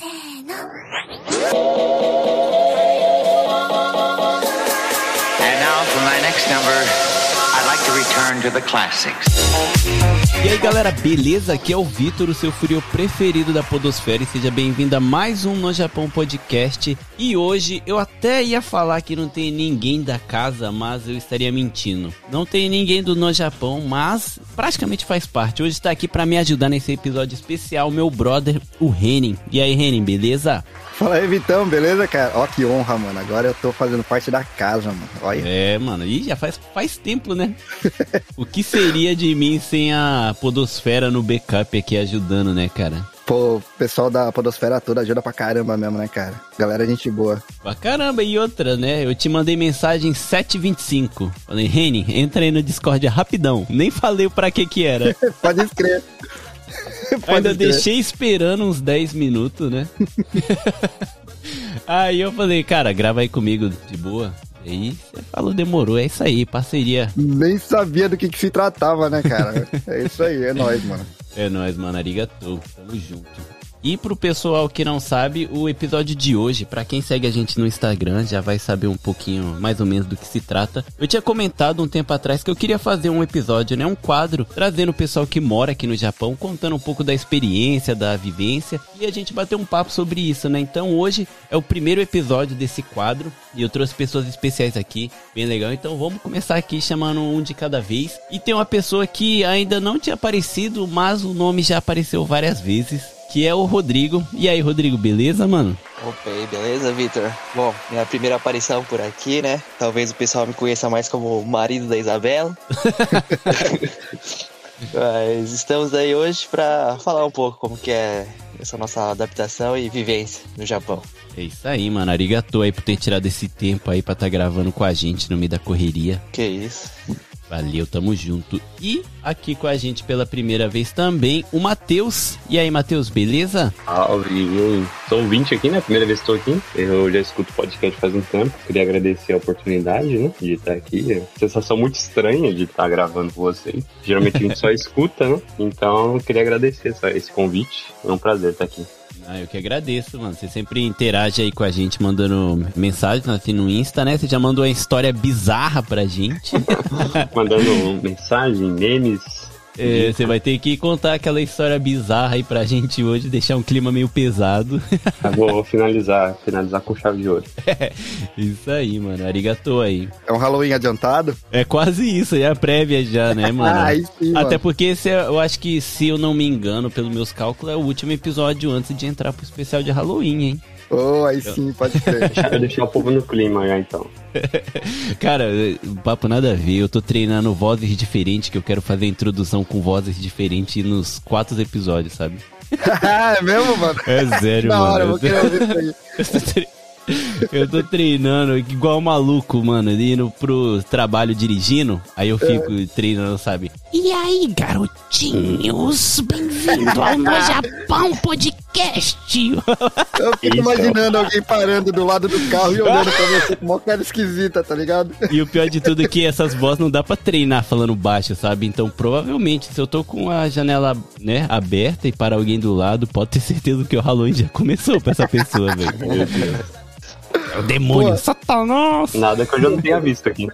せーの。And now for my next number. Return to the classics. E aí galera, beleza? Aqui é o Vitor, o seu furio preferido da Podosfera e seja bem-vindo a mais um No Japão Podcast. E hoje eu até ia falar que não tem ninguém da casa, mas eu estaria mentindo. Não tem ninguém do No Japão, mas praticamente faz parte. Hoje está aqui para me ajudar nesse episódio especial meu brother, o Renin. E aí, Renin, beleza? Fala aí, Vitão, beleza, cara? Ó, que honra, mano. Agora eu tô fazendo parte da casa, mano. Olha. É, mano, e já faz, faz tempo, né? o que seria de mim sem a Podosfera no backup aqui ajudando, né, cara? Pô, o pessoal da Podosfera toda ajuda pra caramba mesmo, né, cara? Galera, gente boa. Pra caramba, e outra, né? Eu te mandei mensagem 725. Falei, Reni, entra aí no Discord rapidão. Nem falei pra que que era. Pode escrever. Ainda deixei esperando uns 10 minutos, né? aí eu falei, cara, grava aí comigo de boa. E aí você falou, demorou, é isso aí, parceria. Nem sabia do que, que se tratava, né, cara? É isso aí, é nóis, mano. É nóis, mano. Arigatou. Tamo junto. E pro pessoal que não sabe, o episódio de hoje, para quem segue a gente no Instagram, já vai saber um pouquinho mais ou menos do que se trata. Eu tinha comentado um tempo atrás que eu queria fazer um episódio, né, um quadro, trazendo o pessoal que mora aqui no Japão, contando um pouco da experiência, da vivência, e a gente bater um papo sobre isso, né? Então hoje é o primeiro episódio desse quadro e eu trouxe pessoas especiais aqui, bem legal. Então vamos começar aqui chamando um de cada vez. E tem uma pessoa que ainda não tinha aparecido, mas o nome já apareceu várias vezes que é o Rodrigo. E aí, Rodrigo, beleza, mano? Opa, aí, beleza, Vitor? Bom, minha primeira aparição por aqui, né? Talvez o pessoal me conheça mais como o marido da Isabela. Mas estamos aí hoje para falar um pouco como que é essa nossa adaptação e vivência no Japão. É isso aí, mano. Arigatou aí por ter tirado esse tempo aí pra estar tá gravando com a gente no meio da correria. Que isso. Valeu, tamo junto. E aqui com a gente pela primeira vez também o Matheus. E aí, Matheus, beleza? Salve, eu sou ouvinte aqui, né? Primeira vez que estou aqui. Eu já escuto podcast faz um tempo. Queria agradecer a oportunidade, né? De estar aqui. É sensação muito estranha de estar gravando com vocês. Geralmente a gente só escuta, né? Então queria agradecer esse convite. É um prazer estar aqui. Ah, eu que agradeço, mano. Você sempre interage aí com a gente, mandando mensagens assim no Insta, né? Você já mandou uma história bizarra pra gente. mandando mensagem, memes, é, você vai ter que contar aquela história bizarra aí pra gente hoje, deixar um clima meio pesado. Eu vou finalizar, finalizar com chave de ouro. É, isso aí, mano. Arigatou aí. É um Halloween adiantado? É quase isso, é a prévia já, né, mano? ah, sim, Até mano. porque esse é, eu acho que, se eu não me engano, pelos meus cálculos, é o último episódio antes de entrar pro especial de Halloween, hein? Oh, aí sim, pode ser. Deixa, deixar o povo no clima já, então. Cara, papo nada a ver. Eu tô treinando vozes diferentes, que eu quero fazer a introdução com vozes diferentes nos quatro episódios, sabe? é mesmo, mano? É sério, mano. Hora, eu vou querer ouvir isso aí. Eu tô treinando igual um maluco, mano, indo pro trabalho dirigindo. Aí eu fico é. treinando, sabe? E aí, garotinhos? Bem-vindo ao No Japão Podcast. Eu fico imaginando alguém parando do lado do carro e olhando pra você com uma cara esquisita, tá ligado? E o pior de tudo é que essas vozes não dá pra treinar falando baixo, sabe? Então, provavelmente, se eu tô com a janela, né, aberta e para alguém do lado, pode ter certeza que o Halloween já começou pra essa pessoa, velho. Meu Deus. É o demônio, Pô, Satanás! Nada que eu já não tenha visto aqui.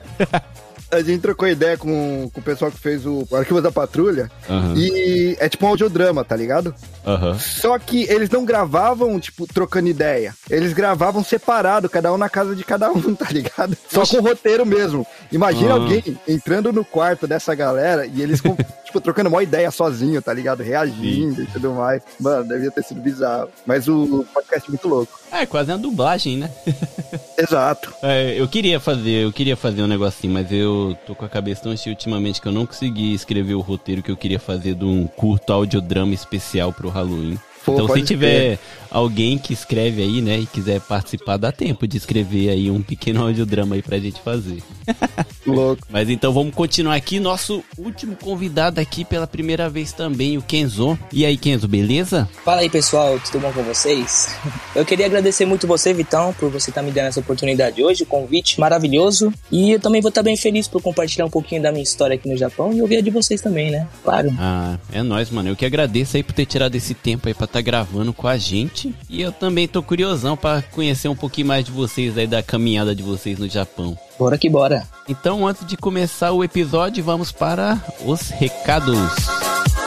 a gente trocou ideia com, com o pessoal que fez o Arquivo da Patrulha. Uhum. E é tipo um audiodrama, tá ligado? Uhum. Só que eles não gravavam, tipo, trocando ideia. Eles gravavam separado, cada um na casa de cada um, tá ligado? Só com o roteiro mesmo. Imagina uhum. alguém entrando no quarto dessa galera e eles, tipo, trocando uma ideia sozinho, tá ligado? Reagindo Sim. e tudo mais. Mano, devia ter sido bizarro. Mas o podcast é muito louco. É, quase uma dublagem, né? Exato. É, eu queria fazer, eu queria fazer um negocinho, mas eu tô com a cabeça tão cheia ultimamente que eu não consegui escrever o roteiro que eu queria fazer de um curto audiodrama especial pro Halloween. Pô, então, se tiver alguém que escreve aí, né, e quiser participar, dá tempo de escrever aí um pequeno audiodrama aí pra gente fazer. Louco. Mas então vamos continuar aqui. Nosso último convidado aqui pela primeira vez também, o Kenzo. E aí, Kenzo, beleza? Fala aí, pessoal, tudo bom com vocês? Eu queria agradecer muito você, Vitão, por você estar tá me dando essa oportunidade hoje, o convite maravilhoso. E eu também vou estar tá bem feliz por compartilhar um pouquinho da minha história aqui no Japão e ouvir a de vocês também, né? Claro. Ah, é nóis, mano. Eu que agradeço aí por ter tirado esse tempo aí pra estar tá gravando com a gente. E eu também tô curiosão para conhecer um pouquinho mais de vocês aí da caminhada de vocês no Japão. Bora que bora. Então, antes de começar o episódio, vamos para os recados. And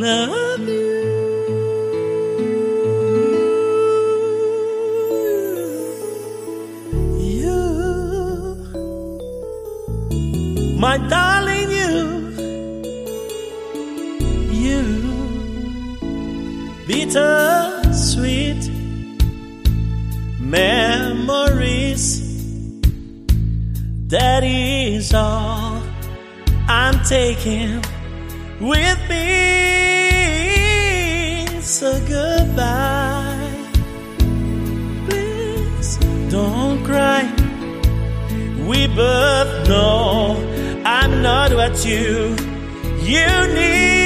love you. You, my darling, you you bitter sweet memories that is all I'm taking with me both know I'm not what you you need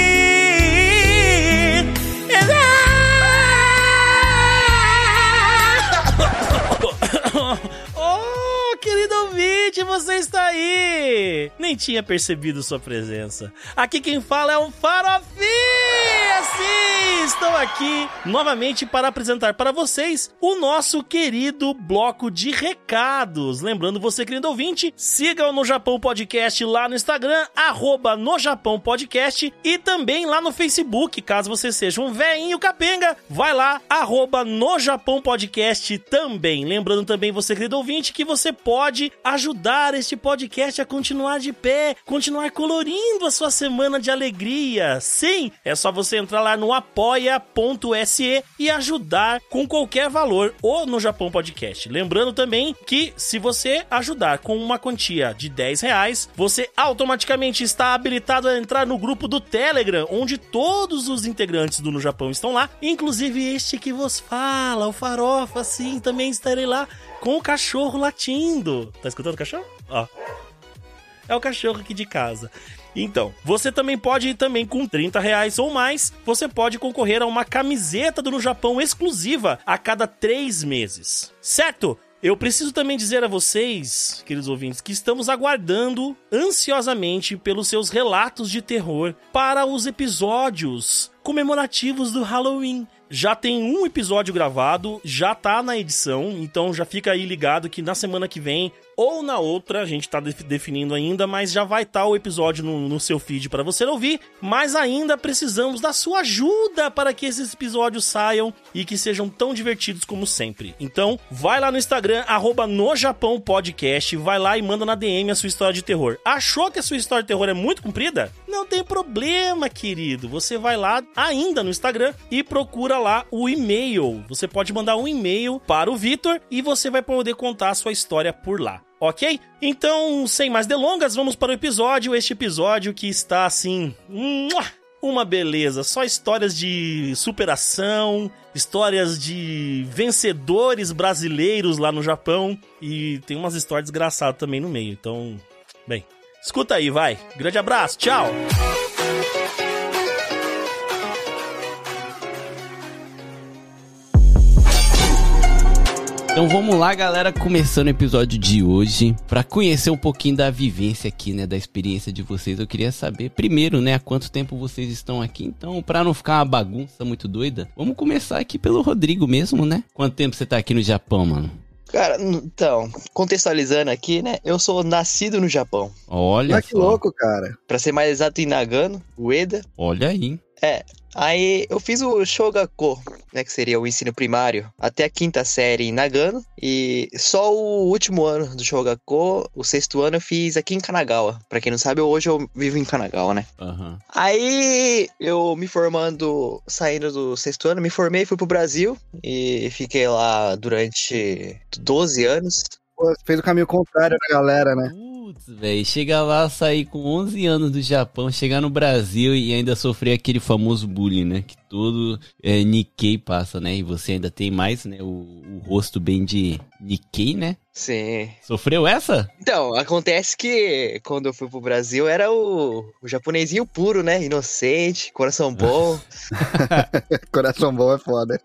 você está aí! Nem tinha percebido sua presença. Aqui quem fala é o Farofinha! Sim, estou aqui novamente para apresentar para vocês o nosso querido bloco de recados. Lembrando você, querido ouvinte, siga o No Japão Podcast lá no Instagram, arroba No Japão Podcast e também lá no Facebook, caso você seja um veinho capenga, vai lá, arroba No Japão Podcast também. Lembrando também você, querido ouvinte, que você pode ajudar este podcast a continuar de pé, continuar colorindo a sua semana de alegria. Sim, é só você entrar lá no apoia.se e ajudar com qualquer valor ou no Japão Podcast. Lembrando também que se você ajudar com uma quantia de 10 reais, você automaticamente está habilitado a entrar no grupo do Telegram, onde todos os integrantes do No Japão estão lá, inclusive este que vos fala, o Farofa, sim, também estarei lá com o cachorro latindo. Tá escutando o cachorro? Ó. É o cachorro aqui de casa. Então, você também pode ir também com 30 reais ou mais, você pode concorrer a uma camiseta do No Japão exclusiva a cada três meses. Certo? Eu preciso também dizer a vocês, queridos ouvintes, que estamos aguardando ansiosamente pelos seus relatos de terror para os episódios comemorativos do Halloween. Já tem um episódio gravado, já tá na edição, então já fica aí ligado que na semana que vem ou na outra, a gente tá def- definindo ainda, mas já vai estar o episódio no, no seu feed para você ouvir. Mas ainda precisamos da sua ajuda para que esses episódios saiam e que sejam tão divertidos como sempre. Então, vai lá no Instagram, arroba no Japão Podcast, vai lá e manda na DM a sua história de terror. Achou que a sua história de terror é muito comprida? Não tem problema, querido. Você vai lá ainda no Instagram e procura lá o e-mail. Você pode mandar um e-mail para o Vitor e você vai poder contar a sua história por lá. Ok? Então, sem mais delongas, vamos para o episódio. Este episódio que está assim. Uma beleza, só histórias de superação, histórias de vencedores brasileiros lá no Japão e tem umas histórias desgraçadas também no meio. Então, bem, escuta aí, vai. Grande abraço, tchau. Então vamos lá, galera, começando o episódio de hoje. Pra conhecer um pouquinho da vivência aqui, né, da experiência de vocês, eu queria saber primeiro, né, há quanto tempo vocês estão aqui. Então, pra não ficar uma bagunça muito doida, vamos começar aqui pelo Rodrigo mesmo, né? Quanto tempo você tá aqui no Japão, mano? Cara, então, contextualizando aqui, né? Eu sou nascido no Japão. Olha Ah, que só. louco, cara. Pra ser mais exato, em Nagano, Ueda. Olha aí. Aí eu fiz o Shogako, né? Que seria o ensino primário, até a quinta série em Nagano. E só o último ano do Shogako, o sexto ano, eu fiz aqui em Kanagawa. Pra quem não sabe, hoje eu vivo em Kanagawa, né? Aham. Aí eu me formando, saindo do sexto ano, me formei, fui pro Brasil e fiquei lá durante 12 anos. Pô, Fez o caminho contrário da galera, né? Putz, velho, chegar lá, sair com 11 anos do Japão, chegar no Brasil e ainda sofrer aquele famoso bullying, né? Que todo é, Nikkei passa, né? E você ainda tem mais, né? O, o rosto bem de Nikkei, né? Sim. Sofreu essa? Então, acontece que quando eu fui pro Brasil era o, o japonesinho puro, né? Inocente, coração bom. Coração bom é foda.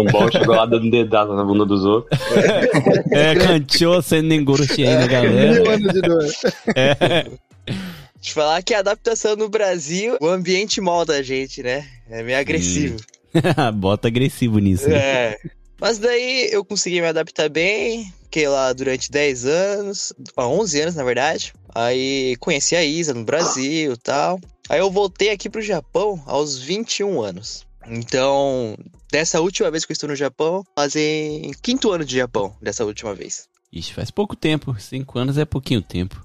Um bom chegou lá dando dedada na bunda dos outros. É, cantou sendo Nengoroshi aí na Mil galera. anos de dor. É. Te falar que a adaptação no Brasil, o ambiente molda a gente, né? É meio agressivo. Bota agressivo nisso. né? É. Mas daí eu consegui me adaptar bem. Fiquei lá durante 10 anos, ah, 11 anos na verdade. Aí conheci a Isa no Brasil e tal. Aí eu voltei aqui pro Japão aos 21 anos. Então, dessa última vez que eu estou no Japão, fazem quinto ano de Japão, dessa última vez. Ixi, faz pouco tempo. Cinco anos é pouquinho tempo.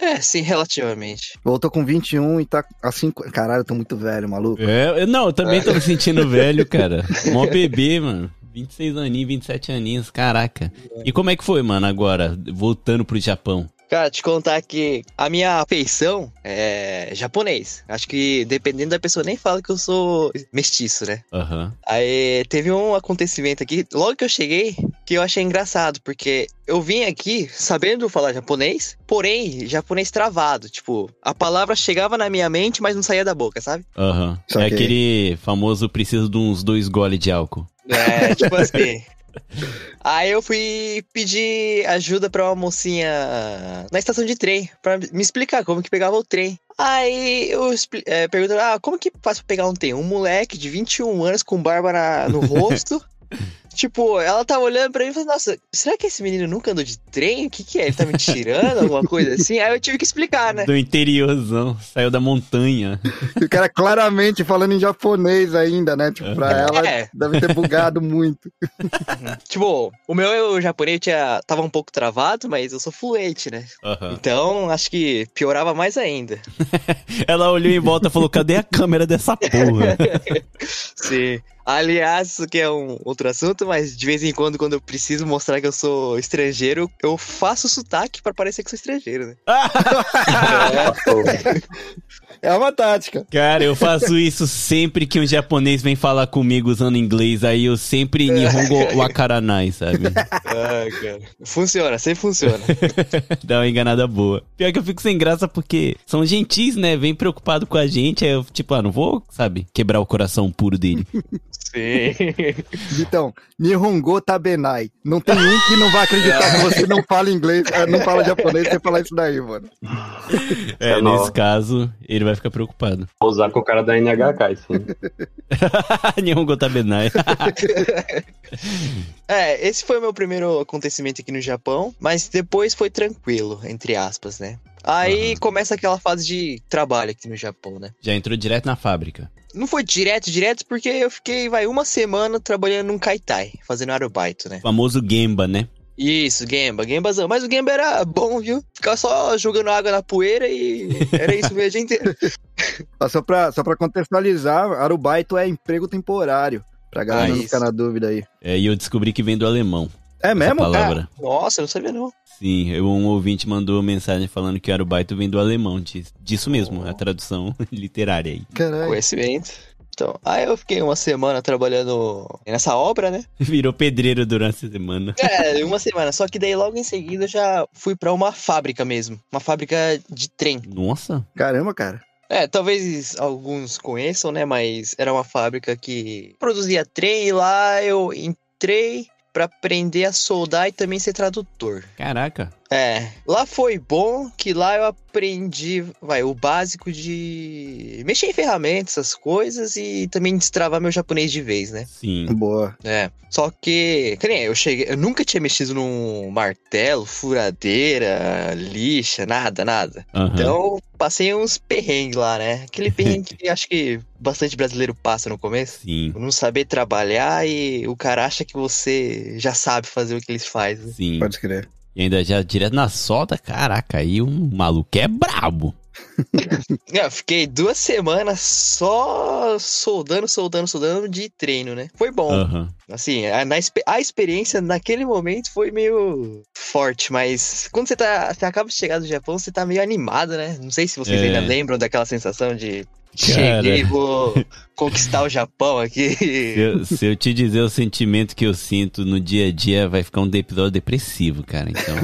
É, sim, relativamente. Voltou com 21 e tá assim. Caralho, eu tô muito velho, maluco. É, eu- não, eu também tô me sentindo velho, cara. Mó bebê, mano. 26 aninhos, 27 aninhos, caraca. E como é que foi, mano, agora, voltando pro Japão? Cara, te contar que a minha afeição é japonês. Acho que dependendo da pessoa nem fala que eu sou mestiço, né? Aham. Aí teve um acontecimento aqui, logo que eu cheguei, que eu achei engraçado, porque eu vim aqui sabendo falar japonês, porém, japonês travado. Tipo, a palavra chegava na minha mente, mas não saía da boca, sabe? Aham. É Saquei. aquele famoso preciso de uns dois goles de álcool. É, tipo assim. Aí eu fui pedir ajuda pra uma mocinha na estação de trem, pra me explicar como que pegava o trem. Aí eu é, pergunto, ah, como que faz pra pegar um trem? Um moleque de 21 anos com barba na- no rosto. tipo, ela tava olhando pra mim e falou, nossa, será que esse menino nunca andou de trem? O que que é? Ele tá me tirando? Alguma coisa assim? Aí eu tive que explicar, né? Do interiorzão, saiu da montanha. E o cara claramente falando em japonês ainda, né? Tipo, pra ela É. deve ter bugado muito. Tipo, o meu eu, japonês tinha, tava um pouco travado, mas eu sou fluente, né? Aham. Então, acho que piorava mais ainda. Ela olhou em volta e falou: cadê a câmera dessa porra? Sim. Aliás, isso aqui é um outro assunto, mas de vez em quando, quando eu preciso mostrar que eu sou estrangeiro, eu faço sotaque pra parecer que sou estrangeiro, né? É uma tática. Cara, eu faço isso sempre que um japonês vem falar comigo usando inglês, aí eu sempre nihongo wakaranai, sabe? Ah, cara. Funciona, sempre funciona. Dá uma enganada boa. Pior que eu fico sem graça porque são gentis, né? Vem preocupado com a gente, aí eu, tipo, ah, não vou, sabe, quebrar o coração puro dele. Sim. Então, Nihongo Tabenai. Não tem um que não vai acreditar que você não fala inglês, eh, não fala japonês, você falar isso daí, mano. É, É nesse caso, ele vai ficar preocupado. Vou usar com o cara da NHK, sim. Nihongo tabenai. É, esse foi o meu primeiro acontecimento aqui no Japão, mas depois foi tranquilo, entre aspas, né? Aí começa aquela fase de trabalho aqui no Japão, né? Já entrou direto na fábrica. Não foi direto, direto, porque eu fiquei, vai, uma semana trabalhando num kaitai, fazendo arubaito, né? O famoso Gemba, né? Isso, Gemba, Gembazão. Mas o Gemba era bom, viu? Ficava só jogando água na poeira e era isso mesmo o dia inteiro. Só pra, só pra contextualizar, arubaito é emprego temporário. Pra galera Ah, não isso. ficar na dúvida aí. É, e eu descobri que vem do alemão. É essa mesmo? palavra. Nossa, eu não sabia não. Sim, eu- um ouvinte mandou mensagem falando que o arubaito vem do alemão. Disso, mesmo, a tradução literária aí. Caralho. Conhecimento. Então, aí eu fiquei uma semana trabalhando nessa obra, né? Virou pedreiro durante a semana. É, uma semana. Só que daí logo em seguida eu já fui pra uma fábrica mesmo. Uma fábrica de trem. Nossa, Caramba, cara. É, talvez alguns conheçam, né? Mas era uma fábrica que produzia trem e lá eu entrei pra aprender a soldar e também ser tradutor. caraca. É, lá foi bom que lá eu aprendi, vai, o básico de mexer em ferramentas, essas coisas e também destravar meu japonês de vez, né? Sim. Boa. É, só que, que nem eu cheguei, eu nunca tinha mexido num martelo, furadeira, lixa, nada, nada. Aham. Então, passei uns perrengues lá, né? Aquele perrengue que acho que bastante brasileiro passa no começo. Sim, Não saber trabalhar e o cara acha que você já sabe fazer o que eles fazem. sim. Pode crer. E ainda já direto na solda, caraca, aí o maluco é brabo. Eu fiquei duas semanas só soldando, soldando, soldando de treino, né? Foi bom. Aham. Assim, a, na a experiência naquele momento foi meio forte, mas quando você tá. Você acaba de chegar do Japão, você tá meio animado, né? Não sei se vocês É. ainda lembram daquela sensação de Cara. cheguei, vou conquistar o Japão aqui. Se eu, se eu te dizer o sentimento que eu sinto no dia a dia, vai ficar um episódio depressivo, cara. Então.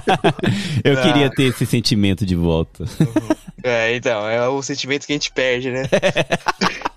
eu queria ter esse sentimento de volta. É, então, é o sentimento que a gente perde, né?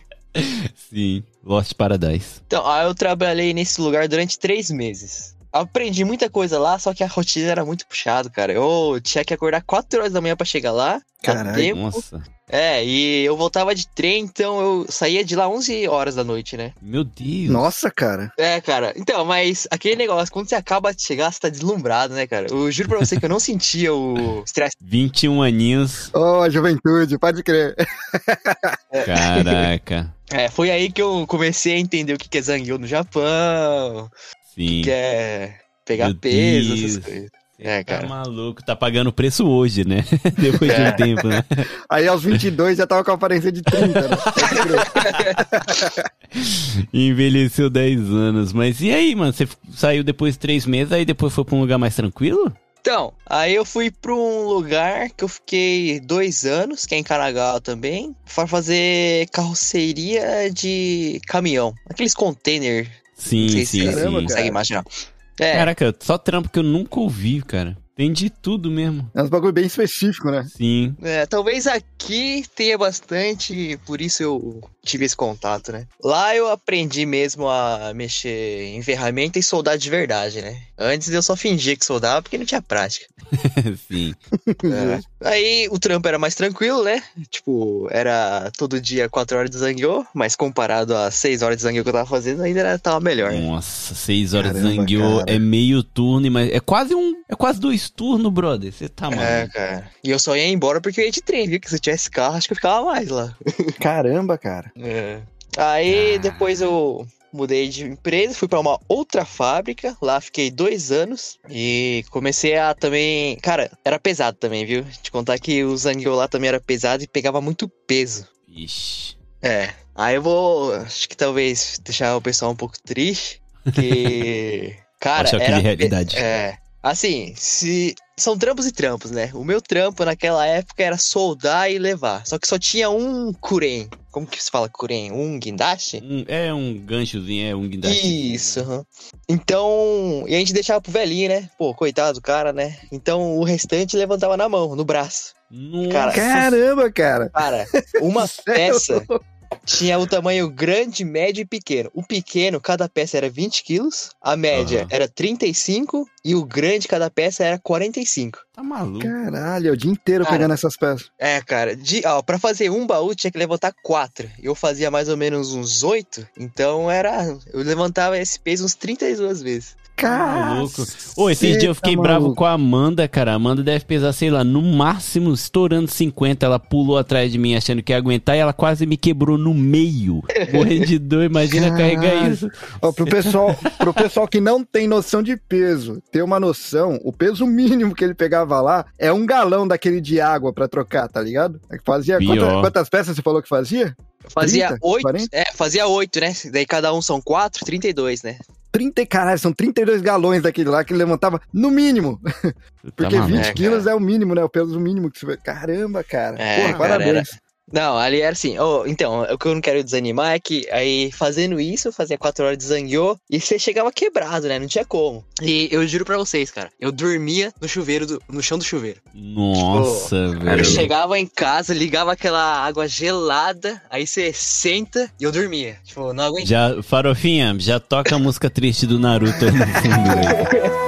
Sim. Lost Paradise. Então, eu trabalhei nesse lugar durante três meses. Aprendi muita coisa lá, só que a rotina era muito puxada, cara. Eu tinha que acordar 4 horas da manhã pra chegar lá. Caralho, tempo. Nossa. É, e eu voltava de trem, então eu saía de lá 11 horas da noite, né? Meu Deus. Nossa, cara. É, cara. Então, mas aquele negócio, quando você acaba de chegar, você tá deslumbrado, né, cara? Eu juro pra você que eu não sentia o estresse. 21 aninhos. Ô, a juventude, pode crer. Caraca. É, foi aí que eu comecei a entender o que que é Zangyo no Japão, Sim. que é pegar Meu peso, Deus. essas coisas. É, Tá cara. maluco, tá pagando preço hoje, né? Depois de É. um tempo, né? Aí aos 22 já tava com a aparência de 30, né? Envelheceu 10 anos. Mas e aí, mano? Você saiu depois de 3 meses, aí depois foi pra um lugar mais tranquilo? Então, aí eu fui pra um lugar que eu fiquei dois anos, que é em Kanagawa também, pra fazer carroceria de caminhão. Aqueles container, Sim, sim, Caramba, sim. cara. consegue imaginar. É, Caraca, só trampo que eu nunca ouvi, cara. Tem de tudo mesmo. É um bagulho bem específico, né? Sim. É, talvez aqui tenha bastante, por isso eu tive esse contato, né? Lá eu aprendi mesmo a mexer em ferramenta e soldar de verdade, né? Antes eu só fingia que soldava porque não tinha prática. sim. É. Aí o trampo era mais tranquilo, né? Tipo, era todo dia 4 horas de zangyo, mas comparado às 6 horas de zangyo que eu tava fazendo, ainda era, tava melhor. né? Nossa, 6 horas de Caramba, Zangyo cara. é meio turno, mas é quase um. É quase dois turnos, brother. Você tá É, maluco. cara. E eu só ia embora porque eu ia de trem, viu? Que se eu tivesse carro, acho que eu ficava mais lá. Caramba, cara. É. Aí Ah. depois eu mudei de empresa, fui pra uma outra fábrica, lá fiquei dois anos e comecei a também. Cara, era pesado também, viu? Te contar que o Zangyo lá também era pesado e pegava muito peso. Ixi. É. Aí eu vou, acho que talvez deixar o pessoal um pouco triste, que. Cara, choque era de realidade. É. Assim, se. São trampos e trampos, né? O meu trampo naquela época era soldar e levar. Só que só tinha um kuren. Como que se fala kuren? Um guindaste? Um- é um ganchozinho, é um guindaste. Isso. Então, e a gente deixava pro velhinho, né? Pô, coitado do cara, né? Então o restante levantava na mão, no braço. Nossa. Cara, Caramba, cara. Cara, uma peça tinha o tamanho grande, médio e pequeno. O pequeno, cada peça era 20 quilos, a média Aham. era 35 e o grande, cada peça era 45. Tá maluco. Caralho, é o dia inteiro Cara. pegando essas peças. É, cara, de, ó, pra fazer um baú tinha que levantar quatro. Eu fazia mais ou menos uns oito, então era. Eu levantava esse peso uns 32 vezes. Tá maluco. Ô, esses dias eu fiquei bravo maluco. com a Amanda, cara. A Amanda deve pesar, sei lá, no máximo estourando 50. Ela pulou atrás de mim achando que ia aguentar e ela quase me quebrou no meio. Morrendo de dor, imagina Caralho. carregar isso. Ó, pro, pessoal, pro pessoal que não tem noção de peso, ter uma noção, o peso mínimo que ele pegava lá é um galão daquele de água pra trocar, tá ligado? Fazia Pior. quantas, quantas peças você falou que fazia? Fazia 30, oito. 40? É, fazia oito, né? Daí cada um são quatro, 32, né? 30, caralho, são 32 galões daquele lá que ele levantava no mínimo. Porque tá maluco. 20 É, quilos é o mínimo, né? O peso mínimo que você. Caramba, cara. É, Porra, cara, parabéns. Não, ali era assim. ó, então, o que eu não quero desanimar é que aí fazendo isso, fazia quatro horas de zangyo e você chegava quebrado, né? Não tinha como. E eu juro pra vocês, cara, eu dormia no chuveiro, do- no chão do chuveiro. Nossa, Eu velho. chegava em casa, ligava aquela água gelada, aí você senta e eu dormia. Tipo, não aguentava. Já, Farofinha, já toca a música triste do Naruto aí no fundo.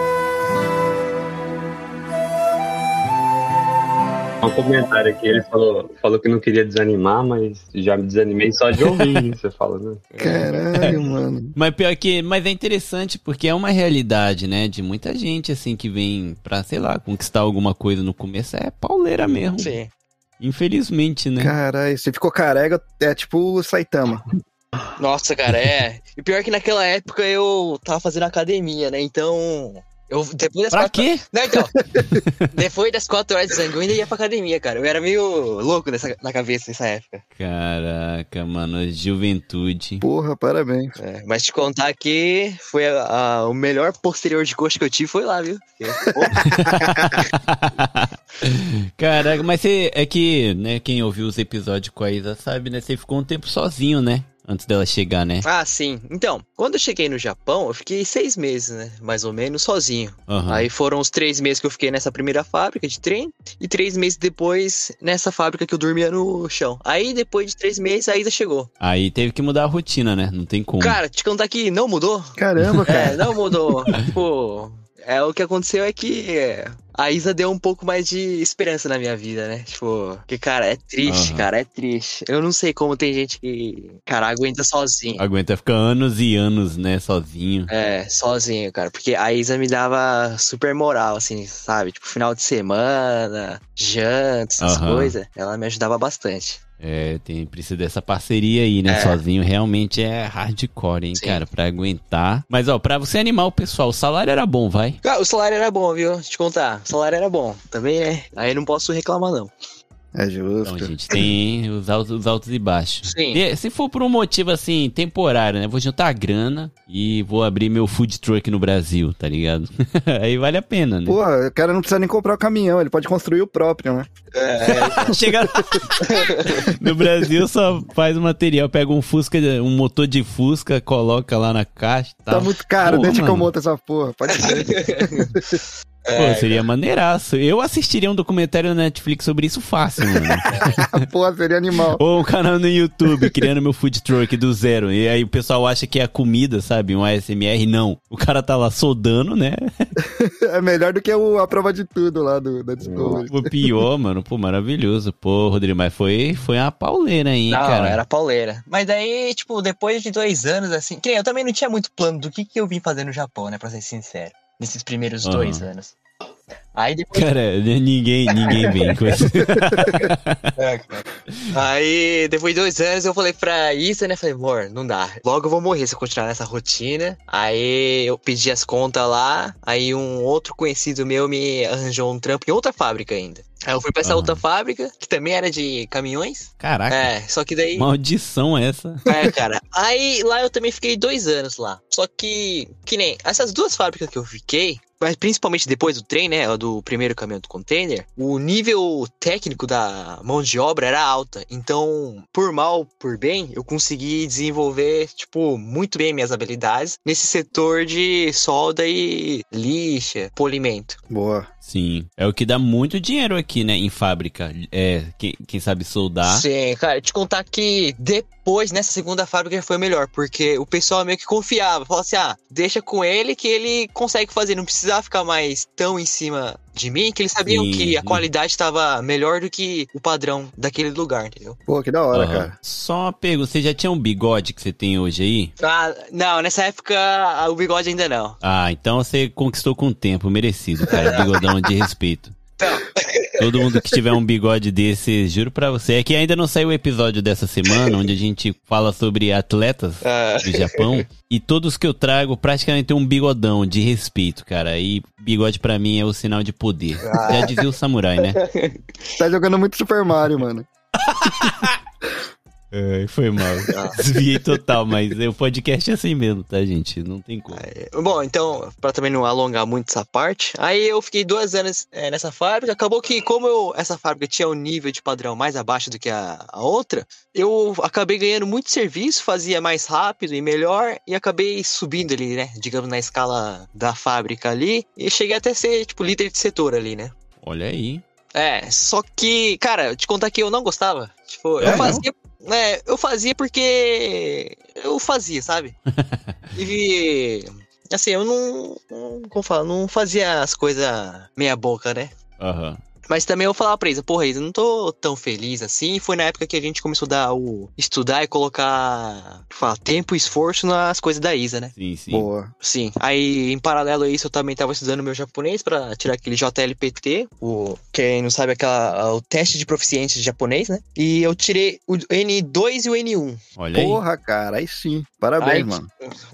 Um comentário aqui, ele falou, falou que não queria desanimar, mas já me desanimei só de ouvir, você fala, né? Caralho, mano. Mas pior que, mas é interessante porque é uma realidade, né, de muita gente assim que vem pra, sei lá, conquistar alguma coisa no começo é pauleira mesmo. Sim. Infelizmente, né? Caralho, você ficou careca, é tipo o Saitama. Nossa, cara, é. E pior que naquela época eu tava fazendo academia, né? Então Eu, depois das Pra quatro... quê? Não, então. depois das quatro horas de sangue, eu ainda ia pra academia, cara. Eu era meio louco nessa, na cabeça nessa época. Caraca, mano, juventude. Porra, parabéns. É, mas te contar que foi a- a- o melhor posterior de coxa que eu tive foi lá, viu? Caraca, mas você é que, né, quem ouviu os episódios com a Isa sabe, né? Você ficou um tempo sozinho, né? Antes dela chegar, né? ah, sim. Então, quando eu cheguei no Japão, eu fiquei seis meses, né? Mais ou menos, sozinho. Aham. Aí foram os três meses que eu fiquei nessa primeira fábrica de trem e três meses depois nessa fábrica que eu dormia no chão. Aí depois de três meses a Isa chegou. Aí teve que mudar a rotina, né? Não tem como. Cara, te contar que não mudou. Caramba, É, cara. não mudou. Pô, é o que aconteceu é que é, a Isa deu um pouco mais de esperança na minha vida, né? Tipo, que cara, é triste, Aham. cara, é triste. Eu não sei como tem gente que, cara, aguenta sozinho. Aguenta ficar anos e anos, né, sozinho. É, sozinho, cara. Porque a Isa me dava super moral, assim, sabe? Tipo, final de semana, janta, essas Aham. coisas. Ela me ajudava bastante. É, tem, precisa dessa parceria aí, né? É. Sozinho realmente é hardcore, hein, Sim. cara, pra aguentar. Mas, ó, pra você animar o pessoal, o salário era bom, vai. Cara, o salário era bom, viu? Deixa eu te contar. O salário era bom. Também é. Aí não posso reclamar, não. É Então, justo. a gente tem os altos, os altos e baixos. Sim. E se for por um motivo, assim, temporário, né? Vou juntar a grana e vou abrir meu food truck no Brasil, tá ligado? aí vale a pena, né? Porra, o cara não precisa nem comprar o caminhão, ele pode construir o próprio, né? Chega no Brasil só faz o material, pega um Fusca, um motor de Fusca, coloca lá na caixa e Tá, tal. muito caro, Pô, deixa que eu mano. monto essa porra. Pode ser. Pô, seria maneiraço. Eu assistiria um documentário na Netflix sobre isso fácil, mano. porra, seria animal. Ou um canal no YouTube criando meu food truck do zero. E aí o pessoal acha que é a comida, sabe? Um ASMR. Não. O cara tá lá soldando, né? É melhor do que o, a prova de tudo lá do, da Discovery. O pior, mano. Pô, maravilhoso. Pô, Rodrigo, mas foi, foi uma pauleira, hein, Não, cara? era pauleira. Mas daí, tipo, depois de dois anos, assim. Que nem eu também não tinha muito plano do que, que eu vim fazer no Japão, né? Pra ser sincero. Nesses primeiros Aham. dois anos. Aí depois. Cara, ninguém, ninguém vem com isso. Aí, depois de dois anos, eu falei pra Isa, né? Falei, amor, não dá. Logo eu vou morrer se eu continuar nessa rotina. Aí eu pedi as contas lá. Aí um outro conhecido meu me arranjou um trampo em outra fábrica ainda. Aí eu fui pra essa Aham. outra fábrica, que também era de caminhões. Caraca, É, só que daí. maldição essa. É, cara. Aí lá eu também fiquei dois anos lá. Só que, que nem essas duas fábricas que eu fiquei, mas principalmente depois do trem, né? Do primeiro caminhão do container, o nível técnico da mão de obra era alta. Então, por mal, por bem, eu consegui desenvolver, tipo, muito bem minhas habilidades nesse setor de solda e lixa, polimento. Boa. Sim. É o que dá muito dinheiro aqui, né? Em fábrica. É, quem, quem sabe soldar. Sim, cara, te contar que depois, nessa segunda fábrica, foi melhor, porque o pessoal meio que confiava. Falava assim, ah, deixa com ele que ele consegue fazer, não precisava ficar mais tão em cima de mim, que eles sabiam Sim. que a qualidade estava melhor do que o padrão daquele lugar, entendeu? Pô, que da hora, Aham. cara. Só uma pergunta, você já tinha um bigode que você tem hoje aí? Ah, não, nessa época ah, o bigode ainda não. Ah, então você conquistou com o tempo, merecido, cara. Bigodão de respeito. Todo mundo que tiver um bigode desse, juro pra você. É que ainda não saiu o episódio dessa semana, onde a gente fala sobre atletas Ah, do Japão. E todos que eu trago praticamente tem um bigodão de respeito, cara. E bigode pra mim é o sinal de poder. Já dizia o samurai, né? Tá jogando muito Super Mario, mano. Ai, foi mal. Desviei total, mas o podcast é assim mesmo, tá, gente? Não tem como. Bom, então, pra também não alongar muito essa parte, aí eu fiquei dois anos eh, nessa fábrica. Acabou que, como eu, essa fábrica tinha um nível de padrão mais abaixo do que a, a outra, eu acabei ganhando muito serviço, fazia mais rápido e melhor, e acabei subindo ali, né? Digamos, na escala da fábrica ali, e cheguei até ser, tipo, líder de setor ali, né? Olha aí. É, só que, cara, te contar que eu não gostava. Tipo, eu É, fazia. É, eu fazia porque. Eu fazia, sabe? e. Assim, eu não. não como fala, não fazia as coisas meia boca, né? Aham. Mas também eu falava pra Isa, porra, Isa, eu não tô tão feliz assim. Foi na época que a gente começou a dar o. estudar e colocar. Fala, tempo e esforço nas coisas da Isa, né? Sim, sim. Boa. Sim. Aí, em paralelo a isso, eu também tava estudando meu japonês pra tirar aquele JLPT, o quem não sabe aquela o teste de proficiência de japonês, né? E eu tirei o N2 e o N1. Olha aí. Porra, cara, aí sim. Parabéns, Ai, mano.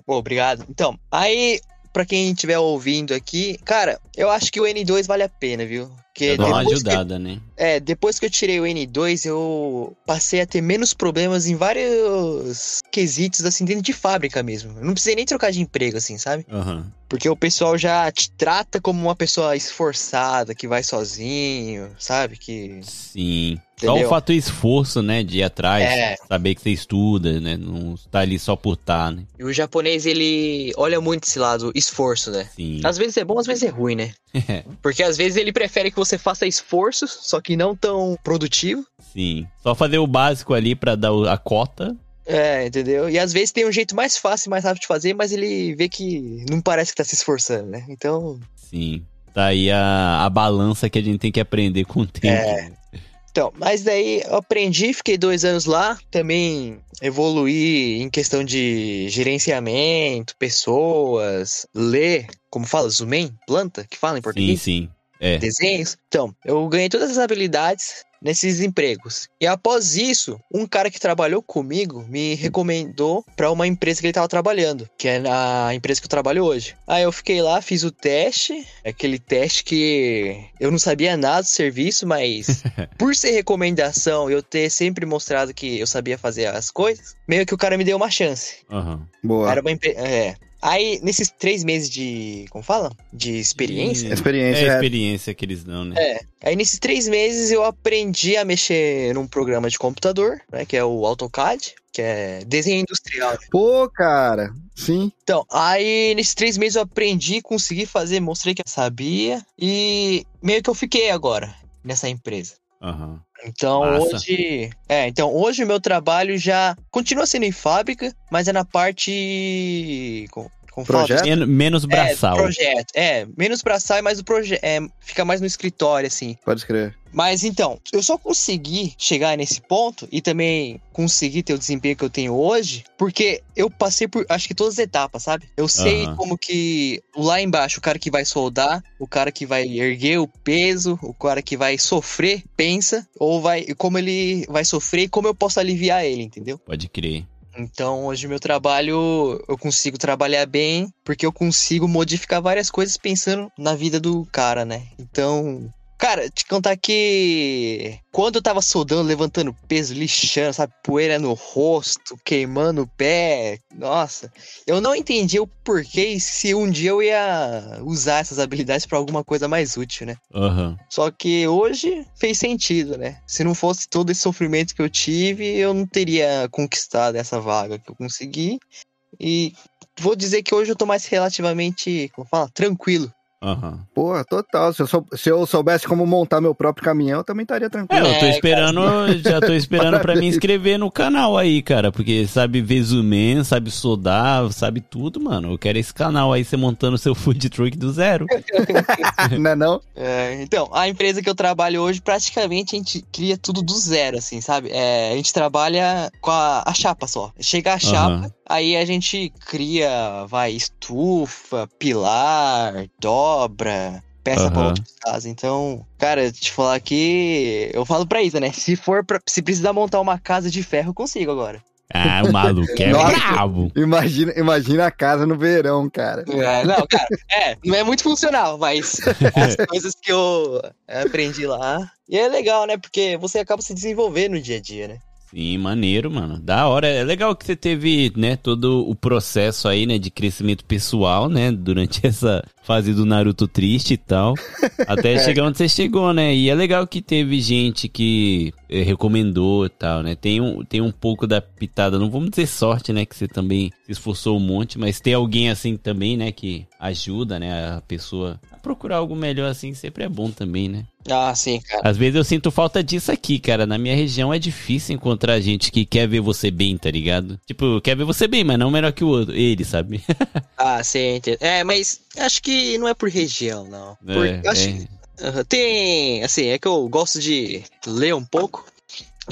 Pô, obrigado. Então, aí pra quem estiver ouvindo aqui, cara, eu acho que o N2 vale a pena, viu? Porque Dá uma depois que- ajudada, né? é, depois que eu tirei o N2, eu passei a ter menos problemas em vários quesitos, assim, dentro de fábrica mesmo. Eu não precisei nem trocar de emprego, assim, sabe? Aham. Porque o pessoal já te trata como uma pessoa esforçada, que vai sozinho, sabe? Que. Sim. Só Entendeu? o fato do esforço, né? De ir atrás, É. saber que você estuda, né? Não tá ali só por tá, né? E o japonês, ele olha muito esse lado esforço, né? Sim. Às vezes é bom, às vezes é ruim, né? Porque às vezes ele prefere que você faça esforços, só que não tão produtivo. Sim. Só fazer o básico ali pra dar a cota. É, entendeu? E às vezes tem um jeito mais fácil e mais rápido de fazer, mas ele vê que não parece que tá se esforçando, né? Então, Sim. Tá aí a, a balança que a gente tem que aprender com o tempo. É. Então, mas daí eu aprendi, fiquei dois anos lá, também evoluí em questão de gerenciamento, pessoas, ler, como fala, zumen, planta, que fala em Sim, português, sim. É. desenhos. Então, eu ganhei todas essas habilidades nesses empregos. E após isso, um cara que trabalhou comigo me recomendou para uma empresa que ele tava trabalhando, que é na empresa que eu trabalho hoje. Aí eu fiquei lá, fiz o teste, aquele teste que eu não sabia nada do serviço, mas por ser recomendação, eu ter sempre mostrado que eu sabia fazer as coisas, meio que o cara me deu uma chance. Aham. Boa. Era uma empresa. É. Aí, nesses três meses de. Como fala? De experiência. Experiência. É a é- experiência que eles dão, né? É. Aí nesses três meses eu aprendi a mexer num programa de computador, né? Que é o AutoCAD, que é desenho industrial. né? Pô, cara. Sim. Então, aí nesses três meses eu aprendi, consegui fazer, mostrei que eu sabia e meio que eu fiquei agora nessa empresa. Aham. Então Massa. hoje. É, então hoje o meu trabalho já continua sendo em fábrica, mas é na parte. Com, Projeto? Men- menos braçal. É, projeto. É, menos braçal e mais o projeto. É, fica mais no escritório, assim. Pode escrever. Mas então, eu só consegui chegar nesse ponto e também conseguir ter o desempenho que eu tenho hoje, porque eu passei por, acho que todas as etapas, sabe? Eu sei Aham. como que lá embaixo, o cara que vai soldar, o cara que vai erguer o peso, o cara que vai sofrer, pensa, ou vai, como ele vai sofrer e como eu posso aliviar ele, entendeu? Pode crer. Então, hoje meu trabalho, eu consigo trabalhar bem, porque eu consigo modificar várias coisas pensando na vida do cara, né? Então, cara, te contar que quando eu tava soldando, levantando peso, lixando, sabe, poeira no rosto, queimando o pé, nossa, eu não entendi o porquê se um dia eu ia usar essas habilidades pra alguma coisa mais útil, né? Aham. Só que hoje fez sentido, né? Se não fosse todo esse sofrimento que eu tive, eu não teria conquistado essa vaga que eu consegui. E vou dizer que hoje eu tô mais relativamente, como fala, tranquilo. Aham. Porra, total. Se eu, sou- se eu soubesse como montar meu próprio caminhão, eu também estaria É, tranquilo. eu tô É, esperando, já tô esperando pra me inscrever no canal aí, cara, porque sabe ver Zumen, sabe soldar, sabe tudo, mano. Eu quero esse canal aí, você montando seu food truck do zero. não é não? É, então, a empresa que eu trabalho hoje, praticamente a gente cria tudo do zero, assim, sabe? É, a gente trabalha com a, a chapa só. Chega a chapa, Aham. Aí a gente cria, vai, estufa, pilar, dobra, peça pra Aham. outras casas. Então, cara, te falar que eu falo pra isso, né? Se for pra, se precisar montar uma casa de ferro, eu consigo agora. Ah, o maluco é Nossa. brabo. Imagina, imagina a casa no verão, cara. É, não, cara, é, não é muito funcional, mas as coisas que eu aprendi lá. E é legal, né? Porque você acaba se desenvolvendo no dia a dia, né? Sim, maneiro, mano. Da hora. É legal que você teve, né, todo o processo aí, né, de crescimento pessoal, né, durante essa fase do Naruto triste e tal, até chegar onde você chegou, né? E é legal que teve gente que eh, recomendou e tal, né? Tem um, tem um pouco da pitada, não vamos dizer sorte, né, que você também se esforçou um monte, mas ter alguém assim também, né, que ajuda, né, a pessoa procurar algo melhor assim, sempre é bom também, né? Ah, sim, cara. Às vezes eu sinto falta disso aqui, cara. Na minha região é difícil encontrar gente que quer ver você bem, tá ligado? Tipo, quer ver você bem, mas não melhor que o outro. Ele, sabe? Ah, sim, entendo. É, mas acho que não é por região, não. Por- É, acho é. Tem, assim, é que eu gosto de ler um pouco.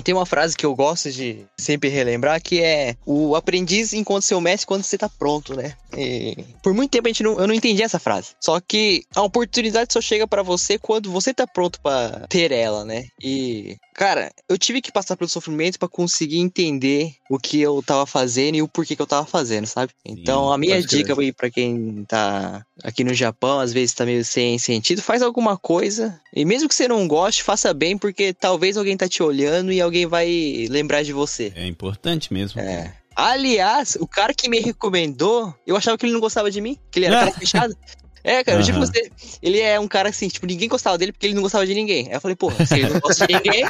Tem uma frase que eu gosto de sempre relembrar que é o aprendiz encontra seu mestre quando você tá pronto, né? E por muito tempo a gente não, eu não entendi essa frase. Só que a oportunidade só chega pra você quando você tá pronto pra ter ela, né? E Cara, eu tive que passar pelo sofrimento pra conseguir entender o que eu tava fazendo e o porquê que eu tava fazendo, sabe? Então, a minha dica aí pra quem tá aqui no Japão, às vezes tá meio sem sentido, faz alguma coisa. E mesmo que você não goste, faça bem, porque talvez alguém tá te olhando e alguém vai lembrar de você. É importante mesmo. É. Aliás, o cara que me recomendou, eu achava que ele não gostava de mim, que ele era cara fechado. É, cara, eu digo você, ele é um cara assim, tipo, ninguém gostava dele porque ele não gostava de ninguém. Aí eu falei, porra, se ele não gosta de ninguém,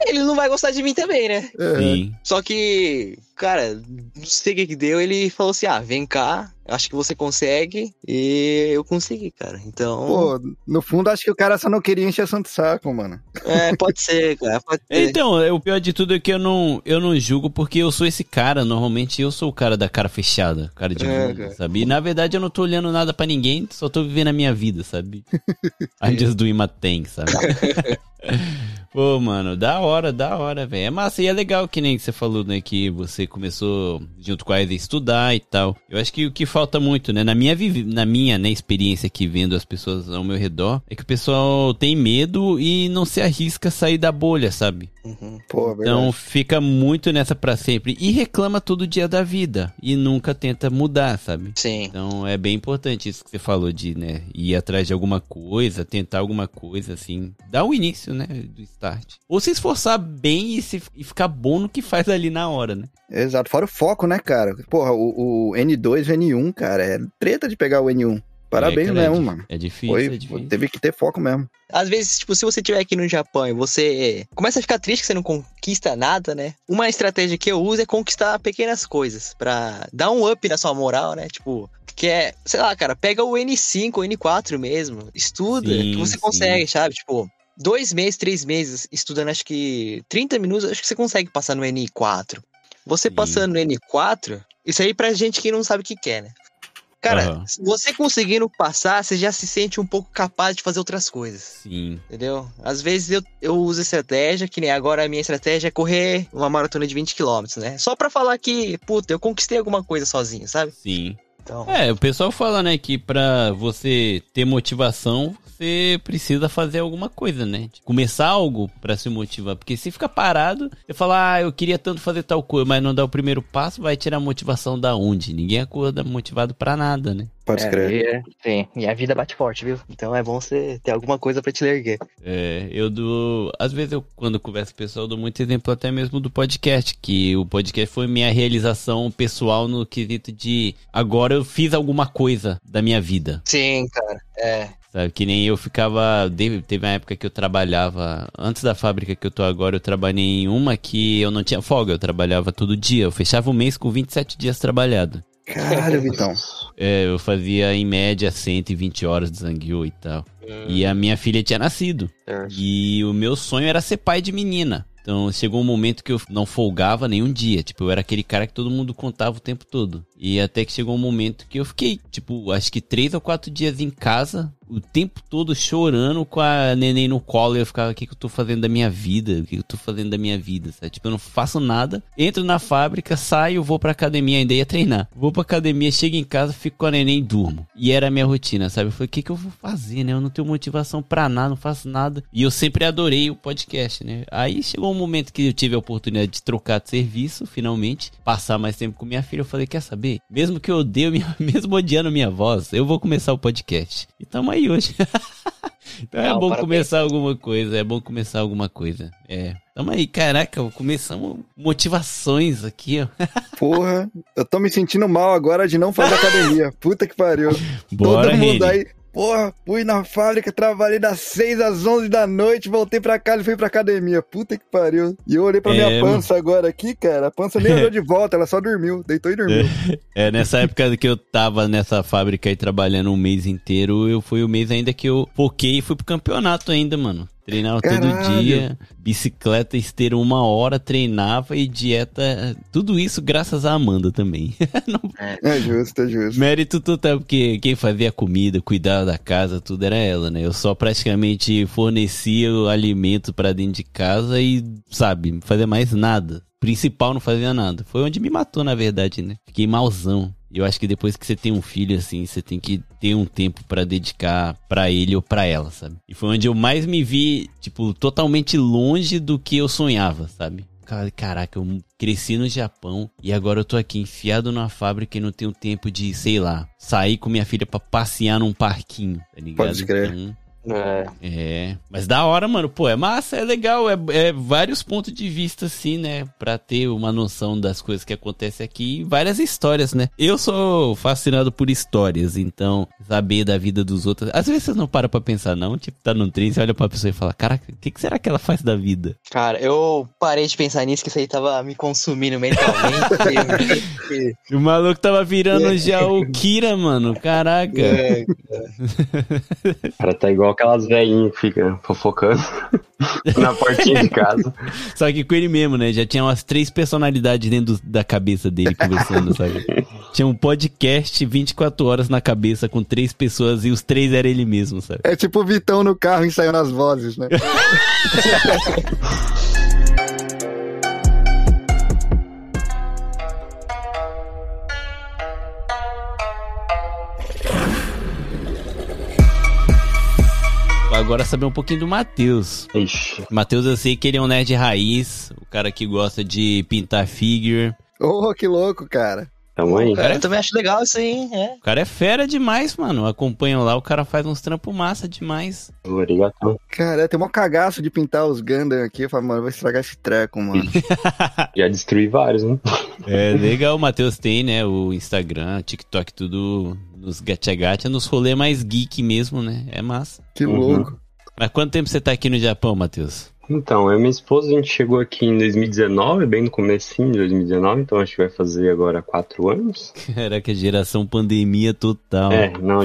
ele não vai gostar de mim também, né? É. Sim. Só que, cara, não sei o que que deu, ele falou assim, ah, vem cá, acho que você consegue, e eu consegui, cara. Então, Pô, no fundo, acho que o cara só não queria encher santo saco, mano. é, pode ser, cara, pode ser. Então, o pior de tudo é que eu não, eu não julgo porque eu sou esse cara. Normalmente eu sou o cara da cara fechada, cara de É, mundo, cara. sabe? E na verdade eu não tô olhando nada pra ninguém, só tô vivendo a minha vida, sabe? I'm just doing my thing, sabe? Pô, mano, da hora, da hora, velho. É massa e é legal que nem você falou, né? Que você começou junto com a Aida a estudar e tal. Eu acho que o que falta muito, né? Na minha, na minha né, experiência aqui vendo as pessoas ao meu redor, é que o pessoal tem medo e não se arrisca a sair da bolha, sabe? Uhum. Pô, verdade. Então fica muito nessa pra sempre. E reclama todo dia da vida. E nunca tenta mudar, sabe? Sim. Então é bem importante isso que você falou de, né, ir atrás de alguma coisa, tentar alguma coisa, assim. Dar o início, né, do start. Ou se esforçar bem e, se, e ficar bom no que faz ali na hora, né? Exato, fora o foco, né, cara? Porra, o, o N2 e o N1, cara, é treta de pegar o N1. Parabéns É, cara, é mesmo, di- mano. É difícil, Foi, é difícil. teve que ter foco mesmo. Às vezes, tipo, se você estiver aqui no Japão e você começa a ficar triste que você não conquista nada, né? Uma estratégia que eu uso é conquistar pequenas coisas pra dar um up na sua moral, né? Tipo, que é, sei lá, cara, pega o N5 ou N4 mesmo, estuda, Sim, que você sim. consegue, sabe? Tipo, dois meses, três meses estudando, acho que 30 minutos, acho que você consegue passar no N4. Você Sim. passando no N4, isso aí pra gente que não sabe o que quer, né? Cara, se você conseguindo passar, você já se sente um pouco capaz de fazer outras coisas. Sim. Entendeu? Às vezes eu, eu uso estratégia, que nem agora a minha estratégia é correr uma maratona de 20 km, né? Só pra falar que, puta, eu conquistei alguma coisa sozinho, sabe? Sim. Então, É, o pessoal fala, né, que pra você ter motivação, você precisa fazer alguma coisa, né? Começar algo pra se motivar. Porque se fica parado, você fala, ah, eu queria tanto fazer tal coisa, mas não dá o primeiro passo, vai tirar motivação da onde? Ninguém acorda motivado pra nada, né? Pode é, crer. e é- sim, e a vida bate forte, viu? Então é bom você ter alguma coisa pra te erguer. É, eu dou. Às vezes eu, quando converso com o pessoal, eu dou muito exemplo até mesmo do podcast, que o podcast foi minha realização pessoal no quesito de agora eu fiz alguma coisa da minha vida. Sim, cara. É. Sabe, que nem eu ficava. Teve uma época que eu trabalhava. Antes da fábrica que eu tô agora, eu trabalhei em uma que eu não tinha folga, eu trabalhava todo dia. Eu fechava o mês com 27 dias trabalhado. Caralho, Vitão. É, eu fazia em média 120 horas de zangueô e tal. E a minha filha tinha nascido. Certo. E o meu sonho era ser pai de menina. Então chegou um momento que eu não folgava nenhum dia. Tipo, eu era aquele cara que todo mundo contava o tempo todo. E até que chegou um momento que eu fiquei, tipo, acho que três ou quatro dias em casa, o tempo todo chorando com a neném no colo. E eu ficava, o que, que eu tô fazendo da minha vida? O que, que eu tô fazendo da minha vida? Sabe? Tipo, eu não faço nada. Entro na fábrica, saio, vou pra academia, ainda ia treinar. Vou pra academia, chego em casa, fico com a neném e durmo. E era a minha rotina, sabe? Eu falei, o que, que eu vou fazer, né? Eu não tenho motivação pra nada, não faço nada. E eu sempre adorei o podcast, né? Aí chegou um momento que eu tive a oportunidade de trocar de serviço, finalmente, passar mais tempo com minha filha. Eu falei, quer saber? Mesmo que eu odeio, minha, mesmo odiando minha voz, eu vou começar o podcast. E tamo aí hoje. então é Não, bom começar alguma coisa, é bom começar alguma coisa. É. Tamo aí, caraca, começamos motivações aqui, ó. Porra, eu tô me sentindo mal agora de não fazer academia. Puta que pariu. Bora, Todo mundo Reni. aí. Porra, fui na fábrica, trabalhei das 6 às 11 da noite, voltei pra casa e fui pra academia. Puta que pariu. E eu olhei pra É, minha pança agora aqui, cara. A pança nem olhou de volta, ela só dormiu. Deitou e dormiu. É, nessa época que eu tava nessa fábrica aí trabalhando um mês inteiro, eu foi o mês ainda que eu foquei e fui pro campeonato ainda, mano. Treinava todo Caralho. dia, bicicleta, esteira uma hora, treinava e dieta. Tudo isso graças a Amanda também. Não- É justo, é justo. Mérito total, porque quem fazia comida, cuidava da casa, tudo era ela, né? Eu só praticamente fornecia o alimento pra dentro de casa e, sabe, não fazia mais nada. Principal não fazia nada. Foi onde me matou, na verdade, né? Fiquei malzão. Eu acho que depois que você tem um filho assim, você tem que ter um tempo pra dedicar pra ele ou pra ela, sabe? E foi onde eu mais me vi, tipo, totalmente longe do que eu sonhava, sabe? Cara, Caraca, eu cresci no Japão e agora eu tô aqui enfiado numa fábrica e não tenho tempo de, sei lá, sair com minha filha pra passear num parquinho, tá ligado? Pode crer. Então, É. é, mas da hora, mano. Pô, é massa, é legal. É, é vários pontos de vista, assim, né? Pra ter uma noção das coisas que acontecem aqui e várias histórias, né? Eu sou fascinado por histórias, então saber da vida dos outros. Às vezes você não para pra pensar, não. Tipo, tá num trem, você olha pra pessoa e fala: Caraca, o que, que será que ela faz da vida? Cara, eu parei de pensar nisso, que isso aí tava me consumindo mentalmente. o maluco tava virando já o Kira, mano. Caraca. é, O cara tá igual aquelas velhinhas que ficam fofocando na portinha de casa. Só que com ele mesmo, né? Já tinha umas três personalidades dentro do- da cabeça dele conversando, sabe? Tinha um podcast 24 horas na cabeça com três pessoas e os três eram ele mesmo, sabe? É tipo o Vitão no carro ensaiando as vozes, né? Agora saber um pouquinho do Matheus. Matheus, eu sei que ele é um nerd raiz, o cara que gosta de pintar figure. Oh, que louco, cara. Tamo aí. cara, eu também acho legal isso aí, hein? É. O cara é fera demais, mano. Acompanham lá, o cara faz uns trampos massa demais. Obrigatão. Cara, tem um cagaço de pintar os Gundam aqui. Eu falo, mano, vou estragar esse treco, mano. Já destruí vários, né? É legal, o Matheus tem, né? O Instagram, TikTok, tudo nos gacha-gacha, nos rolê mais geek mesmo, né? É massa. Que Uhum. louco. Mas quanto tempo você tá aqui no Japão, Matheus? Então, eu e minha esposa, a gente chegou aqui em 2019, bem no comecinho de 2019, então acho que vai fazer agora quatro anos. Caraca, geração pandemia total. É, não.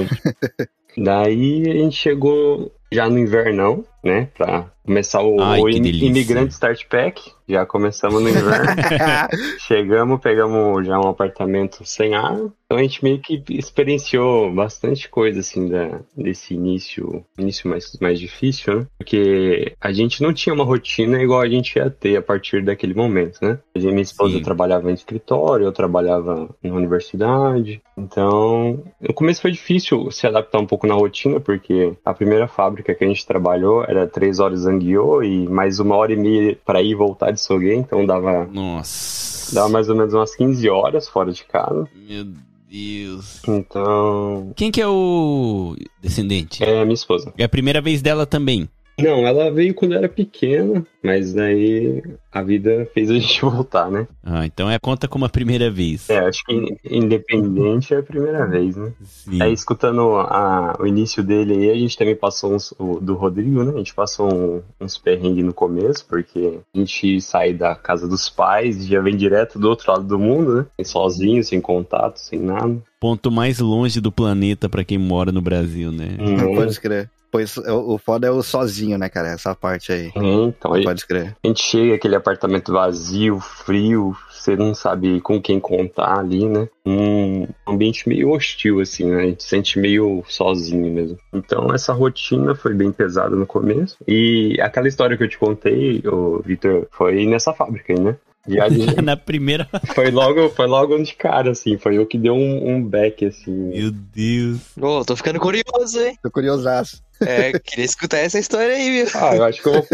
Daí a gente chegou já no invernão, né? Pra começar o, Ai, o. Imigrante Start Pack. Já começamos no inverno. Chegamos, pegamos já um apartamento sem ar. Então a gente meio que experienciou bastante coisa, assim, da, desse início, início mais, mais difícil, né? Porque a gente não tinha uma rotina igual a gente ia ter a partir daquele momento, né? A gente- minha esposa Sim. trabalhava em escritório, eu trabalhava na universidade. Então, no começo foi difícil se adaptar um pouco na rotina, porque a primeira fábrica que a gente trabalhou era três horas em Anguiô e mais uma hora e meia para ir e voltar de Soguê, então dava, Nossa. dava mais ou menos umas 15 horas fora de casa. Meu Deus. Então, Quem que é o descendente? é a minha esposa. É a primeira vez dela também. Não, ela veio quando era pequena, mas daí a vida fez a gente voltar, né? Ah, então é conta como a primeira vez. É, acho que independente é a primeira vez, né? Sim. Aí, escutando a- o início dele aí, a gente também passou uns, o, do Rodrigo, né? A gente passou um- uns perrengues no começo, porque a gente sai da casa dos pais e já vem direto do outro lado do mundo, né? Sozinho, sem contato, sem nada. Ponto mais longe do planeta pra quem mora no Brasil, né? Uhum. Pode escrever. Pois o o foda é o sozinho, né, cara? Essa parte aí. Então, aí Pode escrever. a gente chega aquele apartamento vazio, frio, você não sabe com quem contar ali, né? Um ambiente meio hostil, assim, né? A gente se sente meio sozinho mesmo. Então, essa rotina foi bem pesada no começo. E aquela história que eu te contei, o Victor, foi nessa fábrica aí, né? Já de- Na primeira. foi logo, foi logo de cara, assim, foi eu que deu um, um back, assim. Meu Deus. Ô, tô ficando curioso, hein? Tô curiosaço. É, queria escutar essa história aí, viu? Ah, eu acho que eu vou,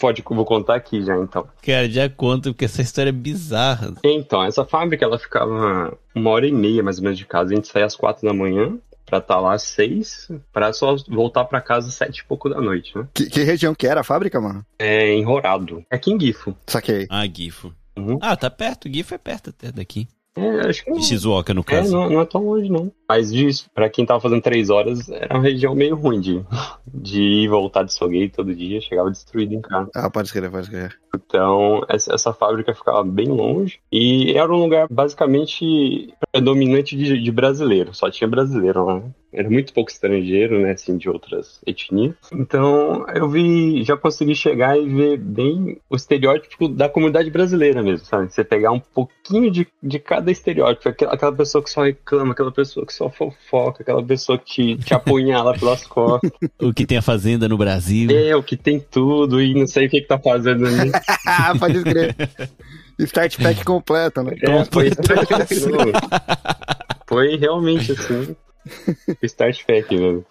pode, eu vou contar aqui já, então. Cara, já conta, porque essa história é bizarra. Então, essa fábrica ela ficava uma hora e meia mais ou menos de casa. A gente saía às quatro da manhã pra estar lá às seis, pra só voltar pra casa às sete e pouco da noite, né? Que, que região que era a fábrica, mano? É em Rorado. É aqui em Gifo. Saquei. Ah, Gifo. Uhum. Ah, tá perto. Gifo é perto até daqui. É, acho que De Shizuoka, no é, caso. não, não é tão longe, não. Mas disso, pra quem tava fazendo três horas, era uma região meio ruim de, de ir e voltar de Soguei todo dia, chegava destruído em casa. Ah, pode escrever, pode escrever. Então, essa, fábrica ficava bem longe e era um lugar basicamente predominante de, de brasileiro, só tinha brasileiro lá. né? era muito pouco estrangeiro, né, assim, de outras etnias. Então, eu vi, já consegui chegar e ver bem o estereótipo da comunidade brasileira mesmo, sabe? Você pegar um pouquinho de, de cada estereótipo, aquela, aquela pessoa que só reclama, aquela pessoa que só fofoca, aquela pessoa que te, te apunhala pelas costas. O que tem a fazenda no Brasil. É, o que tem tudo e não sei o que, que tá fazendo ali. Pode crer. Start pack completo, né? É, foi, foi realmente assim. Start pack, velho.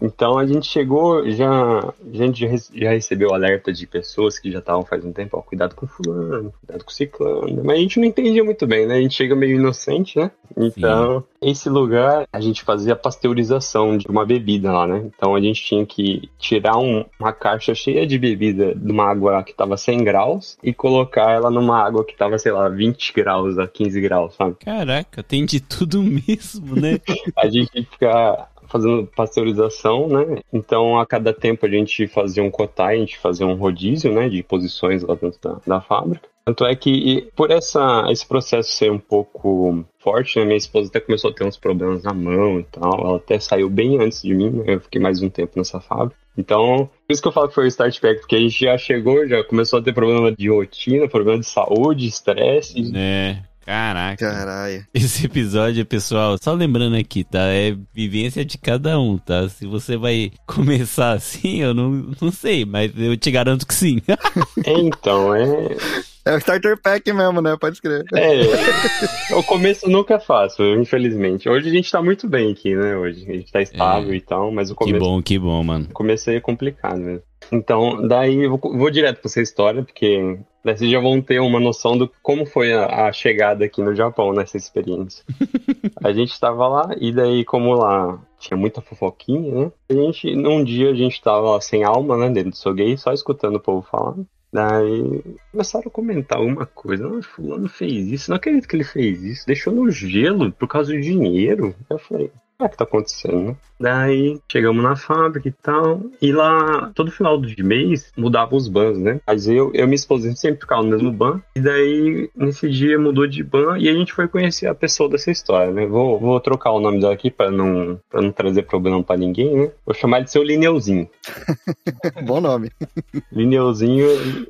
Então a gente chegou, já, a gente já recebeu alerta de pessoas que já estavam faz um tempo, ó, cuidado com fulano, cuidado com ciclano, mas a gente não entendia muito bem, né? A gente chega meio inocente, né? Então, Sim. esse lugar a gente fazia pasteurização de uma bebida lá, né? Então a gente tinha que tirar um, uma caixa cheia de bebida de uma água que tava 100 graus e colocar ela numa água que tava, sei lá, 20 graus a 15 graus, sabe? Caraca, tem de tudo mesmo, né? a gente fica fazendo pasteurização, né? Então, a cada tempo a gente fazia um cotai, a gente fazia um rodízio, né? De posições lá dentro da, da fábrica. Tanto é que, por essa, esse processo ser um pouco forte, né? Minha esposa até começou a ter uns problemas na mão e tal. Ela até saiu bem antes de mim, né? Eu fiquei mais um tempo nessa fábrica. Então, por isso que eu falo que foi o start pack, porque a gente já chegou, já começou a ter problema de rotina, problema de saúde, estresse. É. Caraca. Caralho. Esse episódio, pessoal, só lembrando aqui, tá? É vivência de cada um, tá? Se você vai começar assim, eu não, não sei, mas eu te garanto que sim. então, é. É o starter pack mesmo, né? Pode escrever. É. o começo nunca é fácil, infelizmente. Hoje a gente tá muito bem aqui, né? Hoje a gente tá estável é. e tal, mas o começo. Que bom, que bom, mano. O começo aí é complicado mesmo. Então, daí eu vou, vou direto pra essa história, porque daí vocês já vão ter uma noção do como foi a, a chegada aqui no Japão nessa experiência. a gente estava lá, e daí, como lá tinha muita fofoquinha, né? A gente, num dia a gente tava sem alma, né, dentro do Soguei, só escutando o povo falar. Daí começaram a comentar alguma coisa. Ah, fulano fez isso, não acredito que ele fez isso. Deixou no gelo por causa do dinheiro. Eu falei, o que é tá acontecendo? Daí chegamos na fábrica e tal. E lá, todo final de mês, mudava os bans, né? Mas eu, eu e minha esposa sempre ficava no mesmo ban. E daí, nesse dia, mudou de ban e a gente foi conhecer a pessoa dessa história, né? Vou, vou trocar o nome dela aqui pra não, pra não trazer problema pra ninguém, né? Vou chamar de seu Lineuzinho. Bom nome. Lineuzinho,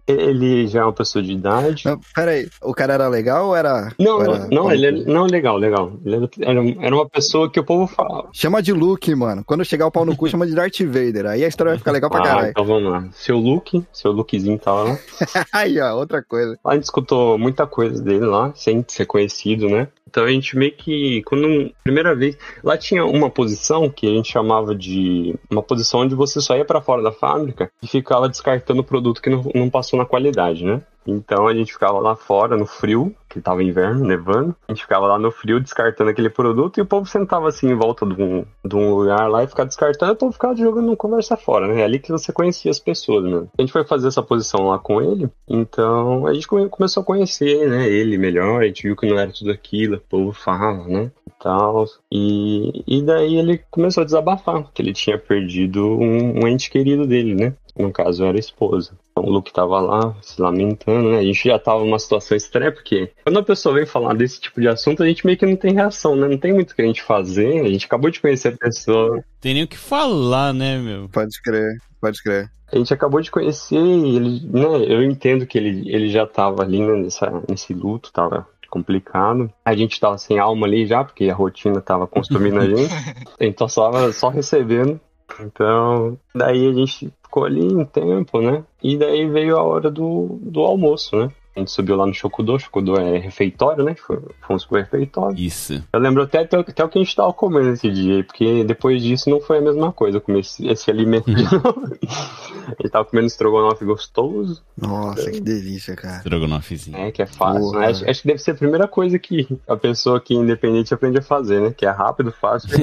ele já é uma pessoa de idade. Não, peraí, o cara era legal ou era. Não, ou era... não, ele é, não, legal, legal. Ele era, era uma pessoa que o povo Chama de Luke, mano. Quando chegar o pau no cu, chama de Darth Vader. Aí a história vai ficar legal pra ah, caralho. Então vamos lá. Seu Luke, seu Lukezinho tava lá. Aí, ó, outra coisa. Lá a gente escutou muita coisa dele lá, sem ser conhecido, né? Então a gente meio que, quando primeira vez, lá tinha uma posição que a gente chamava de uma posição onde você só ia para fora da fábrica e ficava descartando o produto que não, não passou na qualidade, né? Então a gente ficava lá fora no frio, que tava inverno, nevando. A gente ficava lá no frio descartando aquele produto e o povo sentava assim em volta de um, de um lugar lá e ficava descartando o povo ficava jogando conversa fora, né? É ali que você conhecia as pessoas, né? A gente foi fazer essa posição lá com ele, então a gente começou a conhecer, né, ele melhor, a gente viu que não era tudo aquilo, o povo fala, né? E tal. E, e daí ele começou a desabafar, que ele tinha perdido um, um ente querido dele, né? No caso era a esposa. Então, o Luke tava lá se lamentando, né? A gente já tava numa situação estranha, porque quando a pessoa vem falar desse tipo de assunto, a gente meio que não tem reação, né? Não tem muito o que a gente fazer. A gente acabou de conhecer a pessoa. Tem nem o que falar, né, meu? Pode crer, pode crer. A gente acabou de conhecer e ele, né? Eu entendo que ele, ele já tava ali né, nessa, nesse luto, tava complicado. A gente tava sem alma ali já, porque a rotina tava consumindo a gente. Então só, só recebendo. Então, daí a gente ficou ali um tempo, né? E daí veio a hora do, do almoço, né? A gente subiu lá no Shokudo, Shokudo é refeitório, né? Fomos pro refeitório. Isso. Eu lembro até, até, até o que a gente tava comendo esse dia, porque depois disso não foi a mesma coisa. Eu comi esse, esse alimento de novo. a gente tava comendo estrogonofe gostoso. Nossa, é. que delícia, cara. Estrogonofezinho. É, que é fácil, né? Acho, acho, que deve ser a primeira coisa que a pessoa que é independente aprende a fazer, né? Que é rápido, fácil.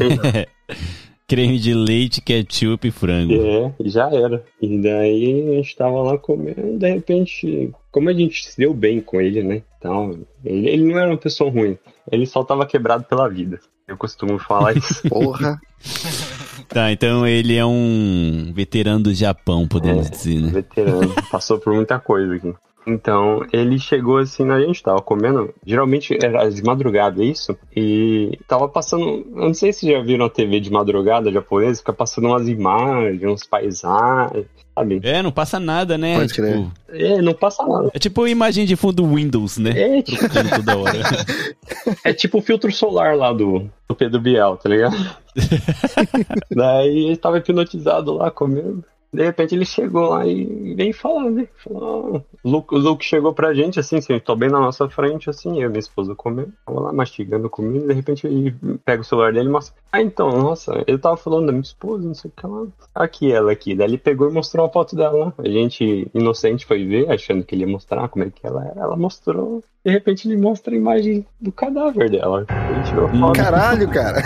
creme de leite, ketchup e frango. É, já era. E daí a gente tava lá comendo, de repente, como a gente se deu bem com ele, né? Então, ele, ele não era uma pessoa ruim, ele só tava quebrado pela vida. Eu costumo falar isso. Porra! Tá, então ele é um veterano do Japão, podemos é, dizer, né? Veterano, passou por muita coisa aqui. Então, ele chegou assim, a gente tava comendo, geralmente era de madrugada isso, e tava passando, eu não sei se já viram a TV de madrugada japonesa, fica passando umas imagens, uns paisagens, sabe? É, não passa nada, né? Pode crer. tipo, É, não passa nada. é tipo uma imagem de fundo Windows, né? É, tipo, toda hora. é tipo o filtro solar lá do, do Pedro Biel, tá ligado? Daí ele tava hipnotizado lá comendo. De repente ele chegou lá e veio falar, né? Falou, ah, o Luke, o Luke chegou pra gente, assim, sentou bem na nossa frente, assim, eu e minha esposa comendo, tava lá mastigando comida, e de repente ele pega o celular dele e mostra. Ah, então, nossa, ele tava falando da minha esposa, não sei o que lá. Aqui ela aqui. Daí ele pegou e mostrou a foto dela. A gente, inocente, foi ver, achando que ele ia mostrar como é que ela era. Ela mostrou. De repente ele mostra a imagem do cadáver dela. Ele tirou foto. Caralho, cara.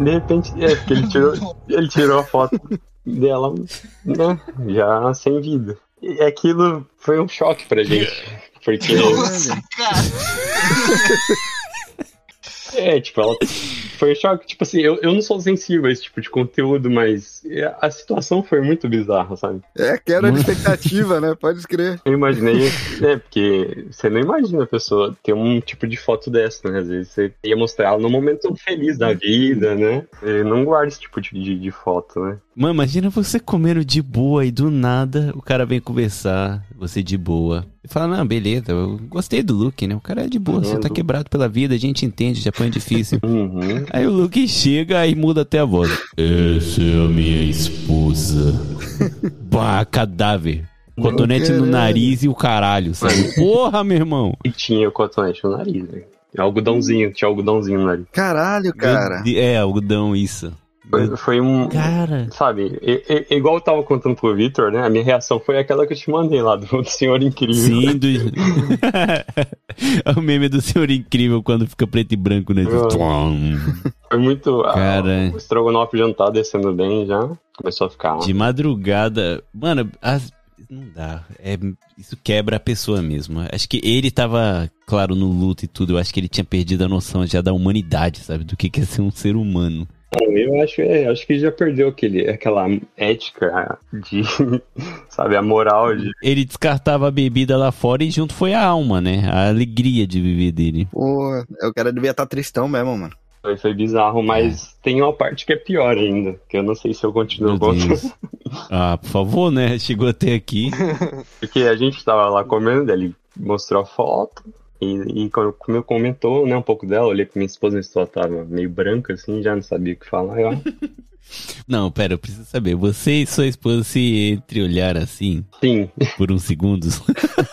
De repente, é, porque ele tirou, ele tirou a foto dela, né, já sem vida. E aquilo foi um choque pra gente. Porque. É, tipo, ela foi um choque. Tipo assim, eu, eu não sou sensível a esse tipo de conteúdo, mas a situação foi muito bizarra, sabe? É, quebra de expectativa, né? Pode escrever. Eu imaginei, é, porque você não imagina a pessoa ter um tipo de foto dessa, né? Às vezes você ia mostrar ela num momento feliz da vida, né? Você não guarda esse tipo de, de, de foto, né? Mano, imagina você comendo de boa e do nada o cara vem conversar, você de boa. E fala, não, beleza, eu gostei do look, né? O cara é de boa, você tá Uhum. quebrado pela vida, a gente entende, Japão é difícil. Uhum. Aí o Luke chega e muda até a voz. Essa é a minha esposa. bah, cadáver. Cotonete no nariz e o caralho, sabe? Porra, meu irmão. E tinha o cotonete no nariz, velho. Algodãozinho, tinha algodãozinho no nariz. Caralho, cara. É, algodão, isso. Foi, foi um. Cara. Sabe, e- e- igual eu tava contando pro Victor, né? A minha reação foi aquela que eu te mandei lá, do Senhor Incrível. Sim, do... o meme do Senhor Incrível quando fica preto e branco, né? Ah. Foi muito. ah, Cara. o estrogonofe tá descendo bem já. Começou a ficar. De madrugada. Mano, as- não dá. É... Isso quebra a pessoa mesmo. Acho que ele tava, claro, no luto e tudo. Eu acho que ele tinha perdido a noção já da humanidade, sabe? Do que que é ser um ser humano. Bom, eu acho, é, acho que já perdeu aquele, aquela ética de. sabe, a moral de. Ele descartava a bebida lá fora e junto foi a alma, né? A alegria de viver dele. Pô, o cara devia estar tristão mesmo, mano. Foi, foi bizarro, mas tem uma parte que é pior ainda. Que eu não sei se eu continuo contando. Ah, por favor, né? Chegou até aqui. Porque a gente tava lá comendo, ele mostrou a foto. E, e como eu comentou, né, um pouco dela, olhei pra minha esposa, minha esposa tava meio branca, assim, já não sabia o que falar. Eu, Não, pera, eu preciso saber. Você e sua esposa se entreolharam assim sim, por uns segundos?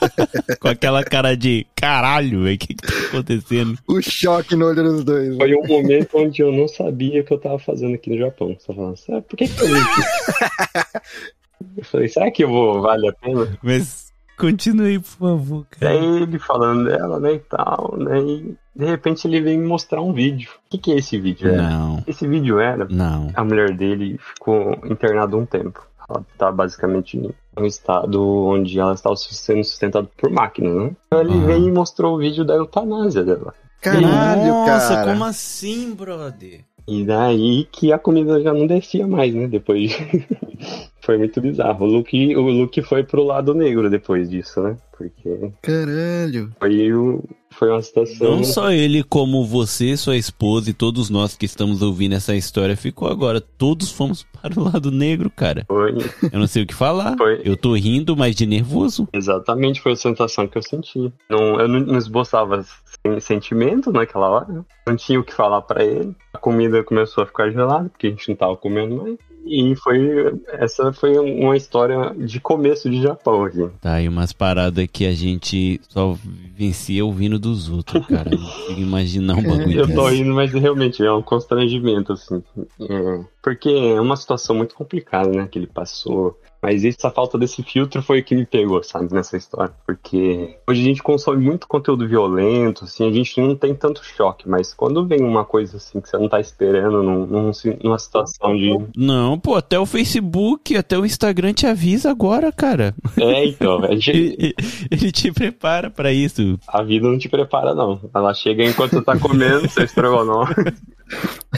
Com aquela cara de caralho, velho. O que, que tá acontecendo? O choque no olho dos dois. né? foi um momento onde eu não sabia o que eu tava fazendo aqui no Japão. Só falando, sabe, por que que eu vim aqui? Eu falei, será que eu vou, vale a pena? Mas continue, por favor, cara. Daí ele falando dela, né, e tal, né, e de repente ele veio me mostrar um vídeo. O que que é esse vídeo? Era? Não, Esse vídeo era não. a mulher dele ficou internada um tempo. Ela tá basicamente em um estado onde ela estava sendo sustentada por máquinas, né? Então ele Aham. veio e mostrou o vídeo da eutanásia dela. Caralho, Nossa, cara. como assim, brother? E daí que a comida já não descia mais, né? Depois de... Foi muito bizarro. O Luke, o Luke foi pro lado negro depois disso, né? Porque Caralho. foi, o- foi uma situação. Não só ele, como você, sua esposa e todos nós que estamos ouvindo essa história ficou agora. Todos fomos para o lado negro, cara. Foi, Eu não sei o que falar. Foi. Eu tô rindo, mas de nervoso. exatamente, foi a sensação que eu senti. Não, eu não, não esboçava sen- sentimento naquela hora. Não tinha o que falar pra ele. A comida começou a ficar gelada, porque a gente não tava comendo mais. E foi. Essa foi uma história de começo de Japão aqui. Tá aí umas paradas que a gente só vencia ouvindo dos outros, cara. Não consigo imaginar um bagulho Eu tô rindo, mas realmente é um constrangimento, assim. É, porque é uma situação muito complicada, né, que ele passou. Mas essa falta desse filtro foi o que me pegou, sabe, nessa história. Porque hoje a gente consome muito conteúdo violento, assim, a gente não tem tanto choque. Mas quando vem uma coisa assim que você não tá esperando num, num- numa situação de. Não, pô, até o Facebook, até o Instagram te avisa agora, cara. É, então, a, gente- Ele, ele te prepara pra isso. a vida não te prepara, não. Ela chega enquanto você tá comendo, você estrogonofe.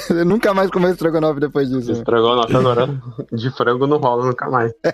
Eu nunca mais comeu estrogonofe depois disso. né? Estrogonofe agora de frango não rola nunca mais.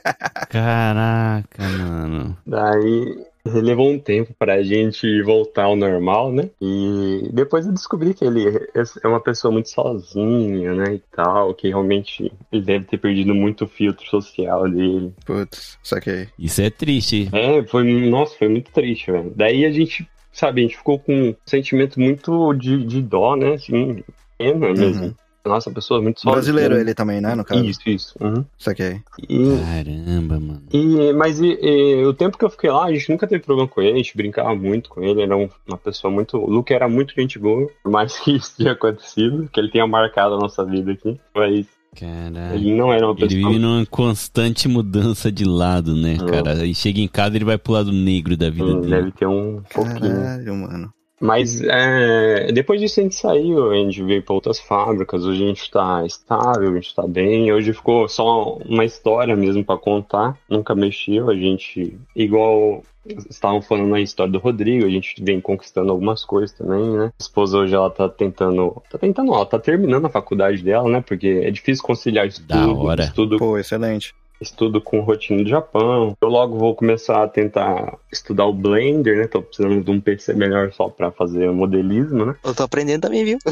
Caraca, mano. Daí, Levou um tempo pra gente voltar ao normal, né? E depois eu descobri que ele é uma pessoa muito sozinha, né? E tal, que realmente ele deve ter perdido muito o filtro social dele. Putz, saquei. Isso é triste. É, foi, nossa, foi muito triste, velho. Daí a gente, sabe, a gente ficou com um sentimento muito de, de dó, né? Assim, pena mesmo. Uhum. Nossa, pessoa muito sozinha. Brasileiro ele também, né, no caso? Isso, isso. Uhum. Saquei. E, Caramba, mano. e, mas e- e o tempo que eu fiquei lá, a gente nunca teve problema com ele, a gente brincava muito com ele, era um- uma pessoa muito. O Luke era muito gente boa, por mais que isso tenha acontecido, que ele tenha marcado a nossa vida aqui. Mas Caralho. ele não era uma Ele pessoa. vive numa constante mudança de lado, né, É. cara? E chega em casa ele vai pro lado negro da vida Hum, dele. Deve ter um pouquinho. Caralho, mano. Mas é, depois disso a gente saiu, a gente veio para outras fábricas, hoje a gente tá estável, a gente tá bem, hoje ficou só uma história mesmo para contar, nunca mexeu, a gente, igual estavam falando na história do Rodrigo, a gente vem conquistando algumas coisas também, né? A esposa hoje ela tá tentando, tá tentando, ela tá terminando a faculdade dela, né? Porque é difícil conciliar estudo, Da hora. estudo Pô, excelente. Estudo com rotina do Japão. Eu logo vou começar a tentar estudar o Blender, né? Tô precisando de um PC melhor só pra fazer modelismo, né? Eu tô aprendendo também, viu?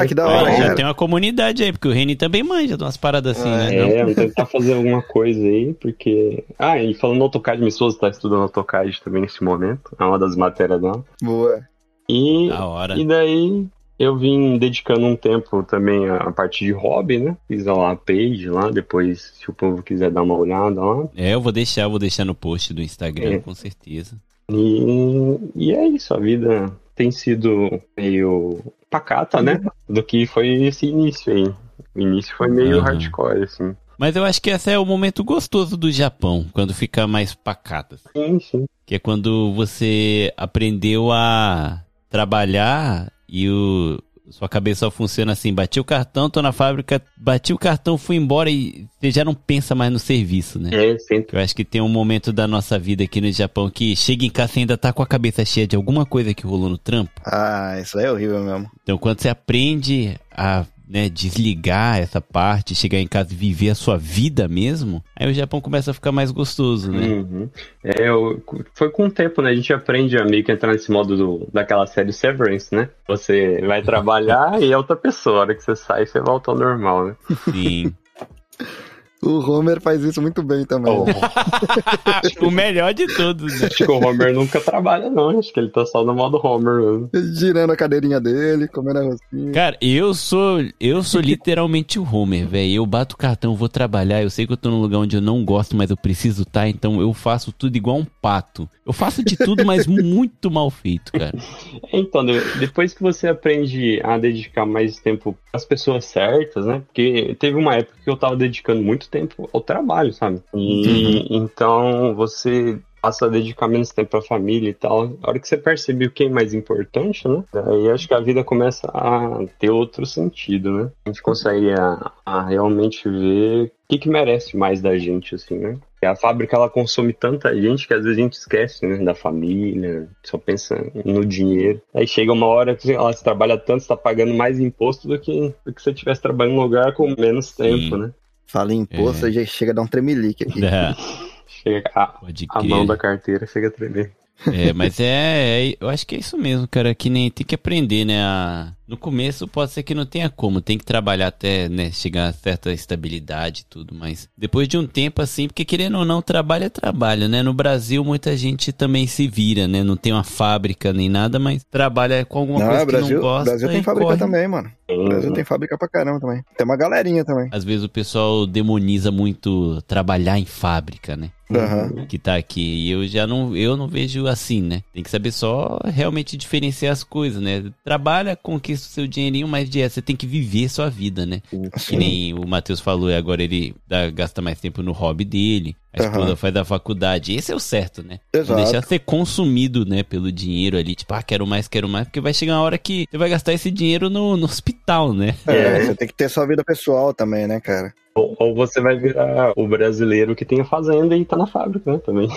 Ah, que da Ó, hora, já tem uma comunidade aí, porque o Reni também manja de umas paradas assim, né? não? É, vou tentar fazer alguma coisa aí, porque. Ah, e falando no AutoCAD, minha esposa tá estudando AutoCAD também nesse momento. É uma das matérias dela. Boa. E, Da hora. e daí eu vim dedicando um tempo também à parte de hobby, né? Fiz lá a page lá, depois, se o povo quiser dar uma olhada lá. É, eu vou deixar, eu vou deixar no post do Instagram, É. com certeza. E, e é isso, a vida tem sido meio pacata, né? Do que foi esse início aí. O início foi meio Uhum. hardcore, assim. Mas eu acho que esse é o momento gostoso do Japão, quando fica mais pacato. assim. Sim, sim. Que é quando você aprendeu a trabalhar e o sua cabeça só funciona assim, bati o cartão, tô na fábrica, bati o cartão, fui embora e você já não pensa mais no serviço, né? É, sempre. Eu acho que tem um momento da nossa vida aqui no Japão que chega em casa e ainda tá com a cabeça cheia de alguma coisa que rolou no trampo. Ah, isso aí é horrível mesmo. Então quando você aprende a né, desligar essa parte, chegar em casa e viver a sua vida mesmo, aí o Japão começa a ficar mais gostoso, né? Uhum. É, eu- foi com o tempo, né? A gente aprende a meio que entrar nesse modo do, daquela série Severance, né? Você vai trabalhar e é outra pessoa. A hora que você sai, você volta ao normal, né? Sim. O Homer faz isso muito bem também. Oh, o melhor de todos, né? acho que o Homer nunca trabalha, não. Acho que ele tá só no modo Homer mesmo. Girando a cadeirinha dele, comendo a rocinha. Cara, eu sou eu sou literalmente o Homer, velho. Eu bato o cartão, vou trabalhar. Eu sei que eu tô num lugar onde eu não gosto, mas eu preciso estar, então eu faço tudo igual um pato. Eu faço de tudo, mas muito mal feito, cara. Então, de- depois que você aprende a dedicar mais tempo às pessoas certas, né? Porque teve uma época que eu tava dedicando muito tempo ao trabalho, sabe? E então você passa a dedicar menos tempo pra família e tal. A hora que você percebe o que é mais importante, né? Aí acho que a vida começa a ter outro sentido, né? A gente consegue a, a realmente ver o que, que merece mais da gente, assim, né? E a fábrica ela consome tanta gente que às vezes a gente esquece, né? Da família, só pensa no dinheiro. Aí chega uma hora que ela se trabalha tanto, você tá pagando mais imposto do que, do que se você estivesse trabalhando num lugar com menos tempo, né? Fala em imposto, É. aí já chega a dar um tremelique aqui. É, Chega a, pode a mão da carteira chega a tremer. É, mas é, é- Eu acho que é isso mesmo, cara. Que nem tem que aprender, né? a- No começo pode ser que não tenha como, tem que trabalhar até, né, chegar a certa estabilidade e tudo, mas depois de um tempo assim, porque querendo ou não, trabalho é trabalho, né? No Brasil muita gente também se vira, né? Não tem uma fábrica nem nada, mas trabalha com alguma Não, coisa Brasil, que não gosta. Brasil tem fábrica corre. também, mano. O Brasil tem fábrica pra caramba também. Tem uma galerinha também. Às vezes o pessoal demoniza muito trabalhar em fábrica, né? Aham. que tá aqui. E eu já não, eu não vejo assim, né? Tem que saber só realmente diferenciar as coisas, né? Trabalha, conquista o seu dinheirinho, mas de você tem que viver sua vida, né? Que nem o Matheus falou, e agora ele dá- gasta mais tempo no hobby dele. A esposa Aham. faz a faculdade. Esse é o certo, né? Não Exato. deixar ser consumido, né, pelo dinheiro ali. Tipo, ah, quero mais, quero mais. Porque vai chegar uma hora que você vai gastar esse dinheiro no, no hospital, né? É, você tem que ter sua vida pessoal também, né, cara? Ou, ou você vai virar o brasileiro que tem a fazenda e tá na fábrica, né? Também.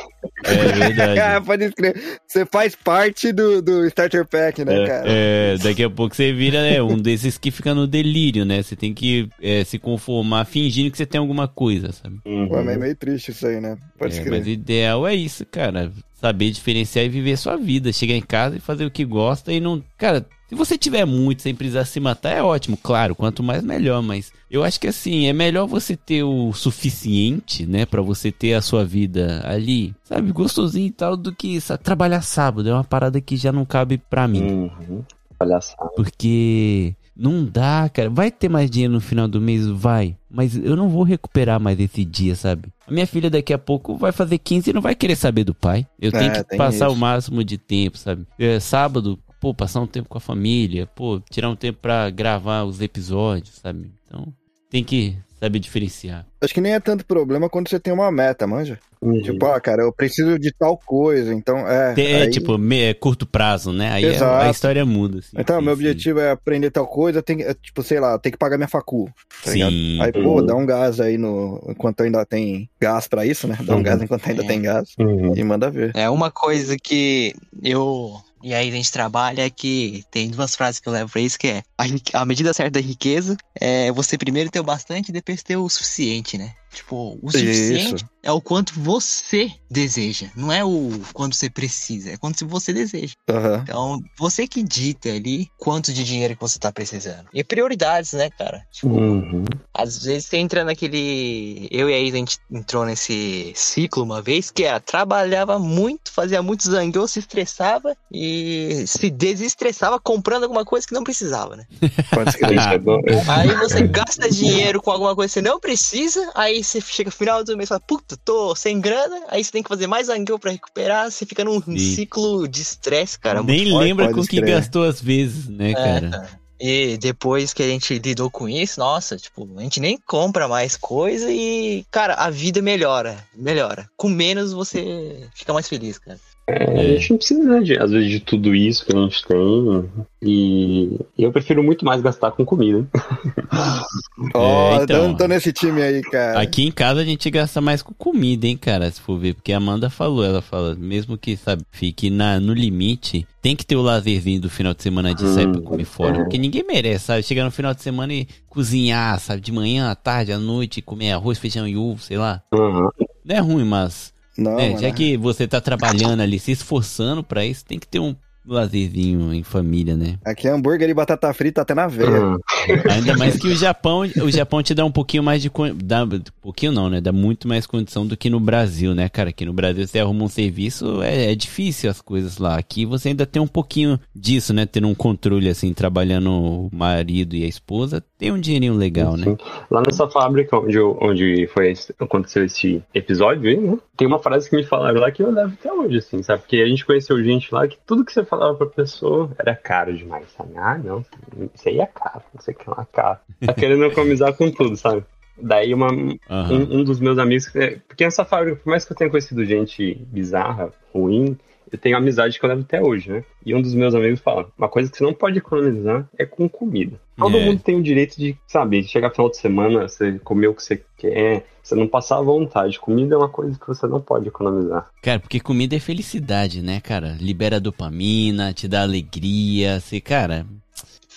É verdade. Ah, pode escrever. Você faz parte do, do Starter Pack, né, cara? É, daqui a pouco você vira né, um desses que fica no delírio, né? Você tem que é, se conformar fingindo que você tem alguma coisa, sabe? Uhum. Pô, é meio triste isso aí. né? Pode É, crer. mas o ideal é isso, cara. Saber diferenciar e viver sua vida. Chegar em casa e fazer o que gosta e não. Cara, se você tiver muito sem precisar se matar, é ótimo, claro. Quanto mais, melhor. Mas eu acho que assim, é melhor você ter o suficiente, né? Pra você ter a sua vida ali, sabe, gostosinho e tal, do que sabe, trabalhar sábado. É uma parada que já não cabe pra mim. Uhum. Palhaçada. Porque não dá, cara. Vai ter mais dinheiro no final do mês? Vai. Mas eu não vou recuperar mais esse dia, sabe? A minha filha daqui a pouco vai fazer 15 e não vai querer saber do pai. Eu tenho É, que tem passar isso. o máximo de tempo, sabe? É, sábado, pô, passar um tempo com a família, pô, tirar um tempo pra gravar os episódios, sabe? Então, tem que saber diferenciar. Acho que nem é tanto problema quando você tem uma meta, manja. Uhum. Tipo, ah, cara, eu preciso de tal coisa, então é. É, aí- tipo, me- é curto prazo, né? Aí é- a história muda, assim. Então, Sim, meu sim. objetivo é aprender tal coisa, tem, é, tipo, sei lá, tem que pagar minha facu. Tá ligado? Sim. Aí, pô, dá um gás aí no. Enquanto ainda tem gás pra isso, né? Dá um Uhum. gás enquanto ainda É. tem gás. Uhum. E manda ver. É uma coisa que eu e aí a gente trabalha que tem duas frases que eu levo pra isso que é a, a medida certa da riqueza é você primeiro ter o bastante e depois ter o suficiente, né? Tipo, o suficiente Isso. é o quanto você deseja, não é o quanto você precisa, é quanto você deseja. Aham. Então, você que dita ali quanto de dinheiro que você tá precisando. E prioridades, né, cara? Tipo, Uhum. às vezes você entra naquele. Eu e a Isa, a gente entrou nesse ciclo uma vez que era trabalhava muito, fazia muito zangueu, se estressava e se desestressava comprando alguma coisa que não precisava, né? Pode escrever. É bom. Aí você gasta dinheiro com alguma coisa que você não precisa, aí você chega no final do mês e fala, puta, tô sem grana, aí você tem que fazer mais zangueu pra recuperar, você fica num Sim. ciclo de estresse, cara. Nem forte. lembra com que escrever. gastou às vezes, né, É, cara. E depois que a gente lidou com isso, nossa, tipo, a gente nem compra mais coisa e, cara, a vida melhora. Melhora. Com menos você fica mais feliz, cara. É, a gente não precisa, né, de, às vezes, de tudo isso que a gente tem. E eu prefiro muito mais gastar com comida. Ó, É, então. tô, nesse time aí, cara. Aqui em casa a gente gasta mais com comida, hein, cara, se for ver. Porque a Amanda falou, ela fala, mesmo que, sabe, fique na, no limite, tem que ter o lazerzinho do final de semana de sair pra Hum, comer fora. é. Porque ninguém merece, sabe? Chegar no final de semana e cozinhar, sabe? De manhã, à tarde, à noite, comer arroz, feijão e ovo, sei lá. Uhum. Não é ruim, mas, Não, né, já que você tá trabalhando ali, se esforçando pra isso, tem que ter um lazerzinho em família, né? Aqui é hambúrguer e batata frita até na veia. Uhum. Ainda mais que o Japão, o Japão te dá um pouquinho mais de con- dá um pouquinho não, né? Dá muito mais condição do que no Brasil, né, cara? Aqui no Brasil você arruma um serviço, é, é difícil as coisas lá. Aqui você ainda tem um pouquinho disso, né? Tendo um controle assim, trabalhando o marido e a esposa, tem um dinheirinho legal, né? Sim. Lá nessa fábrica onde, eu- onde foi aconteceu esse episódio aí, né? Tem uma frase que me falaram lá que eu levo até hoje, assim, sabe? Porque a gente conheceu gente lá que tudo que você falava pra pessoa era caro demais, sabe? Ah, não, isso aí é caro, não sei o que lá, caro. Tá querendo economizar com tudo, sabe? Daí uma, Aham. um, um dos meus amigos, é, porque nessa fábrica, por mais que eu tenha conhecido gente bizarra, ruim, eu tenho amizade que eu levo até hoje, né? E um dos meus amigos fala: uma coisa que você não pode economizar é com comida. Todo É. mundo tem o direito de, sabe, chegar final de semana, você comer o que você quer, você não passar à vontade. Comida é uma coisa que você não pode economizar. Cara, porque comida é felicidade, né, cara? Libera dopamina, te dá alegria, você, cara.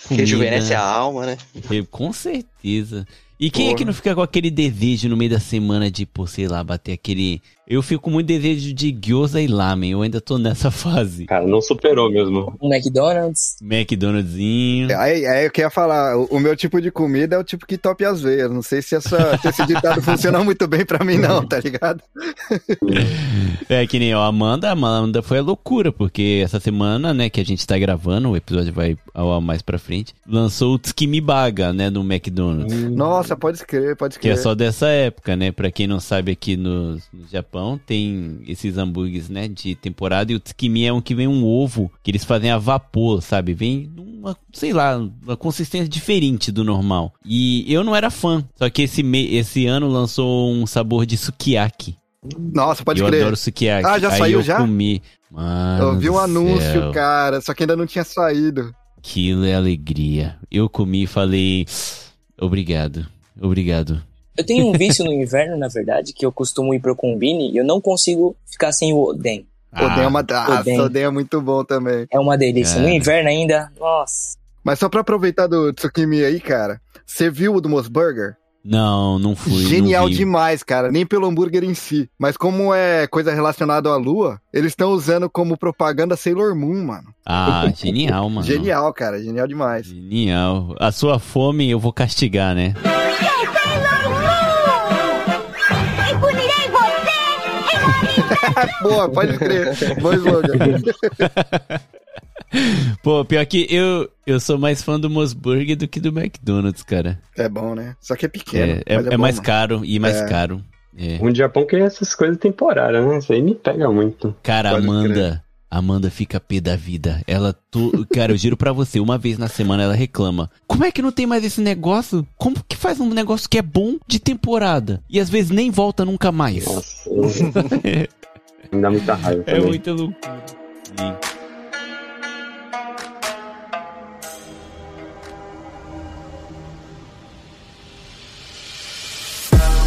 comida- Rejuvenesce a alma, né? Eu- Com certeza. E quem é Porra. que não fica com aquele desejo no meio da semana de, pô, sei lá, bater aquele. Eu fico com muito desejo de gyoza e lamen. Eu ainda tô nessa fase. Cara, não superou mesmo. Um McDonald's. McDonald'zinho. Aí, aí eu queria falar, o, o meu tipo de comida é o tipo que tope as veias. Não sei se, essa, se esse ditado funciona muito bem pra mim, não, tá ligado? É que nem ó, a Amanda, a Amanda foi a loucura, porque essa semana, né, que a gente tá gravando, o episódio vai ao mais pra frente, lançou o Tsukimibaga, né, no McDonald's. Nossa, pode escrever, pode Que é escrever. só dessa época, né? Pra quem não sabe, aqui no, no Japão tem esses hambúrgueres, né? De temporada. E o tsukimi é um que vem um ovo que eles fazem a vapor, sabe? Vem uma, sei lá, uma consistência diferente do normal. E eu não era fã. Só que esse, me- esse ano lançou um sabor de sukiyaki. Nossa, pode eu crer. adoro sukiyaki. Ah, já Aí saiu eu já? comi. Mano Eu vi um anúncio, céu. cara, só que ainda não tinha saído. Aquilo é alegria. Eu comi e falei... Obrigado. Obrigado. Eu tenho um vício no inverno, na verdade, que eu costumo ir pro combine e eu não consigo ficar sem o Oden. Oden é uma... Ah, Oden. Oden é muito bom também. É uma delícia. No Cara. inverno ainda, nossa. Mas só pra aproveitar do Tsukimi aí, cara, você viu o do Mos Burger? Não, não fui. não Genial vi. demais, cara. Nem pelo hambúrguer em si. Mas como é coisa relacionada à lua, eles estão usando como propaganda Sailor Moon, mano. Ah, genial, mano. Genial, cara. Genial demais. Genial. A sua fome eu vou castigar, né? E Boa, pode crer. Bom slogan. Pô, pior que eu, eu sou mais fã do Mosburger do que do McDonald's, cara. É bom, né? Só que é pequeno. É, é, mas é bom, mais mano. caro e mais É. caro. É. Um Japão que é essas coisas temporárias, né? Isso aí me pega muito. Cara, Pode Amanda. Amanda fica pé da vida. Ela, tu, cara, eu juro pra você, uma vez na semana ela reclama. Como é que não tem mais esse negócio? Como que faz um negócio que é bom de temporada? E às vezes nem volta nunca mais. Nossa. me dá muita raiva É também. muita loucura. Sim.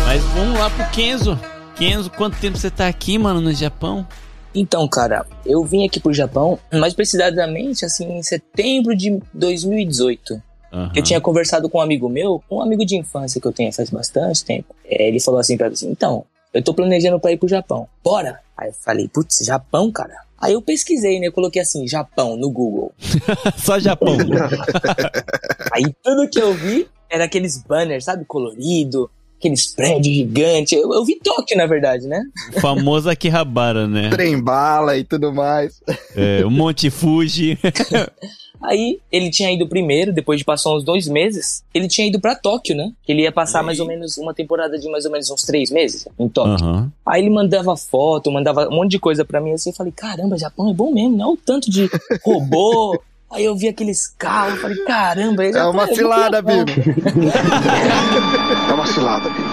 Mas vamos lá pro Kenzo. Kenzo, quanto tempo você tá aqui, mano, no Japão? Então, cara, eu vim aqui pro Japão, mais precisamente, assim, em setembro de 2018. Aham. Eu tinha conversado com um amigo meu, um amigo de infância que eu tenho faz bastante tempo. É, ele falou assim pra mim assim, então, eu tô planejando pra ir pro Japão. Bora! Aí eu falei, putz, Japão, cara? Aí eu pesquisei, né? Eu coloquei assim, Japão, no Google. Só Japão. Aí tudo que eu vi era aqueles banners, sabe? Colorido, aqueles prédios gigantes. Eu, eu vi Tóquio, na verdade, né? O famoso Akihabara, né? Trem bala e tudo mais. É, o Monte Fuji. Aí ele tinha ido primeiro, depois de passar uns dois meses, ele tinha ido pra Tóquio, né? Ele ia passar mais ou menos uma temporada de mais ou menos uns três meses em Tóquio. Aham. Aí ele mandava foto, mandava um monte de coisa pra mim assim. Eu falei, caramba, Japão é bom mesmo, não? O tanto de robô. Aí eu vi aqueles carros, eu falei, caramba, É uma cilada, Bino. É uma cilada, Bino.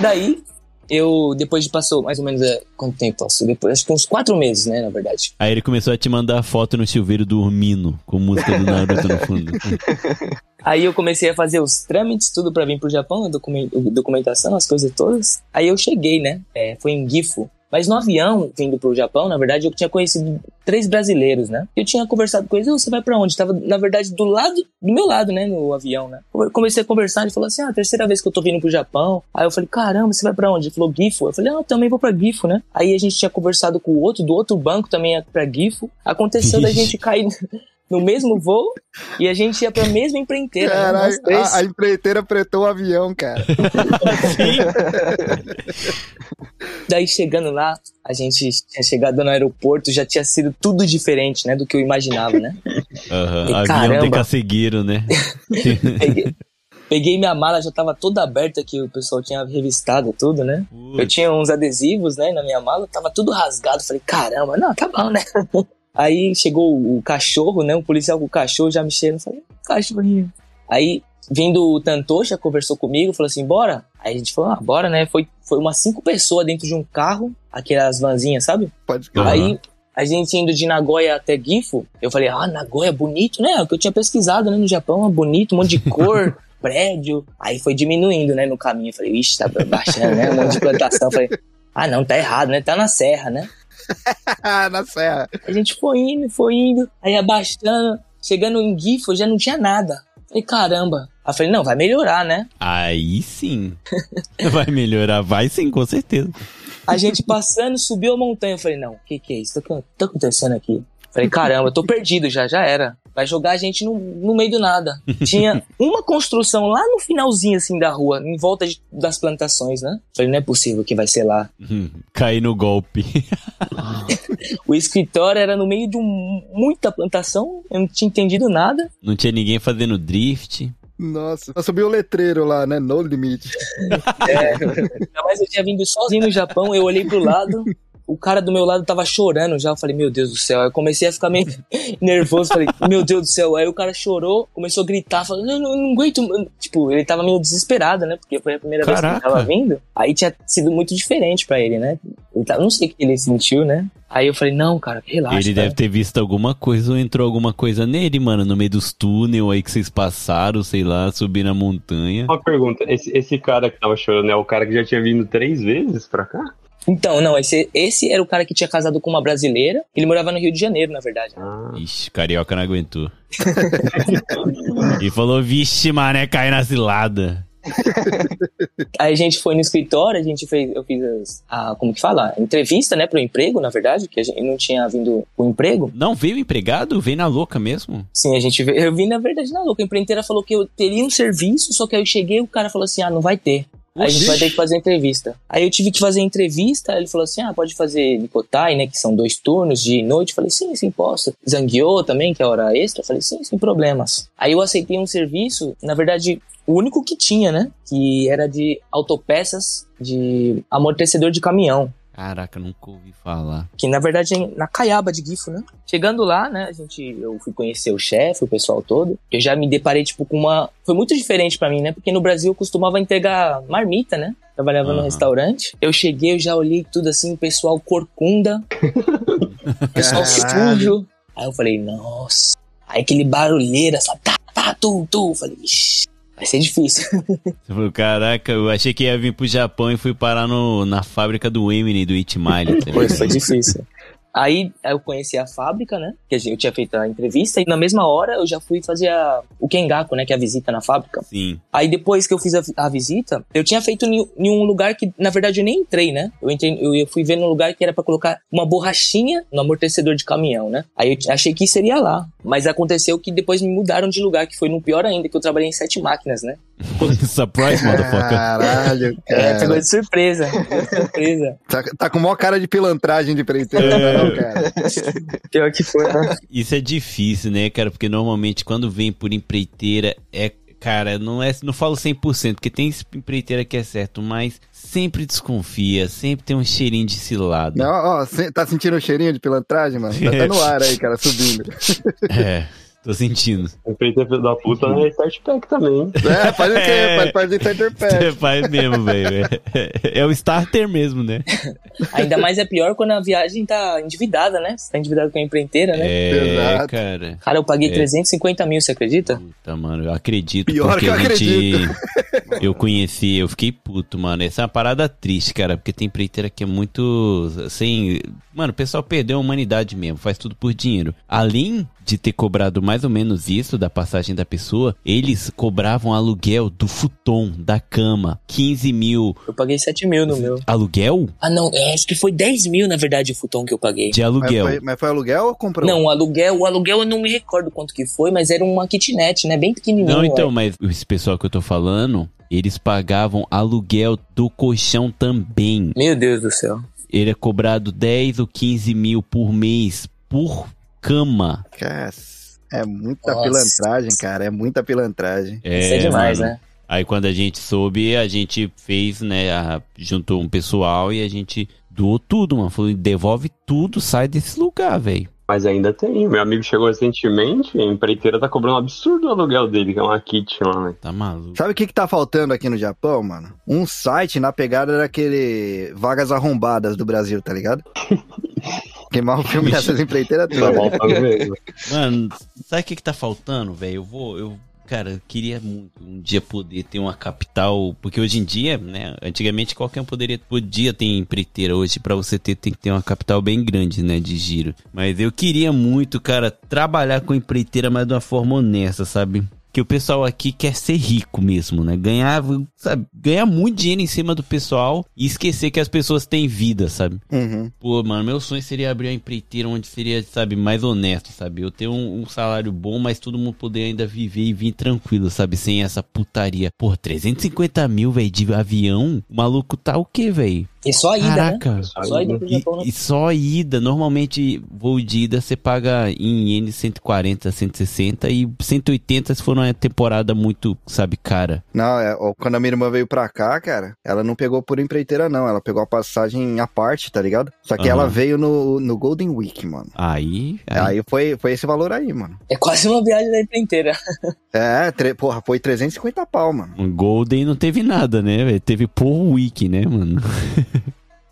Daí, eu, depois de passou mais ou menos, é, quanto tempo passou? Depois, acho que uns quatro meses, né, na verdade. Aí ele começou a te mandar foto no chuveiro dormindo, com música do Naruto no fundo. Aí eu comecei a fazer os trâmites, tudo pra vir pro Japão, a documen- documentação, as coisas todas. Aí eu cheguei, né? É, foi em Gifu. Mas no avião, vindo pro Japão, na verdade, eu tinha conhecido três brasileiros, né? Eu tinha conversado com eles, "Ô, você vai pra onde? Tava, na verdade, do lado, do meu lado, né, no avião, né? Eu comecei a conversar, ele falou assim, ah, terceira vez que eu tô vindo pro Japão. Aí eu falei, caramba, você vai pra onde? Ele falou, Gifu. Eu falei, ah, eu também vou pra Gifu, né? Aí a gente tinha conversado com o outro, do outro banco também pra Gifu. Aconteceu da gente cair no mesmo voo e a gente ia pra mesma empreiteira, né? Caralho, Nós três. a, a empreiteira apretou o avião, cara. Daí chegando lá, a gente tinha chegado no aeroporto, já tinha sido tudo diferente, né, do que eu imaginava, né? Aham. E Avião de Cacegueiro, né? Peguei, peguei minha mala, já tava toda aberta que o pessoal tinha revistado tudo, né? Eu tinha uns adesivos, né, na minha mala, tava tudo rasgado. Falei, caramba, não, tá bom, né? Aí chegou o cachorro, né? Um policial com o cachorro já me cheirando. Falei, cachorrinho. Aí, vindo o Tantocha, conversou comigo, falou assim, bora? Aí a gente falou, ah, bora, né? Foi, foi umas cinco pessoas dentro de um carro, aquelas vanzinhas, sabe? Pode Aham. Aí, a gente indo de Nagoya até Gifu, eu falei, ah, Nagoya, bonito, né? O que eu tinha pesquisado, né? No Japão, é bonito, um monte de cor, prédio. Aí foi diminuindo, né? No caminho. Eu falei, ixi, tá baixando, né? Um monte de plantação. Eu falei, ah, não, tá errado, né? Tá na serra, né? Na serra. A gente foi indo, foi indo, aí abaixando, chegando em Gifu, já não tinha nada. Falei, caramba. Aí eu falei, não, vai melhorar, né? Aí sim. Vai melhorar, vai sim, com certeza. A gente passando, subiu a montanha. Eu falei, não, o que que é isso? O que tá acontecendo aqui? Falei, caramba, eu tô perdido já, já era. Vai jogar a gente no, no meio do nada. Tinha uma construção lá no finalzinho, assim, da rua, em volta de- das plantações, né? Falei, não é possível que vai ser lá. Hum, Caí no golpe. O escritório era no meio de um- muita plantação, eu não tinha entendido nada. Não tinha ninguém fazendo drift. Nossa, só subiu o letreiro lá, né? No limite. Ainda mais eu tinha vindo sozinho no Japão, eu olhei pro lado, o cara do meu lado tava chorando já. Eu falei, meu Deus do céu. Aí eu comecei a ficar meio nervoso. Falei, meu Deus do céu. Aí o cara chorou, começou a gritar, falando, não, não, não aguento. Tipo, ele tava meio desesperado, né? Porque foi a primeira vez que Caraca. ele tava vindo. Aí tinha sido muito diferente pra ele, né? Ele tava, não sei o que ele sentiu, né? Aí eu falei, não, cara, relaxa. ele cara. deve ter visto alguma coisa ou entrou alguma coisa nele, mano, no meio dos túnel aí que vocês passaram, sei lá, subir na montanha. Uma pergunta, esse, esse cara que tava chorando é o cara que já tinha vindo três vezes pra cá? Então, não, esse, esse era o cara que tinha casado com uma brasileira. Ele morava no Rio de Janeiro, na verdade. Ah, Ixi, carioca não aguentou. e falou, vixe, mané, cai na cilada. Aí a gente foi no escritório, a gente fez, eu fiz as- a, como que fala? Entrevista, né, pro emprego, na verdade, que a gente não tinha vindo o emprego. Não veio empregado? Veio na louca mesmo? Sim, a gente veio, eu vim na verdade na louca. A empreiteira falou que eu teria um serviço, só que aí eu cheguei o cara falou assim: ah, não vai ter. Aí a gente vai ter que fazer entrevista. Aí eu tive que fazer entrevista, ele falou assim: ah, pode fazer Nicotai, né? Que são dois turnos de noite. Eu falei, sim, sim, posso. Zangueou também, que é hora extra. Eu falei, sim, sem problemas. Aí eu aceitei um serviço, na verdade, o único que tinha, né? Que era de autopeças de amortecedor de caminhão Caraca, nunca ouvi falar. que na verdade é na Caiaba de Gifo, né? Chegando lá, né, a gente, eu fui conhecer o chefe, o pessoal todo. Eu já me deparei, tipo, com uma... Foi muito diferente pra mim, né? Porque no Brasil eu costumava entregar marmita, né? Trabalhava no Aham. restaurante. Eu cheguei, eu já olhei tudo assim, o pessoal corcunda, o pessoal sujo. Aí eu falei, nossa. Aí aquele barulheira, sabe? Tá, tá, tu, tu. Eu falei, ixi, vai ser difícil. Você falou, caraca, eu achei que ia vir pro Japão e fui parar no, na fábrica do Eminem, do It Mile. tá foi difícil. Aí eu conheci a fábrica, né? Que eu tinha feito a entrevista e na mesma hora eu já fui fazer a- o Kengaku, né? Que é a visita na fábrica. Sim. Aí depois que eu fiz a, a visita, eu tinha feito em, em um lugar que, na verdade, eu nem entrei, né? Eu entrei, eu, eu fui ver num lugar que era pra colocar uma borrachinha no amortecedor de caminhão, né? Aí eu achei que seria lá. Mas aconteceu que depois me mudaram de lugar, que foi no pior ainda, que eu trabalhei em sete máquinas, né? Surprise, motherfucker. Caralho, É, pegou cara. de surpresa. pegou de surpresa. Tá, tá com maior cara de pilantragem de empreiteiro, não, é não, cara? Pior que foi, né? Isso é difícil, né, cara? Porque normalmente quando vem por empreiteira é. Cara, não é. Não falo 100%, porque tem empreiteira que é certo, mas sempre desconfia, sempre tem um cheirinho de cilada. Não, ó, cê- tá sentindo o cheirinho de pilantragem, mano? Tá até no ar aí, cara, subindo. É, tô sentindo. Empreiteiro filho da puta é Start Pack também. É, faz o quê? É. Faz parte do Starter Pack. Você faz mesmo, velho. É, é o starter mesmo, né? Ainda mais é pior quando a viagem tá endividada, né? Você tá endividado com a empreiteira, né? É, Exato. cara. Cara, eu paguei É. 350 mil, você acredita? Puta, mano, eu acredito. Pior porque que eu a gente. Eu conheci, eu fiquei puto, mano. Essa é uma parada triste, cara, porque tem empreiteira que é muito. Assim. Mano, o pessoal perdeu a humanidade mesmo, faz tudo por dinheiro. Além de ter cobrado mais ou menos isso da passagem da pessoa, eles cobravam aluguel do futon, da cama, 15 mil. Eu paguei 7 mil no meu. Aluguel? Ah, não, é, acho que foi 10 mil, na verdade, o futon que eu paguei. De Mas aluguel. foi, mas foi aluguel ou comprou? Não, o aluguel, o aluguel eu não me recordo quanto que foi, mas era uma kitnet, né? Bem pequenininho. Não, então, é. mas esse pessoal que eu tô falando, eles pagavam aluguel do colchão também. Meu Deus do céu. Ele é cobrado 10 ou 15 mil por mês por cama. Cara, é muita Nossa. pilantragem, cara. É muita pilantragem. Isso é demais, mano. né? Aí quando a gente soube, a gente fez, né, a- juntou um pessoal e a gente doou tudo, mano. Falou, devolve tudo, sai desse lugar, velho. Mas ainda tem. Meu amigo chegou recentemente, a empreiteira tá cobrando um absurdo o aluguel dele, que é uma kit lá, né? Tá maluco. Sabe o que que tá faltando aqui no Japão, mano? Um site na pegada daquele Vagas Arrombadas do Brasil, tá ligado? Queimar o filme dessas empreiteiras Tá todas. mesmo. Mano, sabe o que que tá faltando, velho? Eu vou, eu, cara, eu queria muito um dia poder ter uma capital, porque hoje em dia, né, antigamente qualquer um poderia, podia ter empreiteira, hoje pra você ter tem que ter uma capital bem grande, né, de giro. Mas eu queria muito, cara, trabalhar com empreiteira, mas de uma forma honesta, sabe? Que o pessoal aqui quer ser rico mesmo, né? Ganhar, sabe, ganhar muito dinheiro em cima do pessoal e esquecer que as pessoas têm vida, sabe? Uhum. Pô, mano, meu sonho seria abrir uma empreiteira onde seria, sabe, mais honesto, sabe? Eu ter um, um salário bom, mas todo mundo poder ainda viver e vir tranquilo, sabe? Sem essa putaria. Pô, 350 mil, velho, de avião? O maluco tá o quê, velho? E só a ida, né? Caraca. Só a ida pro E, Japão, né? e só a ida, normalmente voo de ida você paga em N 140, 160 e 180 se for uma temporada muito, sabe, cara. Não, é, quando a minha irmã veio pra cá, cara, ela não pegou por empreiteira, não. Ela pegou a passagem à parte, tá ligado? Só que Aham. ela veio no, no Golden Week, mano. Aí, aí, Aí foi, foi esse valor aí, mano. É quase uma viagem da empreiteira. É, tre- porra, foi 350 pau, mano. Um Golden não teve nada, né, velho? Teve por week, né, mano?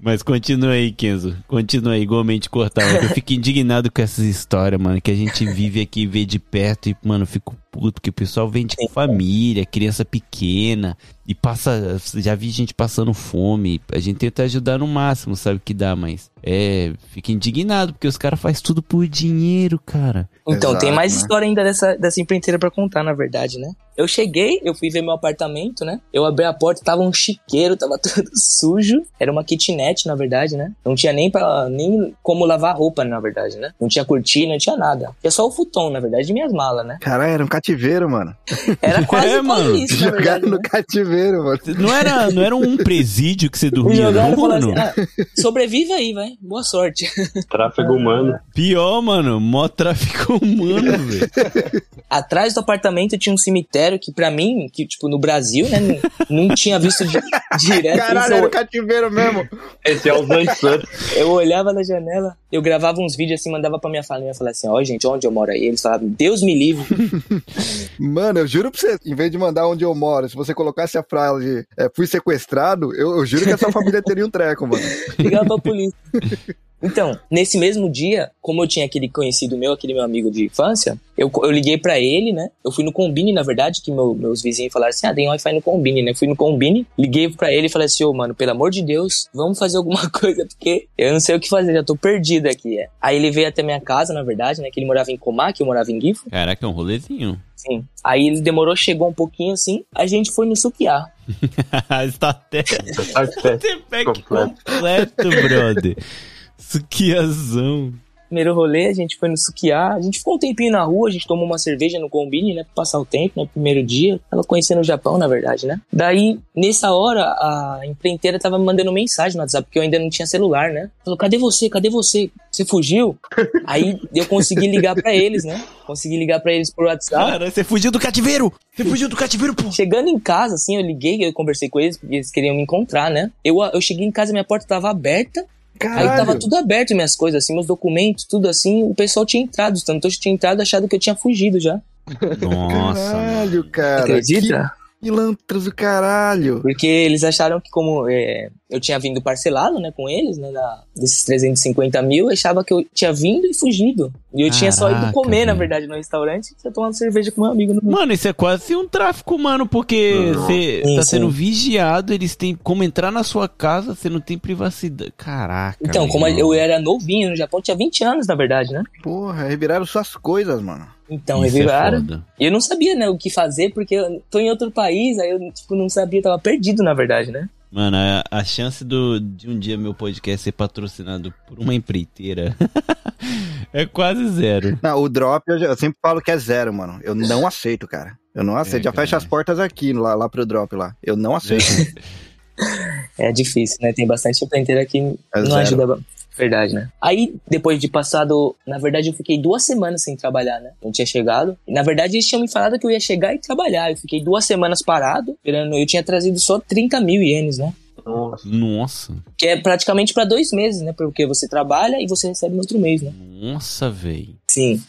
Mas continua aí, Kenzo. Continua aí, igualmente cortado. Eu fico indignado com essas histórias, mano, que a gente vive aqui, vê de perto e, mano, fico puto, que o pessoal vende com família, criança pequena, e passa. Já vi gente passando fome. A gente tenta ajudar no máximo, sabe o que dá, mas. É, fica indignado, porque os caras fazem tudo por dinheiro, cara. Então, Exato, tem mais né? história ainda dessa, dessa empreiteira pra contar, na verdade, né? Eu cheguei, eu fui ver meu apartamento, né? Eu abri a porta, tava um chiqueiro, tava tudo sujo. Era uma kitnet, na verdade, né? Não tinha nem, pra, nem como lavar roupa, na verdade, né? Não tinha cortina, não tinha nada. Tinha só o futon, na verdade, de minhas malas, né? Caralho, era um cativeiro, mano. Era quase, É, mano. isso, na verdade. Jogaram né? no cativeiro, mano. Não era, não era um presídio que você dormia, não, mano? assim, ah, sobrevive aí, vai. Boa sorte. Tráfego humano. Pior, mano. Mó tráfico humano, velho. Atrás do apartamento tinha um cemitério que, pra mim, que, tipo, no Brasil, né, não, não tinha visto di- direto. Caralho, isso. era um cativeiro mesmo. Esse é o Santos. Eu olhava na janela, eu gravava uns vídeos assim, mandava pra minha família, falava assim, ó, gente, onde eu moro aí? Eles falavam, Deus me livre. Mano, eu juro pra você, em vez de mandar onde eu moro, se você colocasse a frase é, fui sequestrado, eu, eu juro que essa família teria um treco, mano. Ligava pra polícia. Então, nesse mesmo dia, como eu tinha aquele conhecido meu, aquele meu amigo de infância, eu, eu liguei pra ele, né? Eu fui no Combine, na verdade, que meu- meus vizinhos falaram assim: ah, tem Wi-Fi no Combine, né? Fui no Combine, liguei pra ele e falei assim: ô, mano, pelo amor de Deus, vamos fazer alguma coisa, porque eu não sei o que fazer, já tô perdido aqui. É. Aí ele veio até minha casa, na verdade, né? Que ele morava em Comá, que eu morava em Gifo. Caraca, é um rolezinho. Sim. Aí ele demorou, chegou um pouquinho assim, a gente foi no Sukiá. Está até. Tá pega Completo. completo, brother. Suquiazão. Primeiro rolê, a gente foi no Sukiá, a gente ficou um tempinho na rua, a gente tomou uma cerveja no Combine, né, pra passar o tempo, né, primeiro dia. Tava conhecendo o Japão, na verdade, né. Daí, nessa hora, a empreiteira tava me mandando mensagem no WhatsApp, porque eu ainda não tinha celular, né. Falou, cadê você? Cadê você? Você fugiu? Aí, eu consegui ligar pra eles, né. Consegui ligar pra eles por WhatsApp. Cara, você fugiu do cativeiro! Você fugiu do cativeiro, pô! Chegando em casa, assim, eu liguei, eu conversei com eles, porque eles queriam me encontrar, né. Eu, eu cheguei em casa, minha porta tava aberta, Aí tava Caralho. tudo aberto, minhas coisas, assim, meus documentos, tudo assim. O pessoal tinha entrado, o Tantoshi tinha entrado achado que eu tinha fugido já. Nossa. Caralho, cara. Acredita? Pilantras do caralho. Porque eles acharam que como é, eu tinha vindo parcelado, né, com eles, né, da- desses 350 mil, achava que eu tinha vindo e fugido. E eu tinha só ido Caraca, comer, na verdade, no restaurante, e tomando cerveja com meu amigo. No... Mano, isso é quase um tráfico, mano, porque você Sim, tá sim. sendo vigiado, eles têm como entrar na sua casa, você não tem privacidade. Caraca. Então, como eu era novinho no Japão, tinha 20 anos, na verdade, né? Porra, reviraram suas coisas, mano. Então, Isso é reviraram. foda. E eu não sabia, né, o que fazer, porque eu tô em outro país, aí eu, tipo, não sabia, tava perdido, na verdade, né? Mano, a, a chance do, de um dia meu podcast ser patrocinado por uma empreiteira é quase zero. Não, o drop eu, eu sempre falo que é zero, mano. Eu não aceito, cara. Eu não aceito. É, Já fecha as portas aqui, lá, lá pro drop lá. Eu não aceito. É difícil, né? Tem bastante empreiteira que É não zero. ajuda. Verdade, né? Aí, depois de passado, na verdade, eu fiquei duas semanas sem trabalhar, né? Não tinha chegado. Na verdade, eles tinham me falado que eu ia chegar e trabalhar. Eu fiquei duas semanas parado, esperando. Eu tinha trazido só 30 mil ienes, né? Nossa. Nossa. Que é praticamente pra dois meses, né? Porque você trabalha e você recebe no outro mês, né? Nossa, velho. Sim.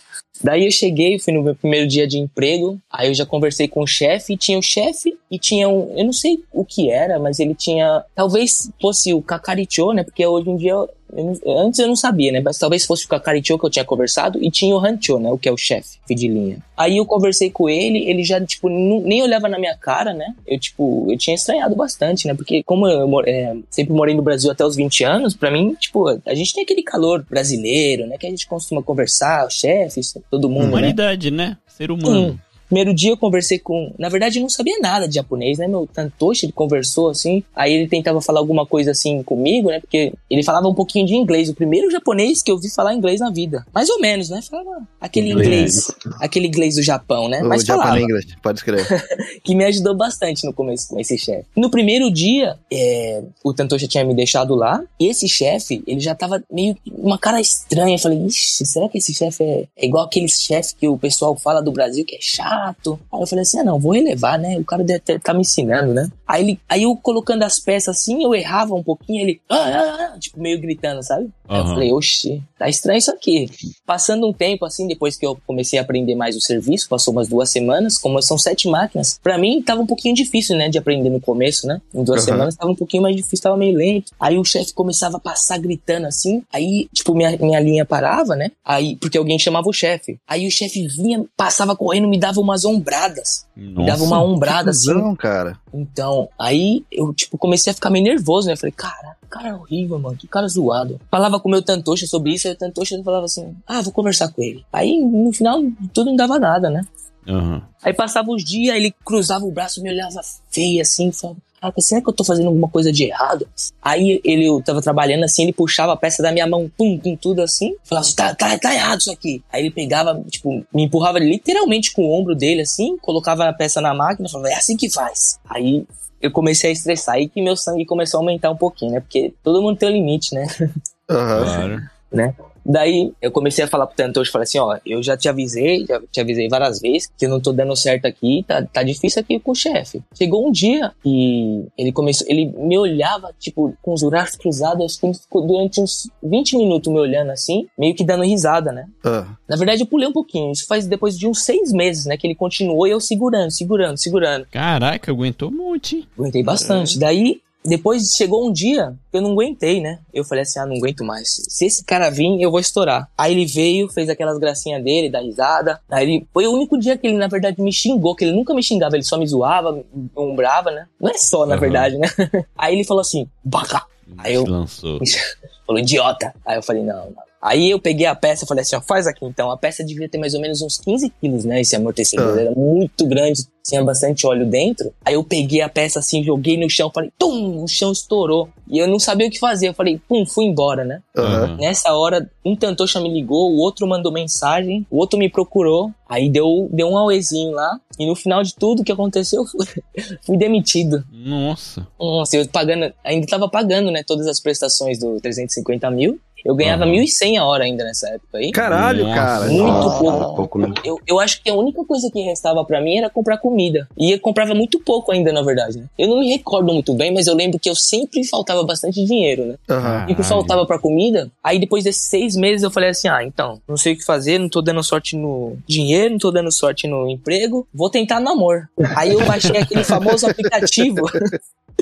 Daí eu cheguei, fui no meu primeiro dia de emprego, aí eu já conversei com o chefe, tinha o chefe e tinha um, eu não sei o que era, mas ele tinha, talvez fosse o Kakaricho, né, porque hoje em dia, eu não- antes eu não sabia, né, mas talvez fosse o Kakaricho que eu tinha conversado, e tinha o Hancho, né, o que é o chefe de linha. Aí eu conversei com ele, ele já, tipo, nem olhava na minha cara, né, eu, tipo, eu tinha estranhado bastante, né, porque como eu é, sempre morei no Brasil até os 20 anos, pra mim, tipo, a gente tem aquele calor brasileiro, né, que a gente costuma conversar, chefes, todo mundo, né. Humanidade, né? Ser humano. Hum. Primeiro dia eu conversei com. Na verdade, eu não sabia nada de japonês, né? Meu Tantoshi, ele conversou assim. Aí ele tentava falar alguma coisa assim comigo, né? Porque ele falava um pouquinho de inglês. O primeiro japonês que eu vi falar inglês na vida. Mais ou menos, né? Falava aquele inglês. Aquele inglês do Japão, né? o Mas Japan falava English, pode escrever. que me ajudou bastante no começo com esse chefe. No primeiro dia, é, o Tantoshi tinha me deixado lá, e esse chefe, ele já tava meio uma cara estranha. Eu falei, ixi, será que esse chefe é, é igual aqueles chefes que o pessoal fala do Brasil que é chato? Aí eu falei assim, ah não, vou relevar, né? O cara deve tá me ensinando, né? Aí, ele, aí eu colocando as peças assim, eu errava um pouquinho, ele, ah, ah, ah, tipo, meio gritando, sabe? Aí eu falei, oxi, tá estranho isso aqui. Passando um tempo assim, depois que eu comecei a aprender mais o serviço, passou umas duas semanas, como são sete máquinas, pra mim tava um pouquinho difícil, né, de aprender no começo, né? Em duas Aham. semanas tava um pouquinho mais difícil, tava meio lento. Aí o chefe começava a passar gritando assim, aí, tipo, minha, minha linha parava, né? Aí, porque alguém chamava o chefe. Aí o chefe vinha, passava correndo, me dava uma umas ombradas. Me Nossa. dava uma ombrada assim. Cusão, cara. Então, aí eu, tipo, comecei a ficar meio nervoso, né? Falei, cara, cara horrível, mano, que cara zoado. Falava com o meu Tantocha sobre isso, aí o Tantocha falava assim, ah, vou conversar com ele. Aí, no final, tudo não dava nada, né? Aham. Aí passava os dias, ele cruzava o braço, me olhava feio assim, falava, ah, será que eu tô fazendo alguma coisa de errado? Aí ele, eu tava trabalhando assim, ele puxava a peça da minha mão, pum, pum, tudo assim, falava assim, tá, tá, tá errado isso aqui. Aí ele pegava, tipo, me empurrava literalmente com o ombro dele assim, colocava a peça na máquina, falava, é assim que faz. Aí eu comecei a estressar, aí que meu sangue começou a aumentar um pouquinho, né? Porque todo mundo tem um limite, né? Aham. Claro. né? Daí eu comecei a falar pro Tantoshi, falei assim, ó, eu já te avisei, já te avisei várias vezes que eu não tô dando certo aqui, tá, tá difícil aqui com o chefe. Chegou um dia e ele começou, ele me olhava, tipo, com os braços cruzados, acho que ele ficou durante uns 20 minutos me olhando assim, meio que dando risada, né? Ah, Na verdade eu pulei um pouquinho, isso faz depois de uns seis meses, né, que ele continuou e eu segurando, segurando, segurando. Caraca, aguentou muito, hein? Aguentei bastante. Daí, depois chegou um dia que eu não aguentei, né? Eu falei assim, ah, não aguento mais. Se esse cara vir, eu vou estourar. Aí ele veio, fez aquelas gracinhas dele, da risada. Aí ele, foi o único dia que ele, na verdade, me xingou, que ele nunca me xingava, ele só me zoava, me umbrava, né? Não é só, na Aham. verdade, né? Aí ele falou assim, baca. Aí eu, lançou. falou, idiota. Aí eu falei, não, não. Aí eu peguei a peça e falei assim, ó, faz aqui então. A peça devia ter mais ou menos uns 15 quilos, né? Esse amortecedor Ah. era muito grande, tinha bastante óleo dentro. Aí eu peguei a peça assim, joguei no chão, falei, tum, o chão estourou. E eu não sabia o que fazer. Eu falei, pum, fui embora, né? Aham. Nessa hora, um Tantocha me ligou, o outro mandou mensagem, o outro me procurou. Aí deu, deu um auezinho lá. E no final de tudo que aconteceu, eu fui, fui demitido. Nossa. Nossa, eu pagando, ainda tava pagando, né, todas as prestações do 350 mil. Eu ganhava Aham. 1.100 a hora ainda nessa época aí. Caralho, Nossa. cara. Muito Nossa, pouco. era pouco mesmo. Eu, eu acho que a única coisa que restava pra mim era comprar comida. E eu comprava muito pouco ainda, na verdade. Né? Eu não me recordo muito bem, mas eu lembro que eu sempre faltava bastante dinheiro, né? Aham. E que Caralho. faltava pra comida. Aí depois desses seis meses eu falei assim: ah, então, não sei o que fazer, não tô dando sorte no dinheiro, não tô dando sorte no emprego, vou tentar no amor. Aí eu baixei aquele famoso aplicativo.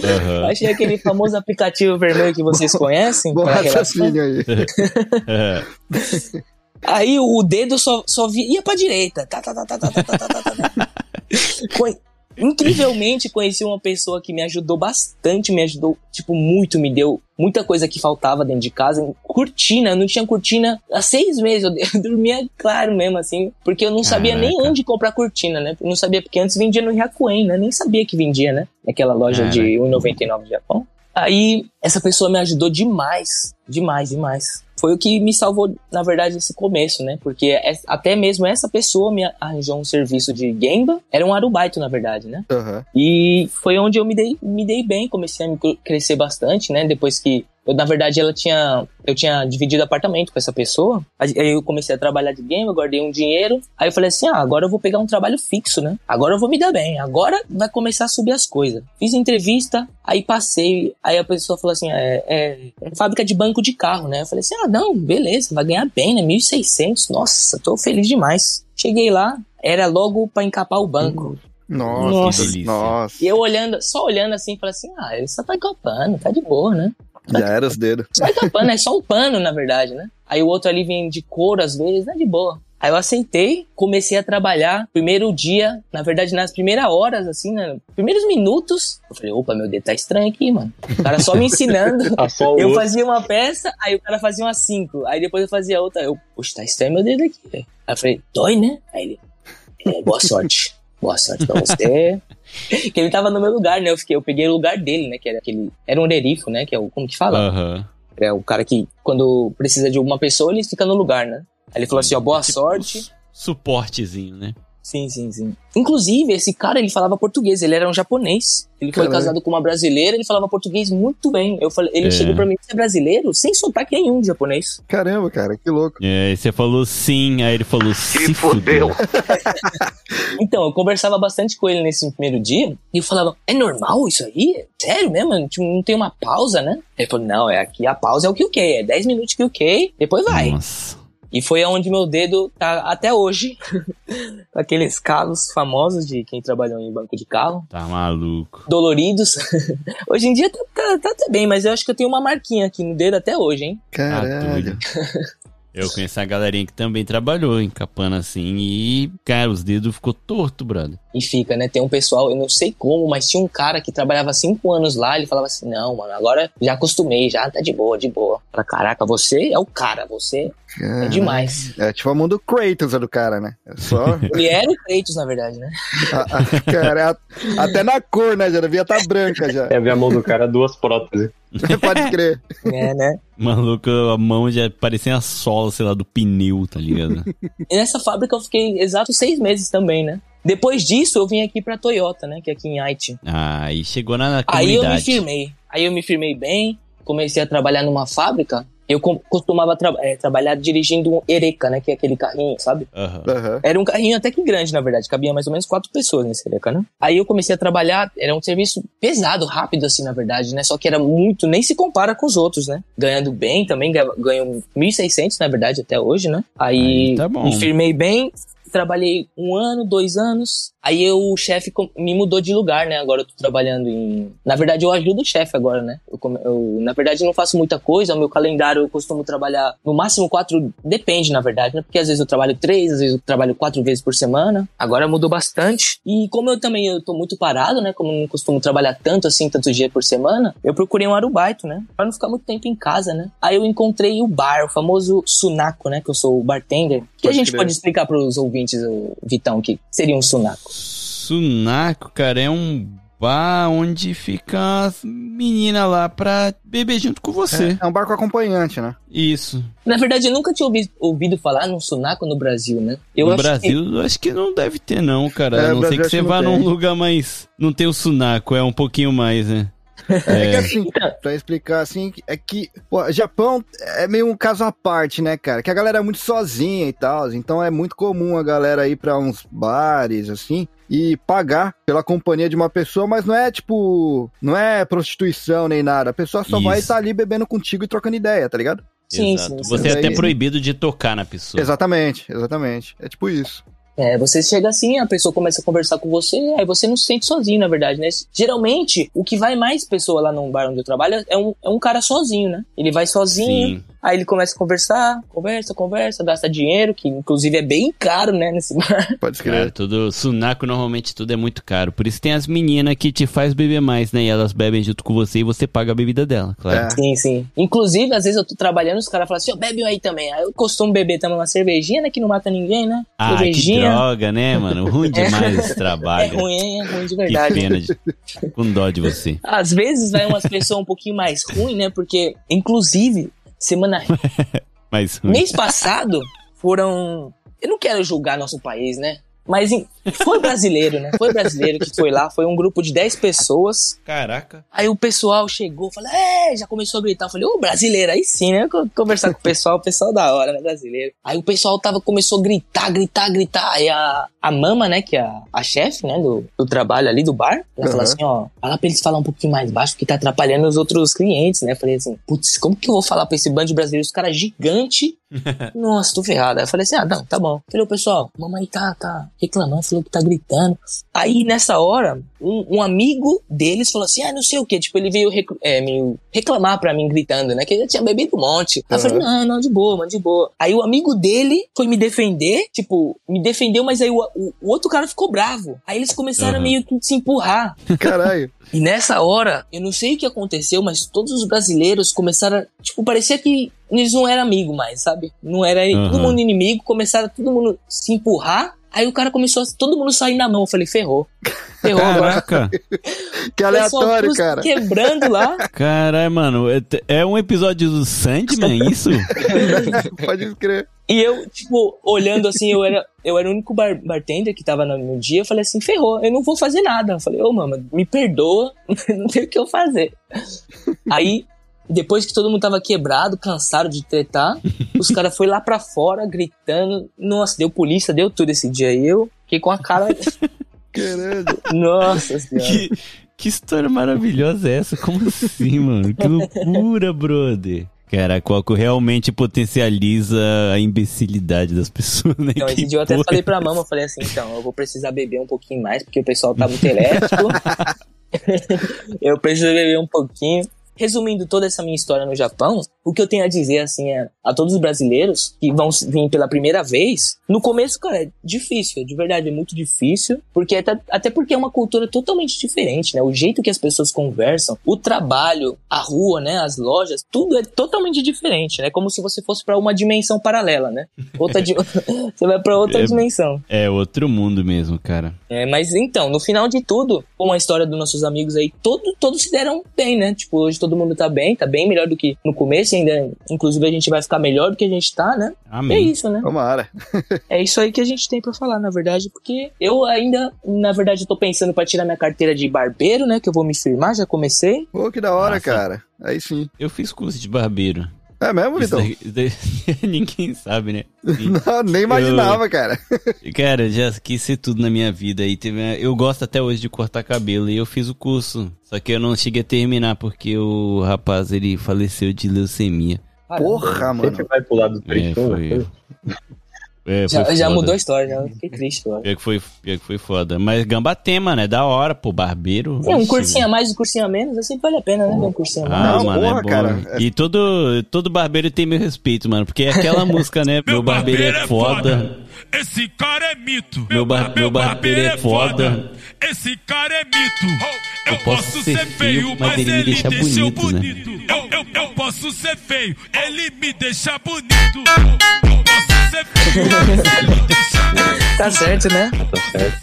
Aham. baixei aquele famoso aplicativo vermelho que vocês conhecem. Bom pra relação. raciocínio aí. Aí o dedo só, só via, ia pra direita. Tá, tá, tá, tá, tá, tá, tá, tá, tá, tá, tá. Incrivelmente conheci uma pessoa que me ajudou bastante, me ajudou, tipo, muito, me deu muita coisa que faltava dentro de casa. Cortina, eu não tinha cortina há seis meses, eu, dormia claro mesmo, assim, porque eu não sabia nem onde comprar cortina, né? Eu não sabia, porque antes vendia no Hyakuen, né? Nem sabia que vendia, né? Naquela loja Caraca. de né? 1,99 do Japão. Aí, essa pessoa me ajudou demais, demais, demais. Foi o que me salvou, na verdade, esse começo, né? Porque é- até mesmo essa pessoa me arranjou um serviço de Gemba. Era um arubaito, na verdade, né? Aham. E foi onde eu me dei, me dei bem, comecei a crescer bastante, né? Depois que eu, na verdade, ela tinha, eu tinha dividido apartamento com essa pessoa. Aí eu comecei a trabalhar de game, eu guardei um dinheiro. Aí eu falei assim: ah, agora eu vou pegar um trabalho fixo, né? Agora eu vou me dar bem. Agora vai começar a subir as coisas. Fiz entrevista, aí passei. Aí a pessoa falou assim: é, é, é fábrica de banco de carro, né? Eu falei assim: ah, não, beleza, vai ganhar bem, né? 1.600. Nossa, tô feliz demais. Cheguei lá, era logo pra encapar o banco. Nossa, Nossa. delícia. nossa. E eu olhando, só olhando assim, falei assim, ah, ele só tá encapando, tá de boa, né? Já era os dedos. Só encapando, é só um pano, na verdade, né? Aí o outro ali vem de couro às vezes, né? De boa. Aí eu aceitei, comecei a trabalhar. Primeiro dia, na verdade, nas primeiras horas, assim, né? Primeiros minutos, eu falei, opa, meu dedo tá estranho aqui, mano. O cara só me ensinando. O Eu fazia uma peça, aí o cara fazia umas cinco. Aí depois eu fazia outra. Eu, puxa, tá estranho meu dedo aqui, velho. Aí eu falei, dói, né? Aí ele, é, boa sorte. Boa sorte pra você. Que ele tava no meu lugar, né? Eu, fiquei, eu peguei o lugar dele, né? Que era aquele. Era um nerifo, né? Que é o. Como que fala? Aham. É o cara que, quando precisa de uma pessoa, ele fica no lugar, né? Aí ele falou assim, ó, boa Tipo, sorte. su- Suportezinho, né? Sim, sim, sim. Inclusive, esse cara, ele falava português, ele era um japonês. Ele foi Caralho. casado com uma brasileira, ele falava português muito bem. Eu falei, ele É. chegou pra mim, você é brasileiro? Sem sotaque nenhum de japonês. Caramba, cara, que louco. É, e você falou sim, aí ele falou se, Se fudeu. Então, eu conversava bastante com ele nesse primeiro dia, e eu falava, é normal isso aí? Sério mesmo? Tipo, não tem uma pausa, né? Ele falou, não, é aqui a pausa é o que o que é 10 minutos que o que depois vai. Nossa. E foi aonde meu dedo tá até hoje. Aqueles calos famosos de quem trabalhou em banco de carro. Tá maluco. Doloridos. hoje em dia tá, tá, tá até bem, mas eu acho que eu tenho uma marquinha aqui no dedo até hoje, hein? Tá Caralho. doido. Eu conheço a galerinha que também trabalhou encapando assim e, cara, os dedos ficou torto, brother. E fica, né? Tem um pessoal, eu não sei como, mas tinha um cara que trabalhava cinco anos lá, ele falava assim, não, mano, agora já acostumei, já tá de boa, de boa. Fala, caraca, você é o cara, você é demais. É tipo a mão do Kratos, é do cara, né? É só. Ele era o Kratos, na verdade, né? a- a- cara, a- até na cor, né? Já devia estar branca já. É ver a mão do cara, duas próteses. Pode crer. É, né? Maluco, a mão já parecia a sola, sei lá, do pneu, tá ligado? E nessa fábrica eu fiquei exatos seis meses também, né? Depois disso, eu vim aqui pra Toyota, né? Que é aqui em Haiti. Aí chegou na na Aí eu me comunidade. firmei. Aí eu me firmei bem, comecei a trabalhar numa fábrica. Eu costumava tra- eh, trabalhar dirigindo um Ereca, né? Que é aquele carrinho, sabe? Aham. Aham. Era um carrinho até que grande, na verdade. Cabia mais ou menos quatro pessoas nesse Ereca, né? Aí eu comecei a trabalhar. Era um serviço pesado, rápido, assim, na verdade, né? Só que era muito... Nem se compara com os outros, né? Ganhando bem também. Ganho 1.600, na verdade, até hoje, né? Aí, Aí tá bom. me firmei bem. Trabalhei um ano, dois anos. Aí eu, o chefe me mudou de lugar, né? Agora eu tô trabalhando em. Na verdade, eu ajudo o chefe agora, né? Eu, eu, na verdade, não faço muita coisa. O meu calendário eu costumo trabalhar no máximo quatro. Depende, na verdade, né? Porque às vezes eu trabalho três, às vezes eu trabalho quatro vezes por semana. Agora mudou bastante. E como eu também eu tô muito parado, né? Como eu não costumo trabalhar tanto assim, tantos dias por semana, eu procurei um arubaito, né? Pra não ficar muito tempo em casa, né? Aí eu encontrei o bar, o famoso Sunaco, né? Que eu sou o bartender. Que a Pode gente crer. pode explicar pros ouvintes, o Vitão, que seria um Sunaco. Sunaco, cara, é um bar onde fica as meninas lá pra beber junto com você. É um barco acompanhante, né? Isso. Na verdade, eu nunca tinha ouvi- ouvido falar num Sunaco no Brasil, né? Eu no acho Brasil, eu acho que não deve ter, não, cara. É, a não ser que você que vá tem. num lugar mais. Não tem o Sunaco, é um pouquinho mais, né? É que É. assim, Então. pra explicar assim, é que, pô, Japão é meio um caso à parte, né, cara? Que a galera é muito sozinha e tal, então é muito comum a galera ir pra uns bares, assim, e pagar pela companhia de uma pessoa, mas não é tipo, não é prostituição nem nada. A pessoa só vai Isso. estar ali bebendo contigo e trocando ideia, tá ligado? Sim, Exato. sim, sim. Você é até proibido de tocar na pessoa. Exatamente, exatamente. É tipo isso. É, você chega assim, a pessoa começa a conversar com você, aí você não se sente sozinho, na verdade, né? Geralmente, o que vai mais pessoa lá num bar onde eu trabalho é um, é um cara sozinho, né? Ele vai sozinho, Sim. Aí ele começa a conversar, conversa, conversa, gasta dinheiro, que inclusive é bem caro, né, nesse bar. Pode Cara, escrever. tudo. Sunaco normalmente tudo é muito caro. Por isso tem as meninas que te faz beber mais, né? E elas bebem junto com você e você paga a bebida dela, claro. É. Sim, sim. Inclusive, às vezes eu tô trabalhando, os caras falam assim, ó, bebe um aí também. Aí eu costumo beber também uma cervejinha, né, que não mata ninguém, né? Ah, que cervejinha. droga, né, mano? Ruim demais esse É trabalho. ruim, é ruim de que verdade. pena, de... com dó de você. Às vezes vai umas pessoas um pouquinho mais ruins, né? Porque, inclusive, semana. Mas mês passado foram. Eu não quero julgar nosso país, né? Mas em- foi brasileiro, né? Foi brasileiro que foi lá, foi um grupo de 10 pessoas. Caraca. Aí o pessoal chegou, falou, é, já começou a gritar. Eu falei, ô, brasileiro, aí sim, né? Co- Conversar com o pessoal, o pessoal da hora, né? Brasileiro. Aí o pessoal tava, começou a gritar, gritar, gritar. Aí a, a mama, né, que é a, a chefe, né, do, do trabalho ali do bar, ela falou Uhum. assim, ó, fala pra eles falar um pouquinho mais baixo, porque tá atrapalhando os outros clientes, né? Eu falei assim, putz, como que eu vou falar pra esse bando de brasileiros, os caras gigante nossa, tô ferrado. Aí eu falei assim, ah, não, tá bom. Falei, ô pessoal, mamãe tá, tá reclamando, falou que tá gritando. Aí nessa hora, um, um amigo deles falou assim, ah, não sei o que. Tipo, ele veio rec- é, reclamar pra mim gritando, né? Que ele já tinha bebido um monte. Aí eu falei, não, não, de boa, mano, de boa. Aí o amigo dele foi me defender, tipo, me defendeu, mas aí o, o- o outro cara ficou bravo. Aí eles começaram Aham. meio que se empurrar. Caralho. E nessa hora, eu não sei o que aconteceu, mas todos os brasileiros começaram, a, tipo, parecia que eles não eram amigos mais, sabe? Não era todo Aham. mundo inimigo, começaram todo mundo se empurrar. Aí o cara começou a todo mundo sair na mão. Eu falei, ferrou. Ferrou agora. Caraca. Que aleatório, cara. Quebrando lá. Caralho, mano. é- É um episódio do Sandman, isso? Pode escrever. E eu, tipo, olhando assim, eu era, eu era o único bar- bartender que tava no, dia. Eu falei assim, ferrou, eu não vou fazer nada. Eu falei, ô, mama, me perdoa, não tem o que eu fazer. Aí, depois que todo mundo tava quebrado, cansado de tretar, os caras foram lá pra fora, gritando. Nossa, deu polícia, deu tudo esse dia. E eu fiquei com a cara. Caralho. Nossa senhora. que, que história maravilhosa é essa? Como assim, mano? Que loucura, brother. Cara, Coco realmente potencializa a imbecilidade das pessoas, né? Então, esse dia eu até falei pra mama, eu falei assim, então, eu vou precisar beber um pouquinho mais, porque o pessoal tá muito elétrico. eu preciso beber um pouquinho. Resumindo toda essa minha história no Japão, o que eu tenho a dizer, assim, é, a todos os brasileiros que vão vir pela primeira vez, no começo, cara, é difícil, de verdade, é muito difícil, porque até, até porque é uma cultura totalmente diferente, né? O jeito que as pessoas conversam, o trabalho, a rua, né? As lojas, tudo é totalmente diferente, né? Como se você fosse para uma dimensão paralela, né? Outra di... você vai para outra É- dimensão. É outro mundo mesmo, cara. É, mas então, no final de tudo, com a história dos nossos amigos aí, todo, todos se deram bem, né? Tipo, hoje todo mundo tá bem, tá bem melhor do que no começo, ainda, inclusive, a gente vai ficar melhor do que a gente tá, né? É Amém. isso, né? Tomara. É isso aí que a gente tem pra falar, na verdade, porque eu ainda, na verdade, eu tô pensando pra tirar minha carteira de barbeiro, né? Que eu vou me firmar, já comecei. Pô, que da hora, Nossa. cara. Aí sim. Eu fiz curso de barbeiro. É mesmo, Vitão? ninguém sabe, né? Não, nem imaginava, cara. Cara, já quis ser tudo na minha vida. E teve, eu gosto até hoje de cortar cabelo e eu fiz o curso. Só que eu não cheguei a terminar porque o rapaz ele faleceu de leucemia. Porra, mano. Sempre vai pro lado do É, foi. É, Já, já foda. mudou a história, já fiquei triste agora. Pior que foi, pior que foi foda. Mas Gambatema, né? Da hora, pô, barbeiro. É, um cursinho a mais, um cursinho a menos, assim vale a pena, né? Um cursinho a mais. Ah, Não, mano, porra, é bom. cara. E todo, todo barbeiro tem meu respeito, mano. Porque é aquela música, né? Meu barbeiro é foda. Esse cara é mito. Meu bar- meu barbeiro é foda. Esse cara é mito. Eu, Eu posso ser feio, mas ele me deixa deixou bonito, né? Eu, eu, eu posso ser feio, ele me deixa bonito. Eu, eu posso Tá certo, né? Tá certo.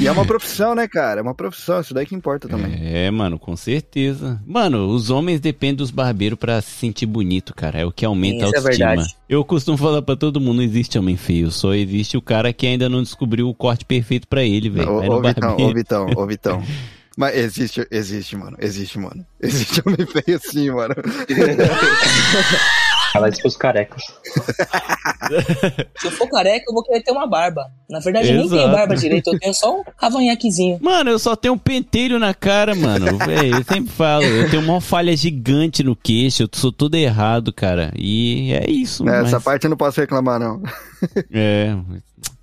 E é uma profissão, né, cara? É uma profissão, isso daí que importa também. É, mano, com certeza. Mano, os homens dependem dos barbeiros pra se sentir bonito, cara. É o que aumenta Isso a é autoestima. verdade. Eu costumo falar pra todo mundo, não existe homem feio. Só existe o cara que ainda não descobriu o corte perfeito pra ele, velho. Ô, no ô, Vitão, ô, Vitão, ô, Vitão. Mas existe, existe, mano. Existe, mano. Existe homem feio sim, mano. Fala isso pros carecas. Se eu for careca, eu vou querer ter uma barba. Na verdade, eu nem tenho barba direito, eu tenho só um cavanhaquezinho. Mano, eu só tenho um penteiro na cara, mano. Eu sempre falo, eu tenho uma falha gigante no queixo, eu sou todo errado, cara. E é isso, É, mas... Essa parte eu não posso reclamar, não. É,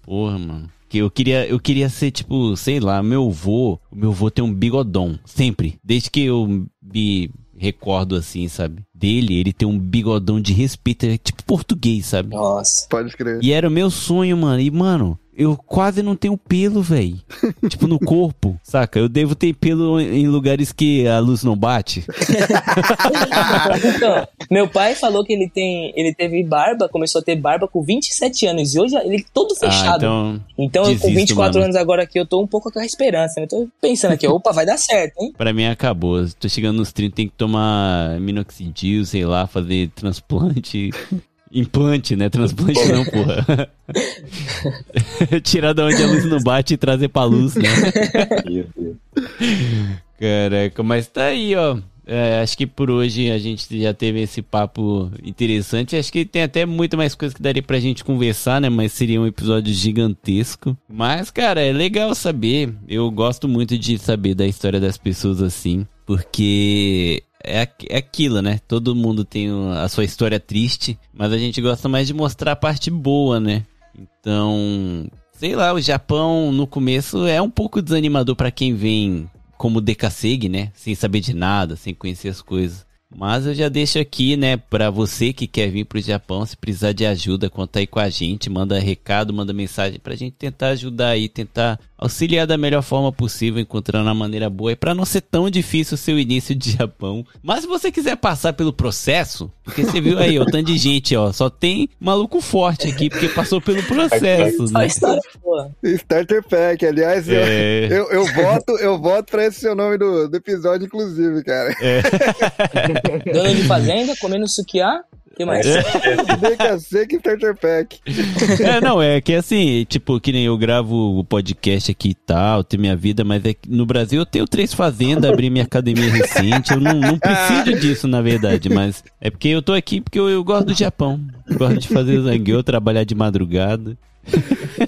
porra, mano. Que eu queria, eu queria ser tipo, sei lá, meu vô, o meu vô tem um bigodão, sempre. Desde que eu me recordo assim, sabe? Dele, ele tem um bigodão de respeito, é tipo português, sabe? Nossa. Pode escrever. E era o meu sonho, mano. E, mano, eu quase não tenho pelo, velho. tipo, no corpo, saca? Eu devo ter pelo em lugares que a luz não bate. Então, meu pai falou que ele tem, ele teve barba, começou a ter barba com 27 anos e hoje ele é todo Ah, fechado. então. então, eu, com desisto, 24 mano. anos agora aqui, eu tô um pouco com a esperança, né? Tô pensando aqui, opa, vai dar certo, hein? Pra mim acabou. Tô chegando nos 30, tem que tomar minoxidil, sei lá, fazer transplante. Implante, né? Transplante não, porra. Tirar da onde a luz não bate e trazer pra luz, né? Caraca, mas tá aí, ó. É, acho que por hoje a gente já teve esse papo interessante. Acho que tem até muito mais coisa que daria pra gente conversar, né? Mas seria um episódio gigantesco. Mas, cara, é legal saber. Eu gosto muito de saber da história das pessoas assim. Porque é, é aquilo, né? Todo mundo tem a sua história triste. Mas a gente gosta mais de mostrar a parte boa, né? Então, sei lá, o Japão no começo é um pouco desanimador pra quem vem como Dekaseg, né? Sem saber de nada, sem conhecer as coisas. Mas eu já deixo aqui, né, pra você que quer vir pro Japão, se precisar de ajuda, conta aí com a gente, manda recado, manda mensagem pra gente tentar ajudar aí, tentar auxiliar da melhor forma possível, encontrando a maneira boa e pra não ser tão difícil o seu início de Japão. Mas se você quiser passar pelo processo, porque você viu aí, o tanto de gente, ó, só tem maluco forte aqui porque passou pelo processo, né? Starter Pack, aliás, eu- É. eu, eu voto, eu voto pra esse ser o nome do, do episódio, inclusive, cara. Dono de fazenda, comendo sukiá. O que mais? DKC Starter Pack. É, não, é que assim, tipo, que nem eu gravo o podcast aqui e tal, tenho minha vida, mas é que no Brasil eu tenho três fazendas, abri minha academia recente, eu não, não preciso disso, na verdade, mas é porque eu tô aqui porque eu, eu gosto do Japão, gosto de fazer zangueu, trabalhar de madrugada.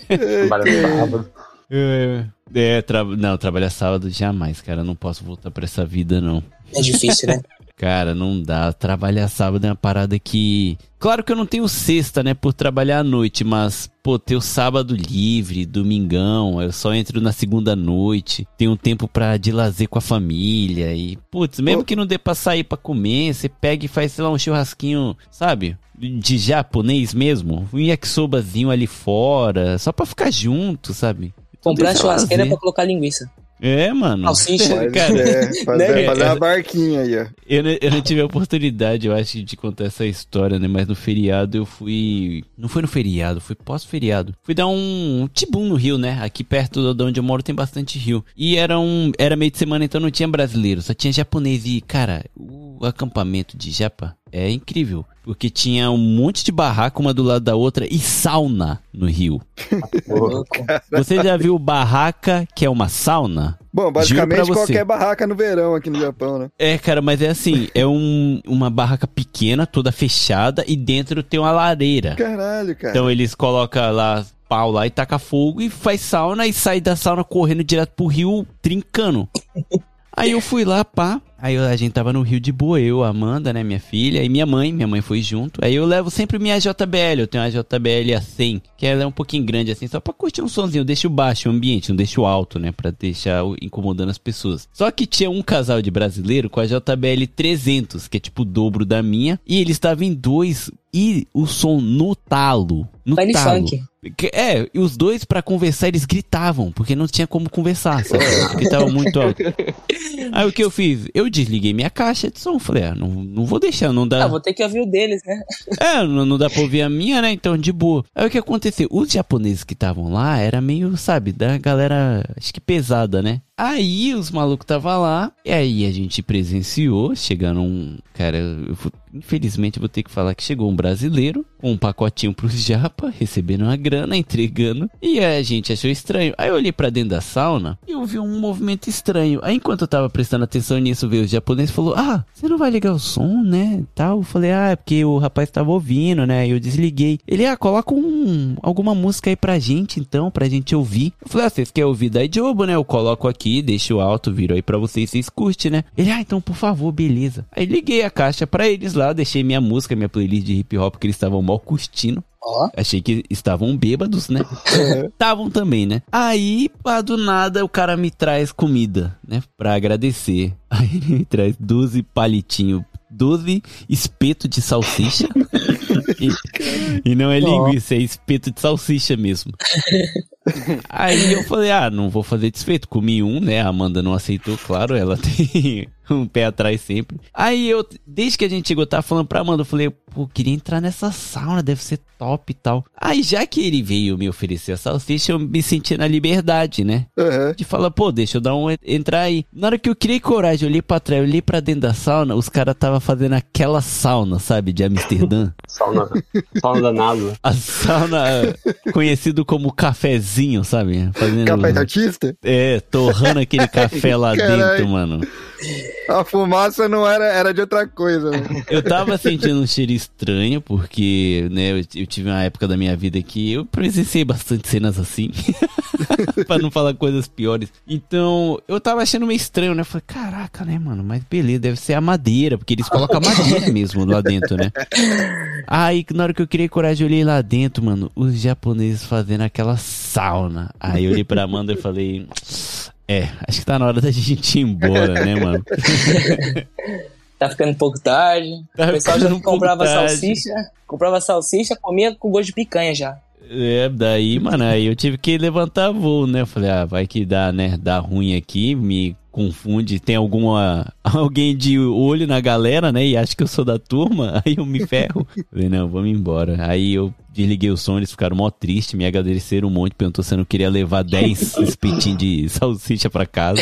Trabalha sábado. É, é tra... não, trabalhar sábado jamais, cara, eu não posso voltar pra essa vida, não. É difícil, né? Cara, não dá. Trabalhar sábado é uma parada que. Claro que eu não tenho sexta, né, por trabalhar à noite, mas, pô, ter o sábado livre, domingão, eu só entro na segunda noite, tenho um tempo pra de lazer com a família e, putz, mesmo que não dê pra sair pra comer, você pega e faz, sei lá, um churrasquinho, sabe? De japonês mesmo, um yakisobazinho ali fora, só pra ficar junto, sabe? Comprar é churrasqueira lazer. pra colocar linguiça. É, mano. Salsicha. Mas, Cara, é, fazer, né? fazer uma barquinha aí, ó. Eu, não- eu não tive a oportunidade, eu acho, de contar essa história, né? Mas no feriado eu fui. Não foi no feriado, foi pós-feriado. Fui dar um, um tibum no Rio, né? Aqui perto de onde eu moro tem bastante rio. E era um. Era meio de semana, então não tinha brasileiro, só tinha japonês. E, cara, o acampamento de Japa é incrível. Porque tinha um monte de barraca uma do lado da outra e sauna no rio. Você já viu barraca que é uma sauna? Bom, basicamente qualquer barraca no verão aqui no Japão, né? É, cara, mas é assim, é um, uma barraca pequena, toda fechada, e dentro tem uma lareira. Caralho, cara. Então eles colocam lá pau lá e taca fogo e faz sauna e sai da sauna correndo direto pro rio, trincando. Aí eu fui lá, pá. Aí a gente tava no Rio de boa, eu, a Amanda, né, minha filha, e minha mãe, minha mãe foi junto. Aí eu levo sempre minha JBL, eu tenho uma JBL A100, que ela é um pouquinho grande assim, só pra curtir um sonzinho. Eu deixo baixo o ambiente, não deixo alto, né, pra deixar incomodando as pessoas. Só que tinha um casal de brasileiro com a JBL 300, que é tipo o dobro da minha, e eles estavam em dois, e o som no talo. No talo. funk. É, e os dois pra conversar eles gritavam, porque não tinha como conversar, sabe? Porque tava muito alto. Aí o que eu fiz? Eu desliguei minha caixa de som, falei, ah, não, não vou deixar, não dá. Ah, vou ter que ouvir o deles, né? É, não, não dá pra ouvir a minha, né? Então, de boa. Aí o que aconteceu? Os japoneses que estavam lá era meio, sabe, da galera, acho que pesada, né? Aí os malucos tava lá, e aí a gente presenciou, chegando um. Cara, eu vou- infelizmente vou ter que falar que chegou um brasileiro com um pacotinho pros japa, recebendo uma grana, entregando, e a gente achou estranho. Aí eu olhei pra dentro da sauna e eu vi um movimento estranho. Aí enquanto eu tava prestando atenção nisso, veio o japonês e falou: Ah, você não vai ligar o som, né? Tal. Eu falei: Ah, é porque o rapaz tava ouvindo, né? Eu desliguei. Ele, ah, coloca um, alguma música aí pra gente, então, pra gente ouvir. Eu falei: Ah, vocês querem ouvir da Jobo, né? Eu coloco aqui, deixo alto, viro aí pra vocês, vocês curtem, né? Ele, ah, então, por favor, beleza. Aí liguei a caixa pra eles lá, deixei minha música, minha playlist de hip hop, que eles estavam mal curtindo. Ó. Achei que estavam bêbados, né? Estavam também, né? Aí, pá, do nada, o cara me traz comida, né? Pra agradecer. Aí ele me traz 12 palitinhos, 12 espeto de salsicha. e, e não é linguiça, é espeto de salsicha mesmo. Aí eu falei, ah, não vou fazer desfeito. Comi um, né? A Amanda não aceitou, claro, ela tem um pé atrás sempre. Aí eu, desde que a gente chegou, tava falando pra Amanda, eu falei, pô, queria entrar nessa sauna, deve ser top e tal. Aí já que ele veio me oferecer a salsicha, eu me senti na liberdade, né? Aham. De falar, pô, deixa eu dar um entrar aí. Na hora que eu criei coragem, eu olhei pra trás, eu olhei pra dentro da sauna, os caras tava fazendo aquela sauna, sabe, de Amsterdã. Sauna, sauna da NASA. A sauna conhecido como cafezinho, sabe? Fazendo, Café de artista? É, torrando aquele café lá dentro, mano. A fumaça não era, era de outra coisa, né? Eu tava sentindo um cheiro estranho, porque, né, eu, eu tive uma época da minha vida que eu presenciei bastante cenas assim. pra não falar coisas piores. Então, eu tava achando meio estranho, né? Eu falei, caraca, né, mano? Mas beleza, deve ser a madeira, porque eles colocam a madeira mesmo lá dentro, né? Aí, na hora que eu criei coragem, eu olhei lá dentro, mano, os japoneses fazendo aquela sauna. Aí eu olhei pra Amanda e falei. É, acho que tá na hora da gente ir embora, né, mano? Tá ficando um pouco tarde. Tá o pessoal já um pouco comprava salsicha. Comprava salsicha, comia com gosto de picanha já. É, daí, mano, aí eu tive que levantar voo, né? Eu falei, ah, vai que dá, né? Dá ruim aqui, me confunde, tem alguma alguém de olho na galera, né? E acha que eu sou da turma, aí eu me ferro. Falei, não, vamos embora. Aí eu desliguei o som, eles ficaram mó tristes, me agradeceram um monte, perguntou se eu não queria levar 10 espetinhos de salsicha pra casa.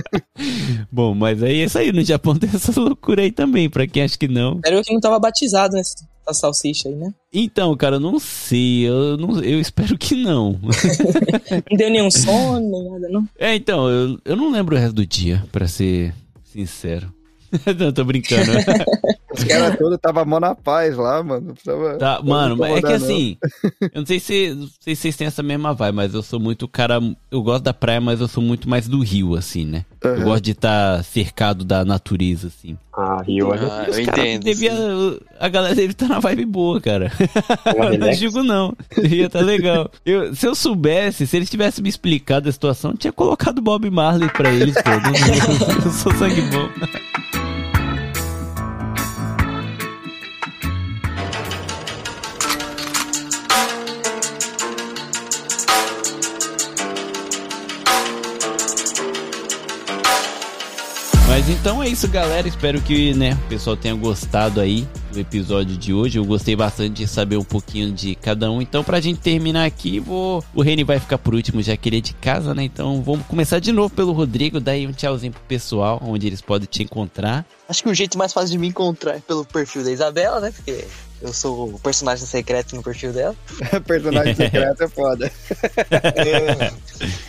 Bom, mas aí é isso aí, no Japão tem essa loucura aí também, pra quem acha que não. Era eu que não tava batizado nessa salsicha aí, né? Então, cara, eu não sei, eu, não, eu espero que não. Não deu nenhum som, nem nada, não. É, então, eu, eu não lembro o resto do dia, pra ser sincero. não, tô brincando. Os caras todos tava mó na paz lá, mano. Tava, Tá, mano, mas é que não. assim, eu não sei se, não sei se vocês têm essa mesma vibe, mas eu sou muito cara, eu gosto da praia, mas eu sou muito mais do rio, assim, né? Eu Aham. gosto de estar cercado da natureza, assim. Ah, Rio é Ah, eu entendo. devia, a galera deve estar na vibe boa, cara. uma não relax. digo não. Devia tá legal. Eu- se eu soubesse, se eles tivessem me explicado a situação, eu tinha colocado Bob Marley pra eles todos. eu sou sangue bom. Mas então é isso, galera. Espero que né, o pessoal tenha gostado aí do episódio de hoje. Eu gostei bastante de saber um pouquinho de cada um. Então, pra gente terminar aqui, vou... o Reni vai ficar por último, já que ele é de casa, né? Então, vamos começar de novo pelo Rodrigo. Daí um tchauzinho pro pessoal, onde eles podem te encontrar. Acho que o jeito mais fácil de me encontrar é pelo perfil da Isabela, né? Porque eu sou o personagem secreto no perfil dela. Personagem secreto é foda.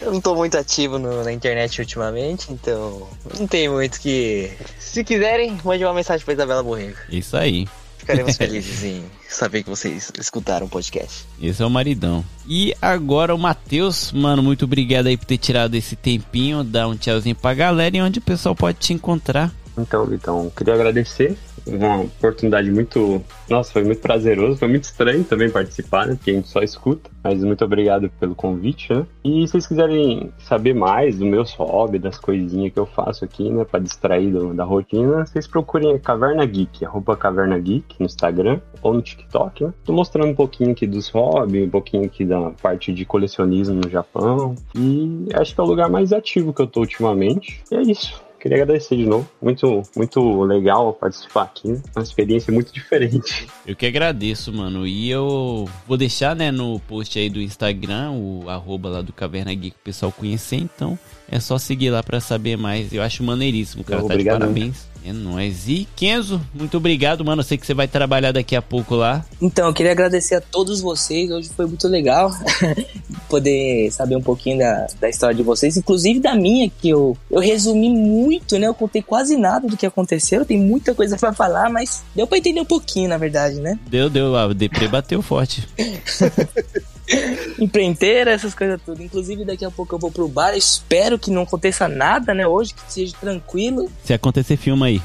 Eu não tô muito ativo no- na internet ultimamente, então não tem muito que. Se quiserem, mande uma mensagem pra Isabela Borrego. Isso aí. Ficaremos felizes em saber que vocês escutaram o podcast. Esse é o maridão. E agora o Matheus, mano, muito obrigado aí por ter tirado esse tempinho. Dá um tchauzinho pra galera e onde o pessoal pode te encontrar. Então, Vitão, queria agradecer. Uma oportunidade muito. Nossa, foi muito prazeroso. Foi muito estranho também participar, né? Porque a gente só escuta. Mas muito obrigado pelo convite, né? E se vocês quiserem saber mais do meus hobbies, das coisinhas que eu faço aqui, né? Pra distrair do- da rotina, vocês procurem a Caverna Geek, arroba Caverna Geek no Instagram ou no TikTok, né? Tô mostrando um pouquinho aqui dos hobbies, um pouquinho aqui da parte de colecionismo no Japão. E acho que é o lugar mais ativo que eu tô ultimamente. E é isso. Queria agradecer de novo. Muito, muito legal participar aqui. né? Uma experiência muito diferente. Eu que agradeço, mano. E eu vou deixar, né, no post aí do Instagram, o arroba lá do Caverna Geek, o pessoal conhecer. Então, é só seguir lá pra saber mais. Eu acho maneiríssimo, cara. Tá de Obrigadão. parabéns. É nóis. E Kenzo, muito obrigado, mano. Eu sei que você vai trabalhar daqui a pouco lá. Então, eu queria agradecer a todos vocês. Hoje foi muito legal poder saber um pouquinho da, da história de vocês, inclusive da minha, que eu, eu resumi muito, né? Eu contei quase nada do que aconteceu. Tem muita coisa pra falar, mas deu pra entender um pouquinho, na verdade, né? Deu, deu. A Depre bateu forte. Empreiteira, essas coisas tudo. Inclusive, daqui a pouco eu vou pro bar. Espero que não aconteça nada, né? Hoje, que seja tranquilo. Se acontecer, filma aí.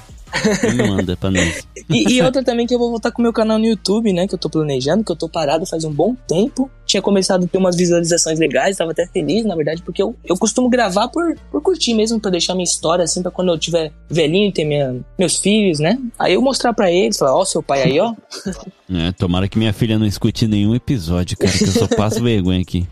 Me manda pra nós. E, e outra também que eu vou voltar com o meu canal no YouTube, né? Que eu tô planejando, que eu tô parado faz um bom tempo. Tinha começado a ter umas visualizações legais, tava até feliz, na verdade, porque eu, eu costumo gravar por, por curtir mesmo, pra deixar minha história, assim, pra quando eu tiver velhinho e ter minha, meus filhos, né? Aí eu mostrar pra eles, falar, ó, seu pai aí, ó. É, tomara que minha filha não escute nenhum episódio, cara, que eu só passo vergonha aqui.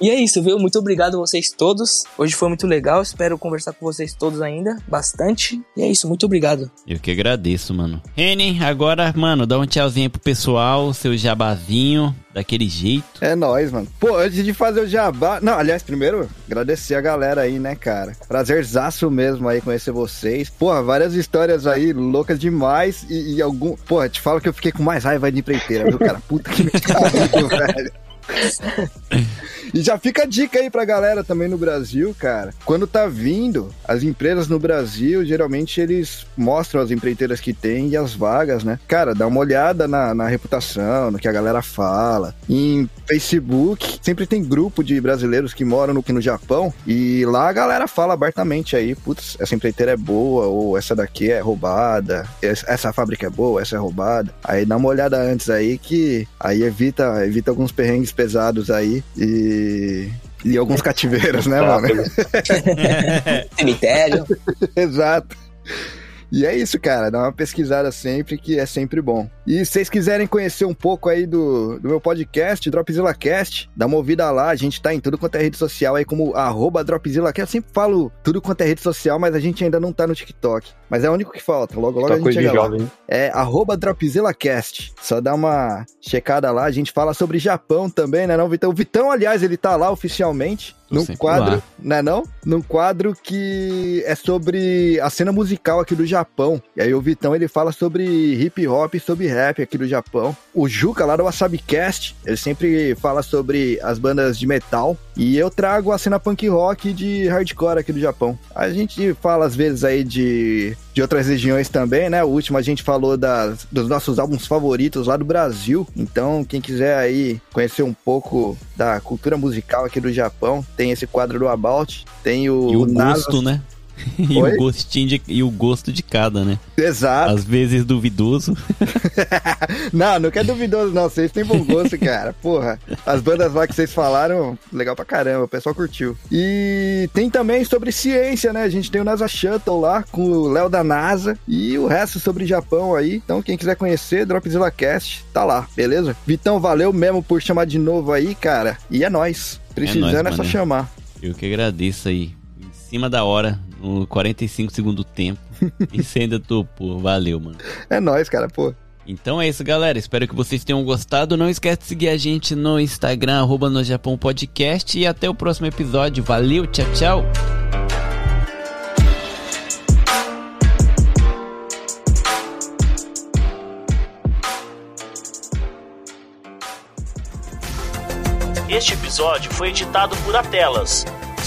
E é isso, viu? Muito obrigado a vocês todos. Hoje foi muito legal, espero conversar com vocês todos ainda, bastante. E é isso, muito obrigado. Eu que agradeço, mano. Reni, agora, mano, dá um tchauzinho aí pro pessoal, seu jabazinho, daquele jeito. É nóis, mano. Pô, antes de fazer o jabá. Não, aliás, primeiro, agradecer a galera aí, né, cara? Prazerzaço mesmo aí conhecer vocês. Porra, várias histórias aí loucas demais. E, e algum. Porra, te falo que eu fiquei com mais raiva de empreiteira, viu, cara? Puta que me pariu, velho. E já fica a dica aí pra galera também no Brasil, cara. Quando tá vindo, as empresas no Brasil, geralmente eles mostram as empreiteiras que tem e as vagas, né? Cara, dá uma olhada na, na reputação, no que a galera fala. Em Facebook, sempre tem grupo de brasileiros que moram no, no Japão e lá a galera fala abertamente aí, putz, essa empreiteira é boa, ou essa daqui é roubada, essa essa fábrica é boa, essa é roubada. Aí dá uma olhada antes aí que aí evita, evita alguns perrengues pesados aí e e alguns cativeiros, né, mano? Cemitério. Exato. E é isso, cara. Dá uma pesquisada sempre, que é sempre bom. E se vocês quiserem conhecer um pouco aí do, do meu podcast, Dropzilla Cast, dá uma ouvida lá. A gente tá em tudo quanto é rede social aí, como arroba Dropzilla Cast. Eu sempre falo tudo quanto é rede social, mas a gente ainda não tá no TikTok. Mas é o único que falta. Logo, logo Só a gente chega lá. É arroba DropzillaCast. Só dá uma checada lá. A gente fala sobre Japão também, né não, Vitão? O Vitão, aliás, ele tá lá oficialmente. Tô Num quadro, lá. né não? Num quadro que é sobre a cena musical aqui do Japão. E aí o Vitão, ele fala sobre hip hop e sobre rap. Rap aqui do Japão. O Juca, lá do WasabiCast, ele sempre fala sobre as bandas de metal. E eu trago a cena punk rock de hardcore aqui do Japão. A gente fala às vezes aí de, de outras regiões também, né? O último a gente falou das, dos nossos álbuns favoritos lá do Brasil. Então, quem quiser aí conhecer um pouco da cultura musical aqui do Japão, tem esse quadro do About. Tem o, E o Nasa- gosto, né? E Oi? o gostinho de, e o gosto de cada, né? Exato. Às vezes duvidoso. Não, não quer duvidoso, não. Vocês têm bom gosto, cara. Porra. As bandas lá que vocês falaram, legal pra caramba. O pessoal curtiu. E tem também sobre ciência, né? A gente tem o NASA Shuttle lá com o Léo da NASA e o resto sobre Japão aí. Então, quem quiser conhecer, Dropzilla Cast, tá lá, beleza? Vitão, valeu mesmo por chamar de novo aí, cara. E é nóis. Precisando é, nóis, só mané. chamar. Eu que agradeço aí. Em cima da hora, no 45 segundo tempo. e você ainda topou. Valeu, mano. É nóis, cara, pô. Então é isso, galera. Espero que vocês tenham gostado. Não esquece de seguir a gente no Instagram, arroba no Japão Podcast. E até o próximo episódio. Valeu, tchau, tchau. Este episódio foi editado por Atelas,